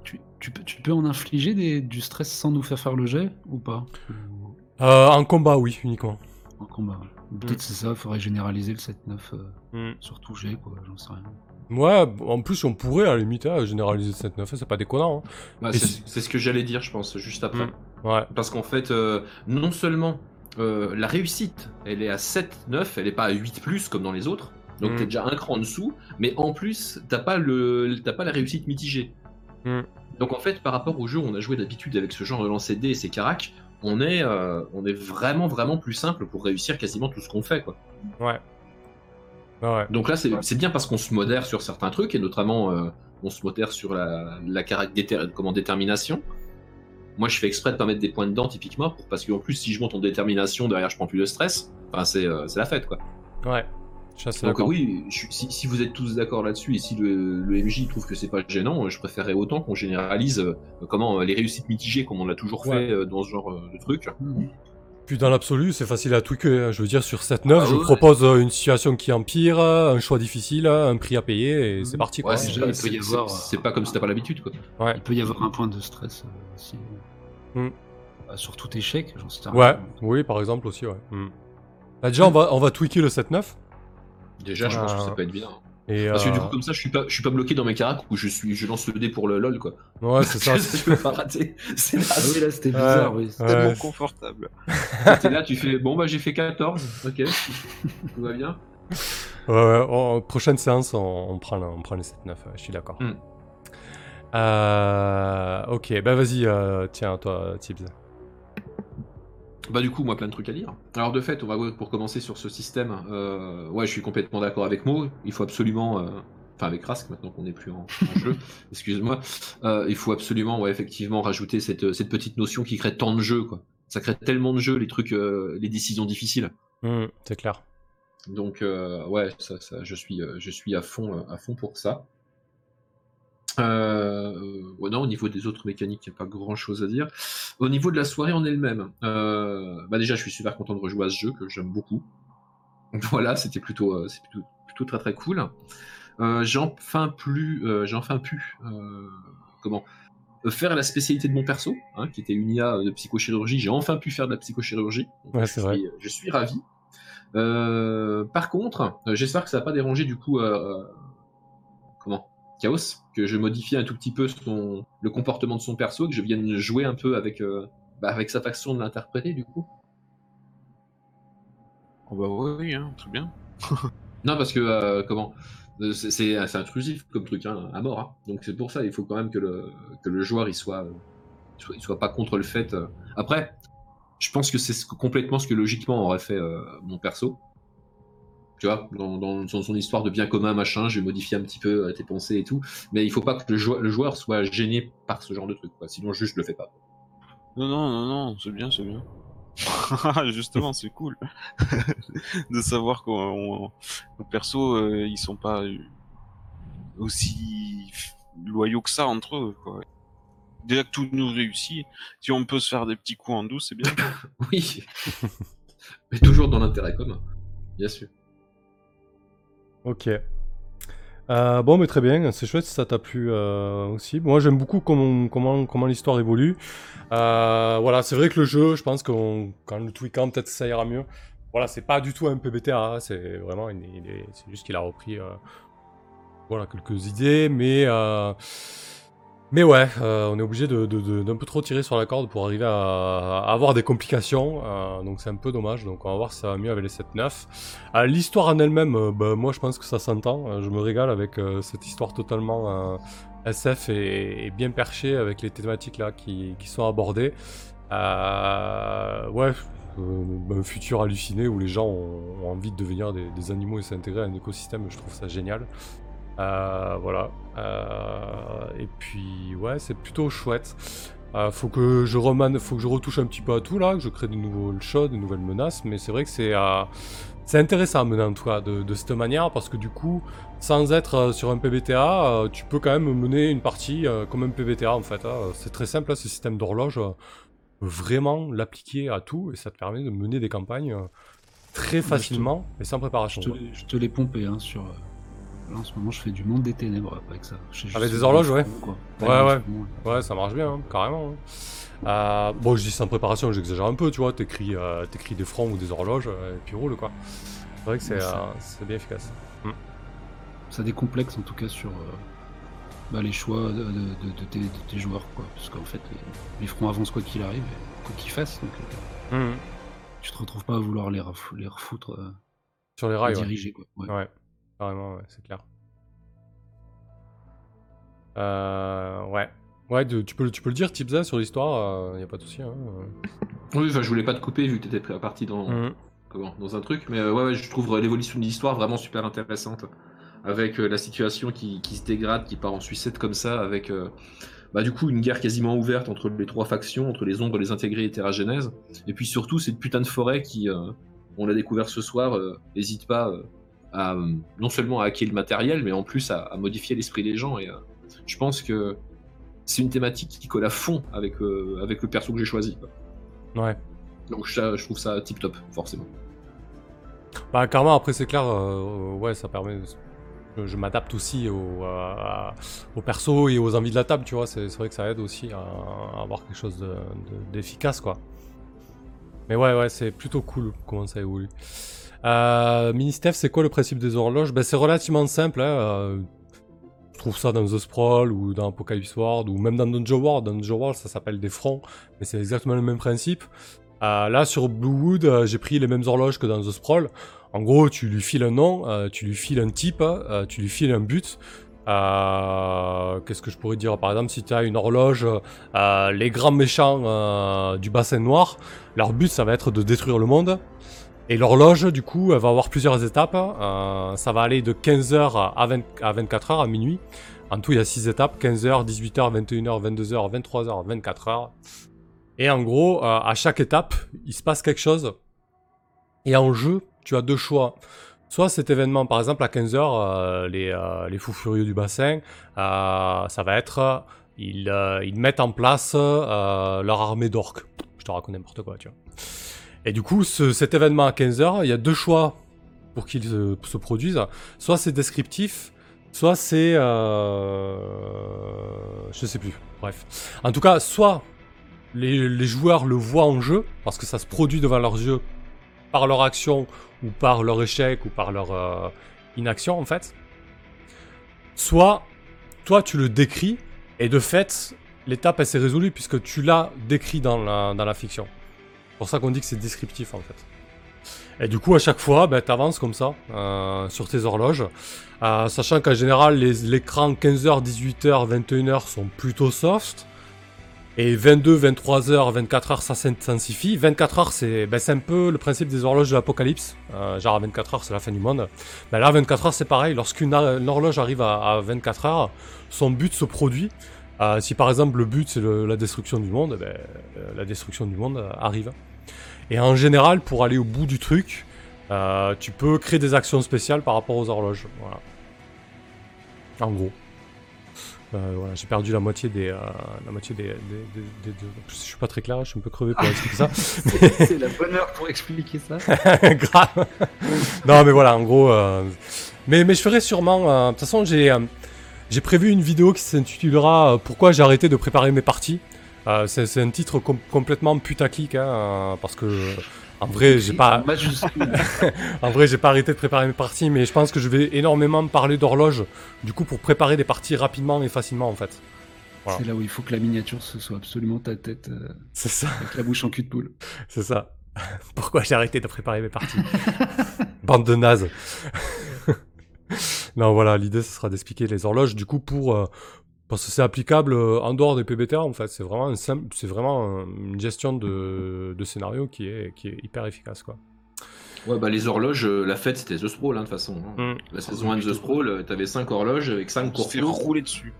Tu, tu peux, tu peux en infliger des- du stress sans nous faire faire le jet ou pas? Ou Euh, en combat, oui, uniquement. En combat. Peut-être c'est ça, il faudrait généraliser le 7-9 euh, Mm. sur tout jet, quoi, j'en sais rien. Ouais, en plus, on pourrait à la limite hein, généraliser 7-9, c'est pas déconnant. hein. Bah, c'est ce que j'allais dire, je pense, juste après. Mm. Ouais, Parce qu'en fait, euh, non seulement euh, la réussite, elle est à 7, 9, elle est pas à 8 plus comme dans les autres. Donc Mm. t'es déjà un cran en dessous, mais en plus, t'as pas, le, t'as pas la réussite mitigée. Mm. Donc en fait, par rapport au jeu où on a joué d'habitude avec ce genre de lancer de dés et ces caracs, on est, euh, on est vraiment, vraiment plus simple pour réussir quasiment tout ce qu'on fait. Quoi. ouais. Ouais, Donc là, c'est bien parce qu'on se modère sur certains trucs, et notamment, euh, on se modère sur la, la carac- déter- comment, détermination. Moi, je fais exprès de pas mettre des points dedans, typiquement, pour- parce qu'en plus, si je monte en détermination, derrière, je prends plus de stress. Enfin, c'est euh, c'est la fête, quoi. ouais. Je suis Donc oui, je si, si vous êtes tous d'accord là-dessus, et si le, le MJ trouve que c'est pas gênant, je préférerais autant qu'on généralise euh, comment euh, les réussites mitigées, comme on l'a toujours Ouais. fait euh, dans ce genre euh, de truc. Puis dans l'absolu, c'est facile à tweaker. hein. Je veux dire, sur 7-9, Ah je ouais. propose une situation qui empire, un choix difficile, un prix à payer, et c'est Mhm. parti quoi. C'est déjà, pas, il peut y c'est- avoir, c'est- c'est pas comme si t'as pas l'habitude, quoi. Il peut y avoir un point de stress euh, aussi. Mm. Bah, sur tout échec, j'en sais Ouais, oui, par exemple aussi, ouais. Mm. Bah, déjà, on va, on va tweaker le 7-9. Déjà, je pense que ça peut être bien. Et, Parce que du euh, coup, comme ça, je suis pas, je suis pas bloqué dans mes caracs où je suis, je lance le dé pour le lol, quoi. Ouais, c'est ça. je peux pas rater. [LAUGHS] C'est là, Ah oui, là c'était bizarre, oui. Ouais. Tellement confortable. t'es là, tu fais, bon bah j'ai fait 14, ok, tout va bien. Ouais, ouais, en- prochaine séance, on, on prend, on prend les 7-9, ouais, je suis d'accord. Mm. Euh, ok, bah vas-y, euh, tiens, toi, Tibbs. Bah du coup, moi plein de trucs à dire. Alors de fait, on va pour commencer sur ce système. euh, ouais, je suis complètement d'accord avec Mo. Il faut absolument, euh, enfin avec Rask maintenant qu'on n'est plus en, en jeu, [LAUGHS] excuse-moi. euh, il faut absolument, ouais, effectivement, rajouter cette, cette petite notion qui crée tant de jeux, quoi. Ça crée tellement de jeux, les trucs, les décisions difficiles. Mm, c'est clair. Donc ouais, ça, ça, je suis, je suis à fond, à fond pour ça. Euh, ouais, non, au niveau des autres mécaniques, il n'y a pas grand chose à dire. Au niveau de la soirée en elle-même, euh, bah déjà, je suis super content de rejouer à ce jeu que j'aime beaucoup. Donc [LAUGHS] voilà, c'était plutôt, euh, c'est plutôt, plutôt très très cool. Euh, j'ai enfin plus, euh, j'ai enfin pu, euh, comment, euh, faire la spécialité de mon perso, hein, qui était une IA de psychochirurgie. J'ai enfin pu faire de la psychochirurgie. Donc, Ouais, je suis- vrai. Je suis ravi. Euh, par contre, euh, j'espère que ça va pas déranger du coup, euh, euh, comment, Chaos, que je modifie un tout petit peu son, le comportement de son perso, que je vienne jouer un peu avec, euh, bah, avec sa façon de l'interpréter du coup. Oh bah oui, oui, hein, très bien. [LAUGHS] Non, parce que euh, comment euh, c'est- intrusif comme truc, hein, à mort. hein. Donc c'est pour ça, il faut quand même que le, que le joueur il soit, euh, il soit, pas contre le fait. Après, je pense que c'est complètement ce que logiquement aurait fait mon perso. Tu vois, dans, dans, son histoire de bien commun, machin, je vais modifier un petit peu euh, tes pensées et tout. Mais il faut pas que le, joueur- le joueur soit gêné par ce genre de truc. Quoi. Sinon, juste je le fais pas. Non, non, non, non, c'est bien, c'est bien. [LAUGHS] Justement, c'est cool [LAUGHS] de savoir qu'on nos persos, euh, ils sont pas euh, aussi loyaux que ça entre eux. Quoi. déjà que tout nous réussit, si on peut se faire des petits coups en douce, c'est bien. [LAUGHS] Oui. Mais toujours dans l'intérêt commun, bien sûr. Ok. Euh, bon, mais très bien, c'est chouette si ça t'a plu euh, aussi. Moi, j'aime beaucoup comment, comment, comment l'histoire évolue. Euh, voilà, c'est vrai que le jeu, je pense que quand le tweakant, peut-être ça ira mieux. Voilà, c'est pas du tout un PBTA, hein, c'est vraiment, c'est juste qu'il a repris, voilà, quelques idées, mais, mais ouais, euh, on est obligé de, d'un peu trop tirer sur la corde pour arriver à, avoir des complications, euh, donc c'est un peu dommage. Donc on va voir si ça va mieux avec les 7-9. Euh, L'histoire en elle-même, bah, moi je pense que ça s'entend. Je me régale avec cette histoire totalement SF et, bien perchée avec les thématiques là qui, sont abordées. Ouais, un futur halluciné où les gens ont, envie de devenir des animaux et s'intégrer à un écosystème, je trouve ça génial. Euh, voilà. Euh, et puis ouais, c'est plutôt chouette. Euh, faut que je remane, faut que je retouche un petit peu à tout là, que je crée de nouvelles choses, de nouvelles menaces, mais c'est vrai que c'est euh, c'est intéressant à mener en tout cas de, de cette manière parce que du coup, sans être euh, sur un PBTA, tu peux quand même mener une partie comme un PBTA en fait. hein. C'est très simple, hein, ce système d'horloge, vraiment l'appliquer à tout et ça te permet de mener des campagnes très te- facilement et sans préparation. Je te, quoi. je te l'ai pompé hein, sur. Là, en ce moment, je fais du monde des ténèbres avec ça. Avec des faire horloges, ouais. quoi. Ouais, ouais. Ouais, ça marche bien, hein, carrément. hein. Euh, bon, je dis sans préparation, j'exagère un peu, tu vois. T'écris euh, des francs ou des horloges, euh, et puis roule, quoi. C'est vrai que c'est euh, bien efficace. Ça décomplexe en tout cas sur bah, les choix de, de- de- de tes, de tes joueurs. Quoi. Parce qu'en fait, les, les fronts avancent quoi qu'il arrive, et quoi qu'ils fassent. Donc, Mhm. tu te retrouves pas à vouloir les, ref- les refoutre, Sur les les rails, ouais. diriger. Quoi. Ouais. Carrément, ouais, c'est clair. Euh, ouais. Ouais, tu, peux, le- tu peux le dire, Tipza, sur l'histoire, il y a pas de souci. Hein. Oui, enfin, je voulais pas te couper vu que t'étais parti dans, comment, dans un truc, mais euh, ouais, ouais, je trouve euh, l'évolution de l'histoire vraiment super intéressante. Avec euh, la situation qui, qui se dégrade, qui part en sucette comme ça, avec euh, bah, du coup une guerre quasiment ouverte entre les trois factions, entre les ombres, les intégrés et Terra Genèse. Et puis surtout cette putain de forêt qui, euh, on l'a découvert ce soir, euh, n'hésite pas euh, à euh, non seulement à hacker le matériel, mais en plus à, à modifier l'esprit des gens. Et euh, je pense que c'est une thématique qui colle à fond avec, euh, avec le perso que j'ai choisi. quoi. Ouais. Donc je, je trouve ça tip top, forcément. Bah, carrément, après, c'est clair, euh, ouais, ça permet. Je, je m'adapte aussi au, euh, au perso et aux envies de la table, tu vois. C'est vrai que ça aide aussi à, à avoir quelque chose de- de- d'efficace, quoi. Mais ouais, ouais, c'est plutôt cool comment ça évolue. Euh, Mini-Steph, c'est quoi le principe des horloges? Ben, C'est relativement simple. Hein, euh, je trouve ça dans The Sprawl ou dans Apocalypse World ou même dans Dungeon World. Dans Dungeon World, ça s'appelle des fronts, mais c'est exactement le même principe. Euh, là, sur Bluewood, euh, j'ai pris les mêmes horloges que dans The Sprawl. En gros, tu lui files un nom, tu lui files un type, euh, tu lui files un but. Qu'est-ce que je pourrais dire? Par exemple, si tu as une horloge, les grands méchants du bassin noir, leur but, ça va être de détruire le monde. Et l'horloge, du coup, elle va avoir plusieurs étapes. Euh, ça va aller de 15h à, 20 à 24h, à minuit. En tout, il y a 6 étapes 15h, 18h, 21h, 22h, 23h, 24h. Et en gros, euh, à chaque étape, il se passe quelque chose. Et en jeu, tu as deux choix. Soit cet événement, par exemple, à 15h, les, euh, les fous furieux du bassin, ça va être. Ils, mettent en place leur armée d'orques. Je te raconte n'importe quoi, tu vois. Et du coup, ce- cet événement à 15h, il y a deux choix pour qu'il se, se produise. Soit c'est descriptif, soit c'est. Euh... Je sais plus. Bref. En tout cas, soit les, joueurs le voient en jeu, parce que ça se produit devant leurs yeux par leur action, ou par leur échec, ou par leur euh, inaction, en fait. Soit, toi, tu le décris, et de fait, l'étape, elle s'est résolue, puisque tu l'as décrit dans la fiction. Pour ça qu'on dit que c'est descriptif, en fait. Et du coup, à chaque fois, ben, tu avances comme ça, euh, sur tes horloges, euh, sachant qu'en général, les- l'écran 15h, 18h, 21h sont plutôt soft. Et 22, 23h, 24h, ça s'intensifie. 24h, c'est ben, c'est un peu le principe des horloges de l'apocalypse. Euh, genre à 24h, c'est la fin du monde. Ben là, 24h, c'est pareil. Lorsqu'une horloge arrive à, à 24h, son but se produit. Euh, si par exemple le but c'est la destruction du monde, ben, euh, la destruction du monde euh, arrive. Et en général, pour aller au bout du truc, euh, tu peux créer des actions spéciales par rapport aux horloges. Voilà. En gros. Euh, voilà, j'ai perdu la moitié des, euh, la moitié des, des- des- des- des- Je suis pas très clair, je suis un peu crevé pour expliquer ça. [LAUGHS] C'est la bonne heure pour expliquer ça. [LAUGHS] Grave. non, mais voilà, en gros. euh, Mais, mais je ferai sûrement. euh, De toute façon, j'ai euh, j'ai prévu une vidéo qui s'intitulera euh, Pourquoi j'ai arrêté de préparer mes parties. Euh, c'est c'est un titre com- complètement putaclic, hein, euh, parce que. En vrai, j'ai pas, Majuscule. [LAUGHS] en vrai, j'ai pas arrêté de préparer mes parties, mais je pense que je vais énormément parler d'horloge, du coup, pour préparer des parties rapidement et facilement, en fait. Voilà. C'est là où il faut que la miniature ce soit absolument ta tête euh, C'est ça. avec la bouche en cul de poule. C'est ça. [LAUGHS] Pourquoi j'ai arrêté de préparer mes parties? [LAUGHS] Bande de nazes. [LAUGHS] non, voilà, l'idée, ce sera d'expliquer les horloges, du coup, pour... euh, parce que c'est applicable euh, en dehors des PBTA, en fait. C'est vraiment, un simple- c'est vraiment euh, une gestion de, de scénario qui est, qui est hyper efficace, quoi. Ouais, bah les horloges, la fête c'était The Sprawl hein, de toute façon. hein. Mm. La saison 1 de The Sprawl, t'avais 5 horloges avec 5 On se fait corpos. rouler dessus.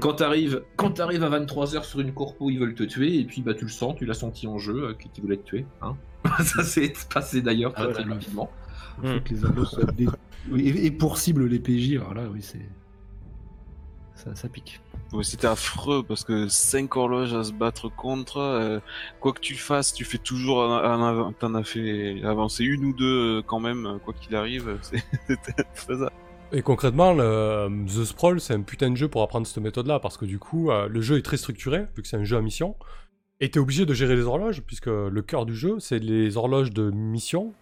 Quand t'arrives, quand t'arrives à 23h sur une corpo, ils veulent te tuer, et puis bah tu le sens, tu l'as senti en jeu, euh, qui qui voulait te tuer. Hein [LAUGHS] Ça s'est passé d'ailleurs très Ah ouais, très le- rapidement. Il faut que les soient dé- Oui, et, et pour cible les PJ, alors là, oui, c'est. Ça, ça pique. Ouais, C'était affreux parce que 5 horloges à se battre contre, euh, quoi que tu fasses, tu fais toujours en, en avant, t'en as fait avancer une ou deux euh, quand même, euh, quoi qu'il arrive, [LAUGHS] c'était. Et concrètement, le, The Sprawl, c'est un putain de jeu pour apprendre cette méthode-là, parce que du coup, euh, le jeu est très structuré, vu que c'est un jeu à mission, et t'es obligé de gérer les horloges, puisque le cœur du jeu, c'est les horloges de mission,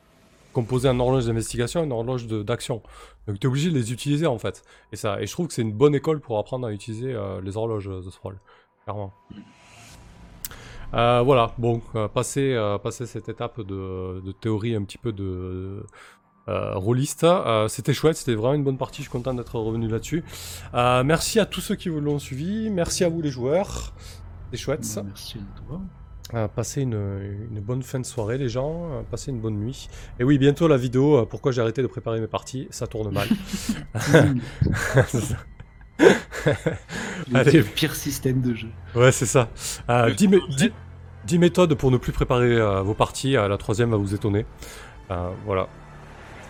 composées en horloge d'investigation et en horloge de- d'action. Donc t'es obligé de les utiliser, en fait. Et, ça, et je trouve que c'est une bonne école pour apprendre à utiliser euh, les horloges euh, The Sprawl, clairement. Euh, voilà, bon, passer, passer cette étape de, de théorie un petit peu de, euh, rôliste. C'était chouette, c'était vraiment une bonne partie, je suis content d'être revenu là-dessus. Merci à tous ceux qui vous l'ont suivi, merci à vous les joueurs, c'est chouette. Merci à toi. Euh, passez une, une bonne fin de soirée les gens, euh, passez une bonne nuit. Et oui, bientôt la vidéo, euh, pourquoi j'ai arrêté de préparer mes parties, ça tourne mal. C'est [LAUGHS] ça. [LAUGHS] Le Allez. pire système de jeu. Ouais, c'est ça. Euh, Le 10, mé- tourne- 10 10 méthodes pour ne plus préparer euh, vos parties, euh, la troisième va vous étonner. Euh, voilà.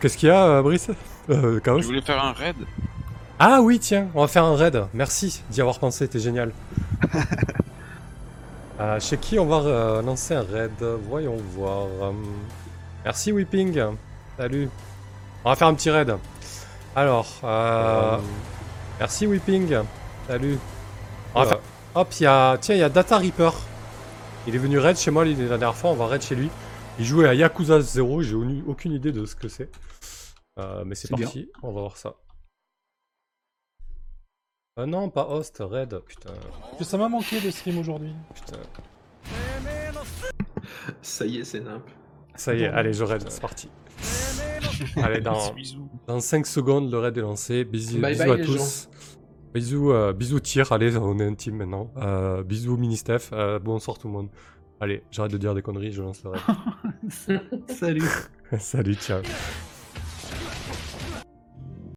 Qu'est-ce qu'il y a, euh, Brice? Euh, Je voulais faire un raid. Ah oui, tiens, on va faire un raid. Merci d'y avoir pensé, t'es génial. [LAUGHS] Euh, chez qui on va euh, lancer un raid? Voyons voir. Hum, Merci Whipping. Salut. On va faire un petit raid. Alors, euh, merci Whipping. Salut. On va Voilà. faire- Hop, il y a... Tiens, il y a Data Reaper. Il est venu raid chez moi la dernière fois, on va raid chez lui. Il jouait à Yakuza 0, j'ai au- aucune idée de ce que c'est. Euh, mais c'est bien. parti, on va voir ça. Ah non, pas host, raid, putain, Que ça m'a manqué de stream aujourd'hui. putain. [LAUGHS] Ça y est, c'est nimp. Ça y est, allez, je raid, c'est parti. [LAUGHS] allez, dans, dans 5 secondes, le raid est lancé. Bisous, Bye bisous bye, à les tous. Bisous, euh, bisous tir, allez, on est un team maintenant. Euh, bisous mini-Steph, euh, bonsoir tout le monde. Allez, j'arrête de dire des conneries, je lance le raid. [LAUGHS] Salut. Salut, ciao.